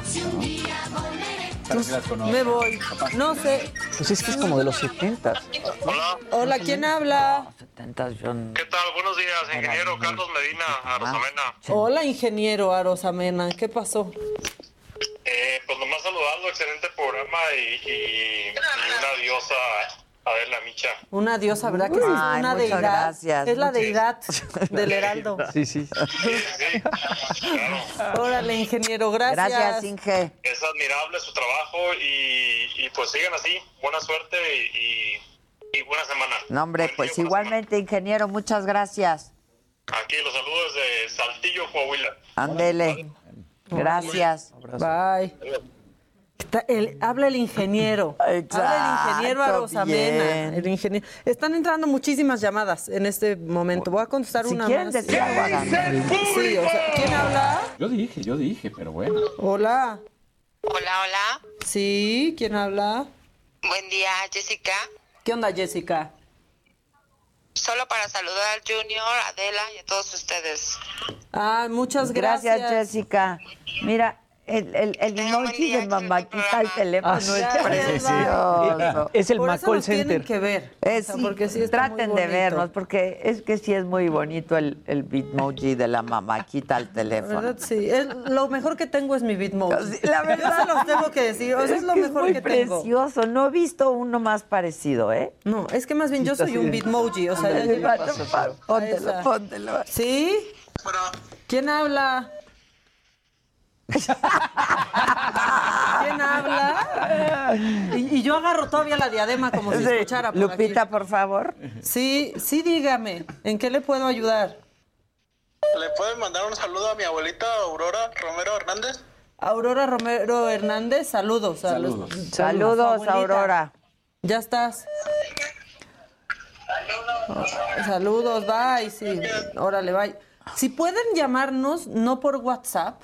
[SPEAKER 14] Me voy. No sé.
[SPEAKER 20] Pues es que es como de los 70.
[SPEAKER 25] Hola.
[SPEAKER 14] Hola, ¿quién habla?
[SPEAKER 3] 70 yo no-
[SPEAKER 25] ¿Qué tal? Buenos días, ingeniero Carlos Medina, Arosamena.
[SPEAKER 14] Hola, ingeniero Arosamena. ¿Qué pasó?
[SPEAKER 25] Eh, pues nomás saludando, excelente programa y, y- y una diosa Adela Micha.
[SPEAKER 14] Una diosa, ¿verdad que?
[SPEAKER 3] Ay,
[SPEAKER 14] Una
[SPEAKER 3] muchas
[SPEAKER 14] deidad.
[SPEAKER 3] gracias.
[SPEAKER 14] Es la
[SPEAKER 3] Muchas-
[SPEAKER 14] deidad del Heraldo.
[SPEAKER 20] Sí, sí.
[SPEAKER 14] Órale, ingeniero, gracias.
[SPEAKER 3] Gracias, Inge.
[SPEAKER 25] Es admirable su trabajo y, y pues sigan así. Buena suerte y, y- y buena semana.
[SPEAKER 3] No, hombre, pues igualmente, ingeniero, muchas gracias.
[SPEAKER 25] Aquí los saludos de Saltillo, Coahuila.
[SPEAKER 3] Ándele. Gracias.
[SPEAKER 14] Bye. El- habla el ingeniero. Habla el ingeniero
[SPEAKER 3] Exacto,
[SPEAKER 14] Arosamena. El ingeniero. Están entrando muchísimas llamadas en este momento. Voy a contestar
[SPEAKER 3] Si
[SPEAKER 14] una
[SPEAKER 3] quieren
[SPEAKER 14] más.
[SPEAKER 3] decir.
[SPEAKER 14] Sí, o sea, ¿quién habla?
[SPEAKER 19] Yo dije, yo dije, pero bueno.
[SPEAKER 14] Hola.
[SPEAKER 27] Hola, hola.
[SPEAKER 14] Sí, ¿quién habla?
[SPEAKER 27] Buen día, Jessica.
[SPEAKER 14] ¿Qué onda, Jessica?
[SPEAKER 27] Solo para saludar al Junior, a Adela y a todos ustedes.
[SPEAKER 14] Ah, muchas gracias.
[SPEAKER 3] Gracias, Jessica. Mira, el, el, el emoji de mamaquita al teléfono
[SPEAKER 20] Ah,
[SPEAKER 3] es
[SPEAKER 20] sí.
[SPEAKER 3] precioso.
[SPEAKER 20] Es el Macol
[SPEAKER 14] nos tienen
[SPEAKER 20] Center.
[SPEAKER 14] que ver.
[SPEAKER 3] Es,
[SPEAKER 14] O sea,
[SPEAKER 3] sí,
[SPEAKER 14] porque sí está
[SPEAKER 3] traten
[SPEAKER 14] muy
[SPEAKER 3] de vernos, porque es que sí es muy bonito el, el bitmoji de la mamaquita al
[SPEAKER 14] La
[SPEAKER 3] teléfono.
[SPEAKER 14] verdad, sí. Es- lo mejor que tengo es mi Bitmoji.
[SPEAKER 3] La verdad.
[SPEAKER 14] Los tengo que decir. O sea, es, lo
[SPEAKER 3] que
[SPEAKER 14] mejor
[SPEAKER 3] muy
[SPEAKER 14] que tengo.
[SPEAKER 3] precioso. No he visto uno más parecido, ¿eh?
[SPEAKER 14] No, es que más bien yo soy un Bitmoji. O sea, ya
[SPEAKER 3] Póntelo, póntelo.
[SPEAKER 14] ¿Sí? ¿Quién habla? ¿Quién habla? Y, y yo agarro todavía la diadema como si
[SPEAKER 3] Sí.
[SPEAKER 14] escuchara por
[SPEAKER 3] Lupita,
[SPEAKER 14] aquí.
[SPEAKER 3] por favor.
[SPEAKER 14] Sí, sí, dígame. ¿En qué le puedo ayudar?
[SPEAKER 26] ¿Le pueden mandar un saludo a mi abuelita Aurora Romero Hernández?
[SPEAKER 14] Aurora Romero Hernández, saludos.
[SPEAKER 3] Saludos. Saludos,
[SPEAKER 14] abuelita.
[SPEAKER 3] Aurora.
[SPEAKER 14] Ya estás. Saludos, bye. Sí, órale, bye. Si pueden llamarnos, no por WhatsApp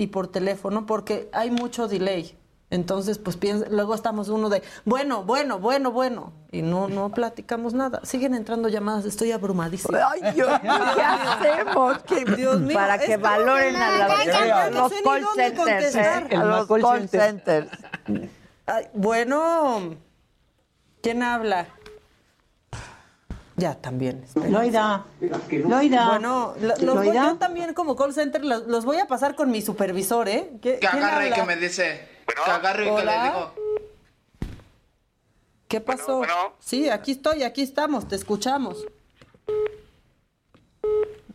[SPEAKER 14] y por teléfono, porque hay mucho delay. Entonces, pues piensa, luego estamos uno de, bueno, bueno, bueno, bueno, y no, no platicamos nada. Siguen entrando llamadas, estoy abrumadísima.
[SPEAKER 3] Ay, Dios mío, ¿qué hacemos? ¿Qué-
[SPEAKER 14] Dios mío,
[SPEAKER 3] para que valoren a, la- los
[SPEAKER 14] sé
[SPEAKER 3] call centers, a los call
[SPEAKER 20] Center.
[SPEAKER 3] centers.
[SPEAKER 14] Ay, bueno, ¿quién habla? Ya, también.
[SPEAKER 28] Loida. Loida.
[SPEAKER 14] Bueno, lo- los voy- yo también como call center los, los voy a pasar con mi supervisor, ¿eh? ¿Qué-
[SPEAKER 29] Que agarre y que me dice. Que agarre y que le digo.
[SPEAKER 14] ¿Qué pasó? Sí, aquí estoy, aquí estamos, te escuchamos.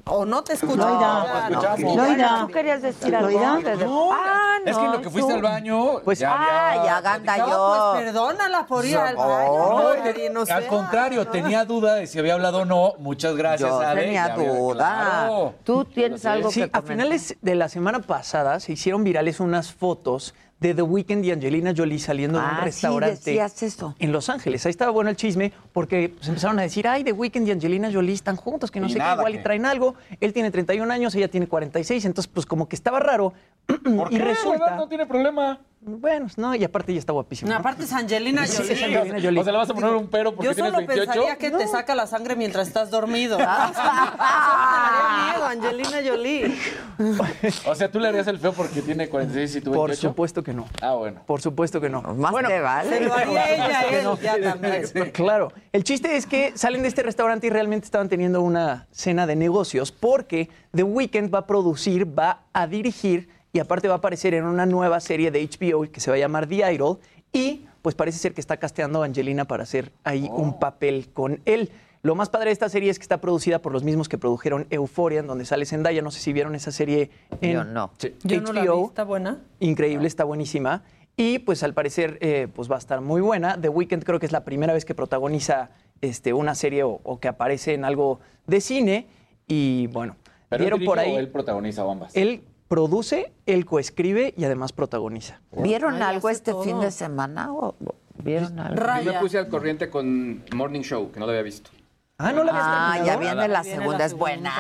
[SPEAKER 14] O no te escuchamos.
[SPEAKER 3] No,
[SPEAKER 14] no. Loida.
[SPEAKER 3] ¿Tú querías decir algo?
[SPEAKER 14] Loida.
[SPEAKER 3] de-
[SPEAKER 19] No,
[SPEAKER 3] Ah, no,
[SPEAKER 19] es que lo que fuiste
[SPEAKER 3] tú.
[SPEAKER 19] al baño,
[SPEAKER 3] Pues,
[SPEAKER 19] ya
[SPEAKER 3] ah,
[SPEAKER 19] había
[SPEAKER 3] ya ganda
[SPEAKER 14] No,
[SPEAKER 3] yo.
[SPEAKER 14] pues perdónala por ir al
[SPEAKER 19] No,
[SPEAKER 14] baño. no
[SPEAKER 19] al contrario, tenía duda de si había hablado o no. Muchas gracias,
[SPEAKER 3] Yo
[SPEAKER 19] Ale.
[SPEAKER 3] tenía duda.
[SPEAKER 19] claro.
[SPEAKER 3] Tú tienes algo
[SPEAKER 20] Sí,
[SPEAKER 3] que
[SPEAKER 20] a
[SPEAKER 3] comentar.
[SPEAKER 20] finales de la semana pasada se hicieron virales unas fotos de The Weeknd y Angelina Jolie saliendo de
[SPEAKER 3] Ah,
[SPEAKER 20] un
[SPEAKER 3] sí,
[SPEAKER 20] restaurante
[SPEAKER 3] decías eso.
[SPEAKER 20] en Los Ángeles. Ahí estaba bueno el chisme porque pues, empezaron a decir, ay, The Weeknd y Angelina Jolie están juntos, que no
[SPEAKER 19] Y
[SPEAKER 20] sé qué, igual
[SPEAKER 19] que-
[SPEAKER 20] y traen algo. Él tiene 31 años, ella tiene 46, entonces pues como que estaba raro.
[SPEAKER 19] ¿Por
[SPEAKER 20] y
[SPEAKER 19] qué?
[SPEAKER 20] resulta...
[SPEAKER 19] ¿Verdad? No tiene problema.
[SPEAKER 20] Bueno, no, y aparte ella está guapísima.
[SPEAKER 14] No,
[SPEAKER 20] ¿no?
[SPEAKER 14] aparte es Angelina
[SPEAKER 20] Sí,
[SPEAKER 14] Jolie.
[SPEAKER 20] es Angelina Jolie.
[SPEAKER 19] O sea, le vas a poner un pero porque
[SPEAKER 14] Yo
[SPEAKER 19] tienes
[SPEAKER 14] solo
[SPEAKER 19] 28.
[SPEAKER 14] pensaría que te saca la sangre mientras estás dormido. Ah, o sea, solo me daría miedo, Angelina Jolie.
[SPEAKER 19] O sea, tú le harías el feo porque tiene 46 y tú 28.
[SPEAKER 20] Por supuesto que no.
[SPEAKER 19] Ah, bueno.
[SPEAKER 20] Por supuesto que no.
[SPEAKER 3] Más
[SPEAKER 20] Bueno,
[SPEAKER 3] te vale.
[SPEAKER 14] Se lo haría ella, él,
[SPEAKER 20] no.
[SPEAKER 14] ya también.
[SPEAKER 20] Claro. El chiste es que salen de este restaurante y realmente estaban teniendo una cena de negocios porque The Weeknd va a producir, va a dirigir y aparte va a aparecer en una nueva serie de HBO que se va a llamar The Idol y pues parece ser que está casteando a Angelina para hacer ahí un papel con él. Lo más padre de esta serie es que está producida por los mismos que produjeron Euphoria, en donde sale Zendaya. No sé si vieron esa serie en
[SPEAKER 3] Yo no.
[SPEAKER 14] Yo no la vi,
[SPEAKER 20] HBO.
[SPEAKER 14] ¿está buena?
[SPEAKER 20] Increíble, está buenísima. Y pues al parecer eh, pues va a estar muy buena. The Weeknd creo que es la primera vez que protagoniza este, una serie o, o que aparece en algo de cine. Y bueno,
[SPEAKER 19] ¿Pero él
[SPEAKER 20] vieron por ahí.
[SPEAKER 19] él protagoniza ambas?
[SPEAKER 20] Él produce, él coescribe y además protagoniza.
[SPEAKER 3] ¿Vieron
[SPEAKER 14] Ay,
[SPEAKER 3] algo este
[SPEAKER 14] todo.
[SPEAKER 3] fin de semana? ¿O o ¿Vieron algo?
[SPEAKER 30] Yo me
[SPEAKER 14] Raya.
[SPEAKER 30] puse al corriente con Morning Show, que no lo había visto.
[SPEAKER 20] Ah, no la habías
[SPEAKER 3] Ah,
[SPEAKER 20] terminado?
[SPEAKER 3] ya viene la segunda, es buena.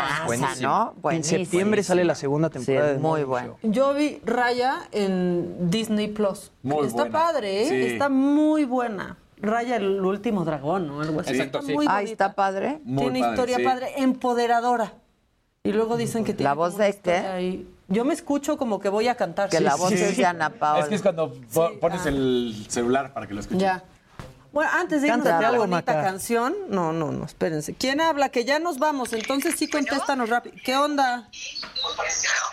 [SPEAKER 3] ¿no?
[SPEAKER 20] En
[SPEAKER 3] Buenísimo.
[SPEAKER 20] septiembre sale la segunda
[SPEAKER 3] Sí,
[SPEAKER 20] temporada. de
[SPEAKER 3] muy.
[SPEAKER 20] Show.
[SPEAKER 14] Yo vi Raya en Disney Plus.
[SPEAKER 19] Muy
[SPEAKER 14] Está
[SPEAKER 19] buena.
[SPEAKER 14] padre, ¿eh?
[SPEAKER 19] Sí.
[SPEAKER 14] Está muy buena. Raya el último dragón, ¿no? Algo así.
[SPEAKER 30] Exacto,
[SPEAKER 14] está
[SPEAKER 30] sí.
[SPEAKER 14] muy
[SPEAKER 3] Ah, está padre.
[SPEAKER 19] Muy
[SPEAKER 14] Tiene
[SPEAKER 19] padre,
[SPEAKER 14] historia
[SPEAKER 19] sí.
[SPEAKER 14] padre, empoderadora. Y luego dicen que tiene
[SPEAKER 3] ¿La voz de qué?
[SPEAKER 14] historia ahí. Yo me escucho como que voy a cantar.
[SPEAKER 3] Que la voz es de Ana Paola.
[SPEAKER 19] Es que es cuando po-
[SPEAKER 14] Sí,
[SPEAKER 19] pones
[SPEAKER 14] ah.
[SPEAKER 19] el celular para que lo escuches.
[SPEAKER 14] Ya. Bueno, antes de irnos a la
[SPEAKER 20] algo,
[SPEAKER 14] bonita
[SPEAKER 20] Maca.
[SPEAKER 14] canción, no, no, no, espérense. ¿Quién habla? Que ya nos vamos, entonces sí contéstanos rápido. ¿Qué onda?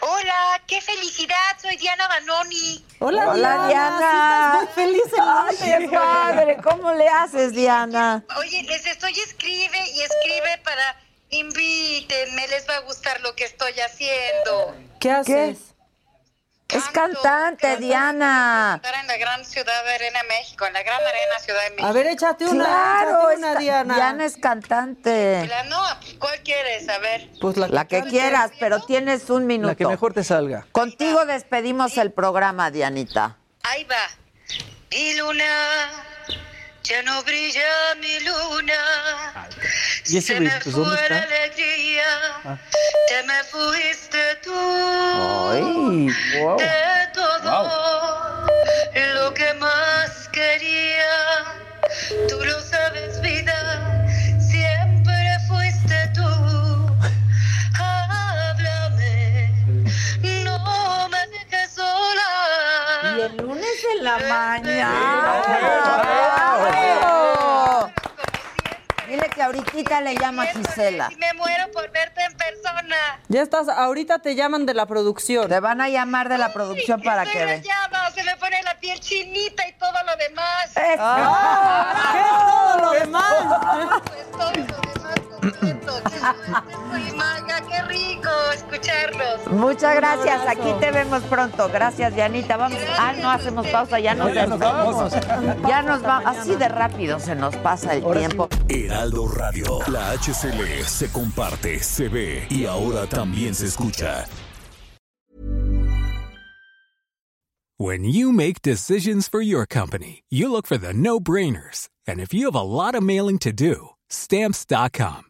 [SPEAKER 31] Hola, qué felicidad, soy Diana Banoni.
[SPEAKER 14] Hola,
[SPEAKER 3] Hola,
[SPEAKER 14] Diana.
[SPEAKER 3] Diana.
[SPEAKER 14] sí estás muy feliz en
[SPEAKER 3] Ay, qué padre. ¿Cómo le haces, Diana?
[SPEAKER 31] Oye, les estoy escribe y escribe para invítenme, les va a gustar lo que estoy haciendo.
[SPEAKER 14] ¿Qué haces?
[SPEAKER 3] Es cantante, Diana.
[SPEAKER 31] Estar en la gran ciudad de Arena, México, en la gran Arena Ciudad de México.
[SPEAKER 14] A ver, échate una,
[SPEAKER 3] Claro,
[SPEAKER 14] échate una, Diana.
[SPEAKER 3] Diana es cantante.
[SPEAKER 31] La- no, ¿cuál quieres? A ver.
[SPEAKER 14] Pues la,
[SPEAKER 3] La que quieras, pero tienes un minuto.
[SPEAKER 20] La que mejor te salga.
[SPEAKER 3] Contigo despedimos el programa, Dianita.
[SPEAKER 31] Ahí va. Mi luna, ya no brilla mi luna.
[SPEAKER 20] ¿Y ese
[SPEAKER 31] Se me
[SPEAKER 20] pues, dónde
[SPEAKER 31] fue la
[SPEAKER 20] está?
[SPEAKER 31] alegría,
[SPEAKER 20] Ah.
[SPEAKER 31] te me fuiste tú.
[SPEAKER 3] Ay, wow.
[SPEAKER 31] De todo lo que más quería, tú lo sabes, vida,
[SPEAKER 3] en la mañana.
[SPEAKER 31] Bravo.
[SPEAKER 3] Dile que ahorita le llama Gisela.
[SPEAKER 31] Me muero por verte en persona.
[SPEAKER 14] Ya estás, ahorita te llaman de la producción.
[SPEAKER 3] Te van a llamar de la producción para que
[SPEAKER 31] rayada, se me pone la piel chinita y todo lo demás.
[SPEAKER 14] Ah, ¿Qué es todo lo demás?
[SPEAKER 31] Pues todo lo demás maga, qué rico escucharlos.
[SPEAKER 3] Muchas gracias. Aquí te vemos pronto. Gracias, Dianita. Vamos. Ah, no hacemos pausa. Ya nos,
[SPEAKER 20] ya nos vamos.
[SPEAKER 3] Ya nos vamos. Así de rápido se nos pasa el tiempo.
[SPEAKER 15] Heraldo Radio. La HCL se comparte, se ve y ahora también se escucha.
[SPEAKER 32] When you make decisions for your company, you look for the no brainers. And if you have a lot of mailing to do, stamps.com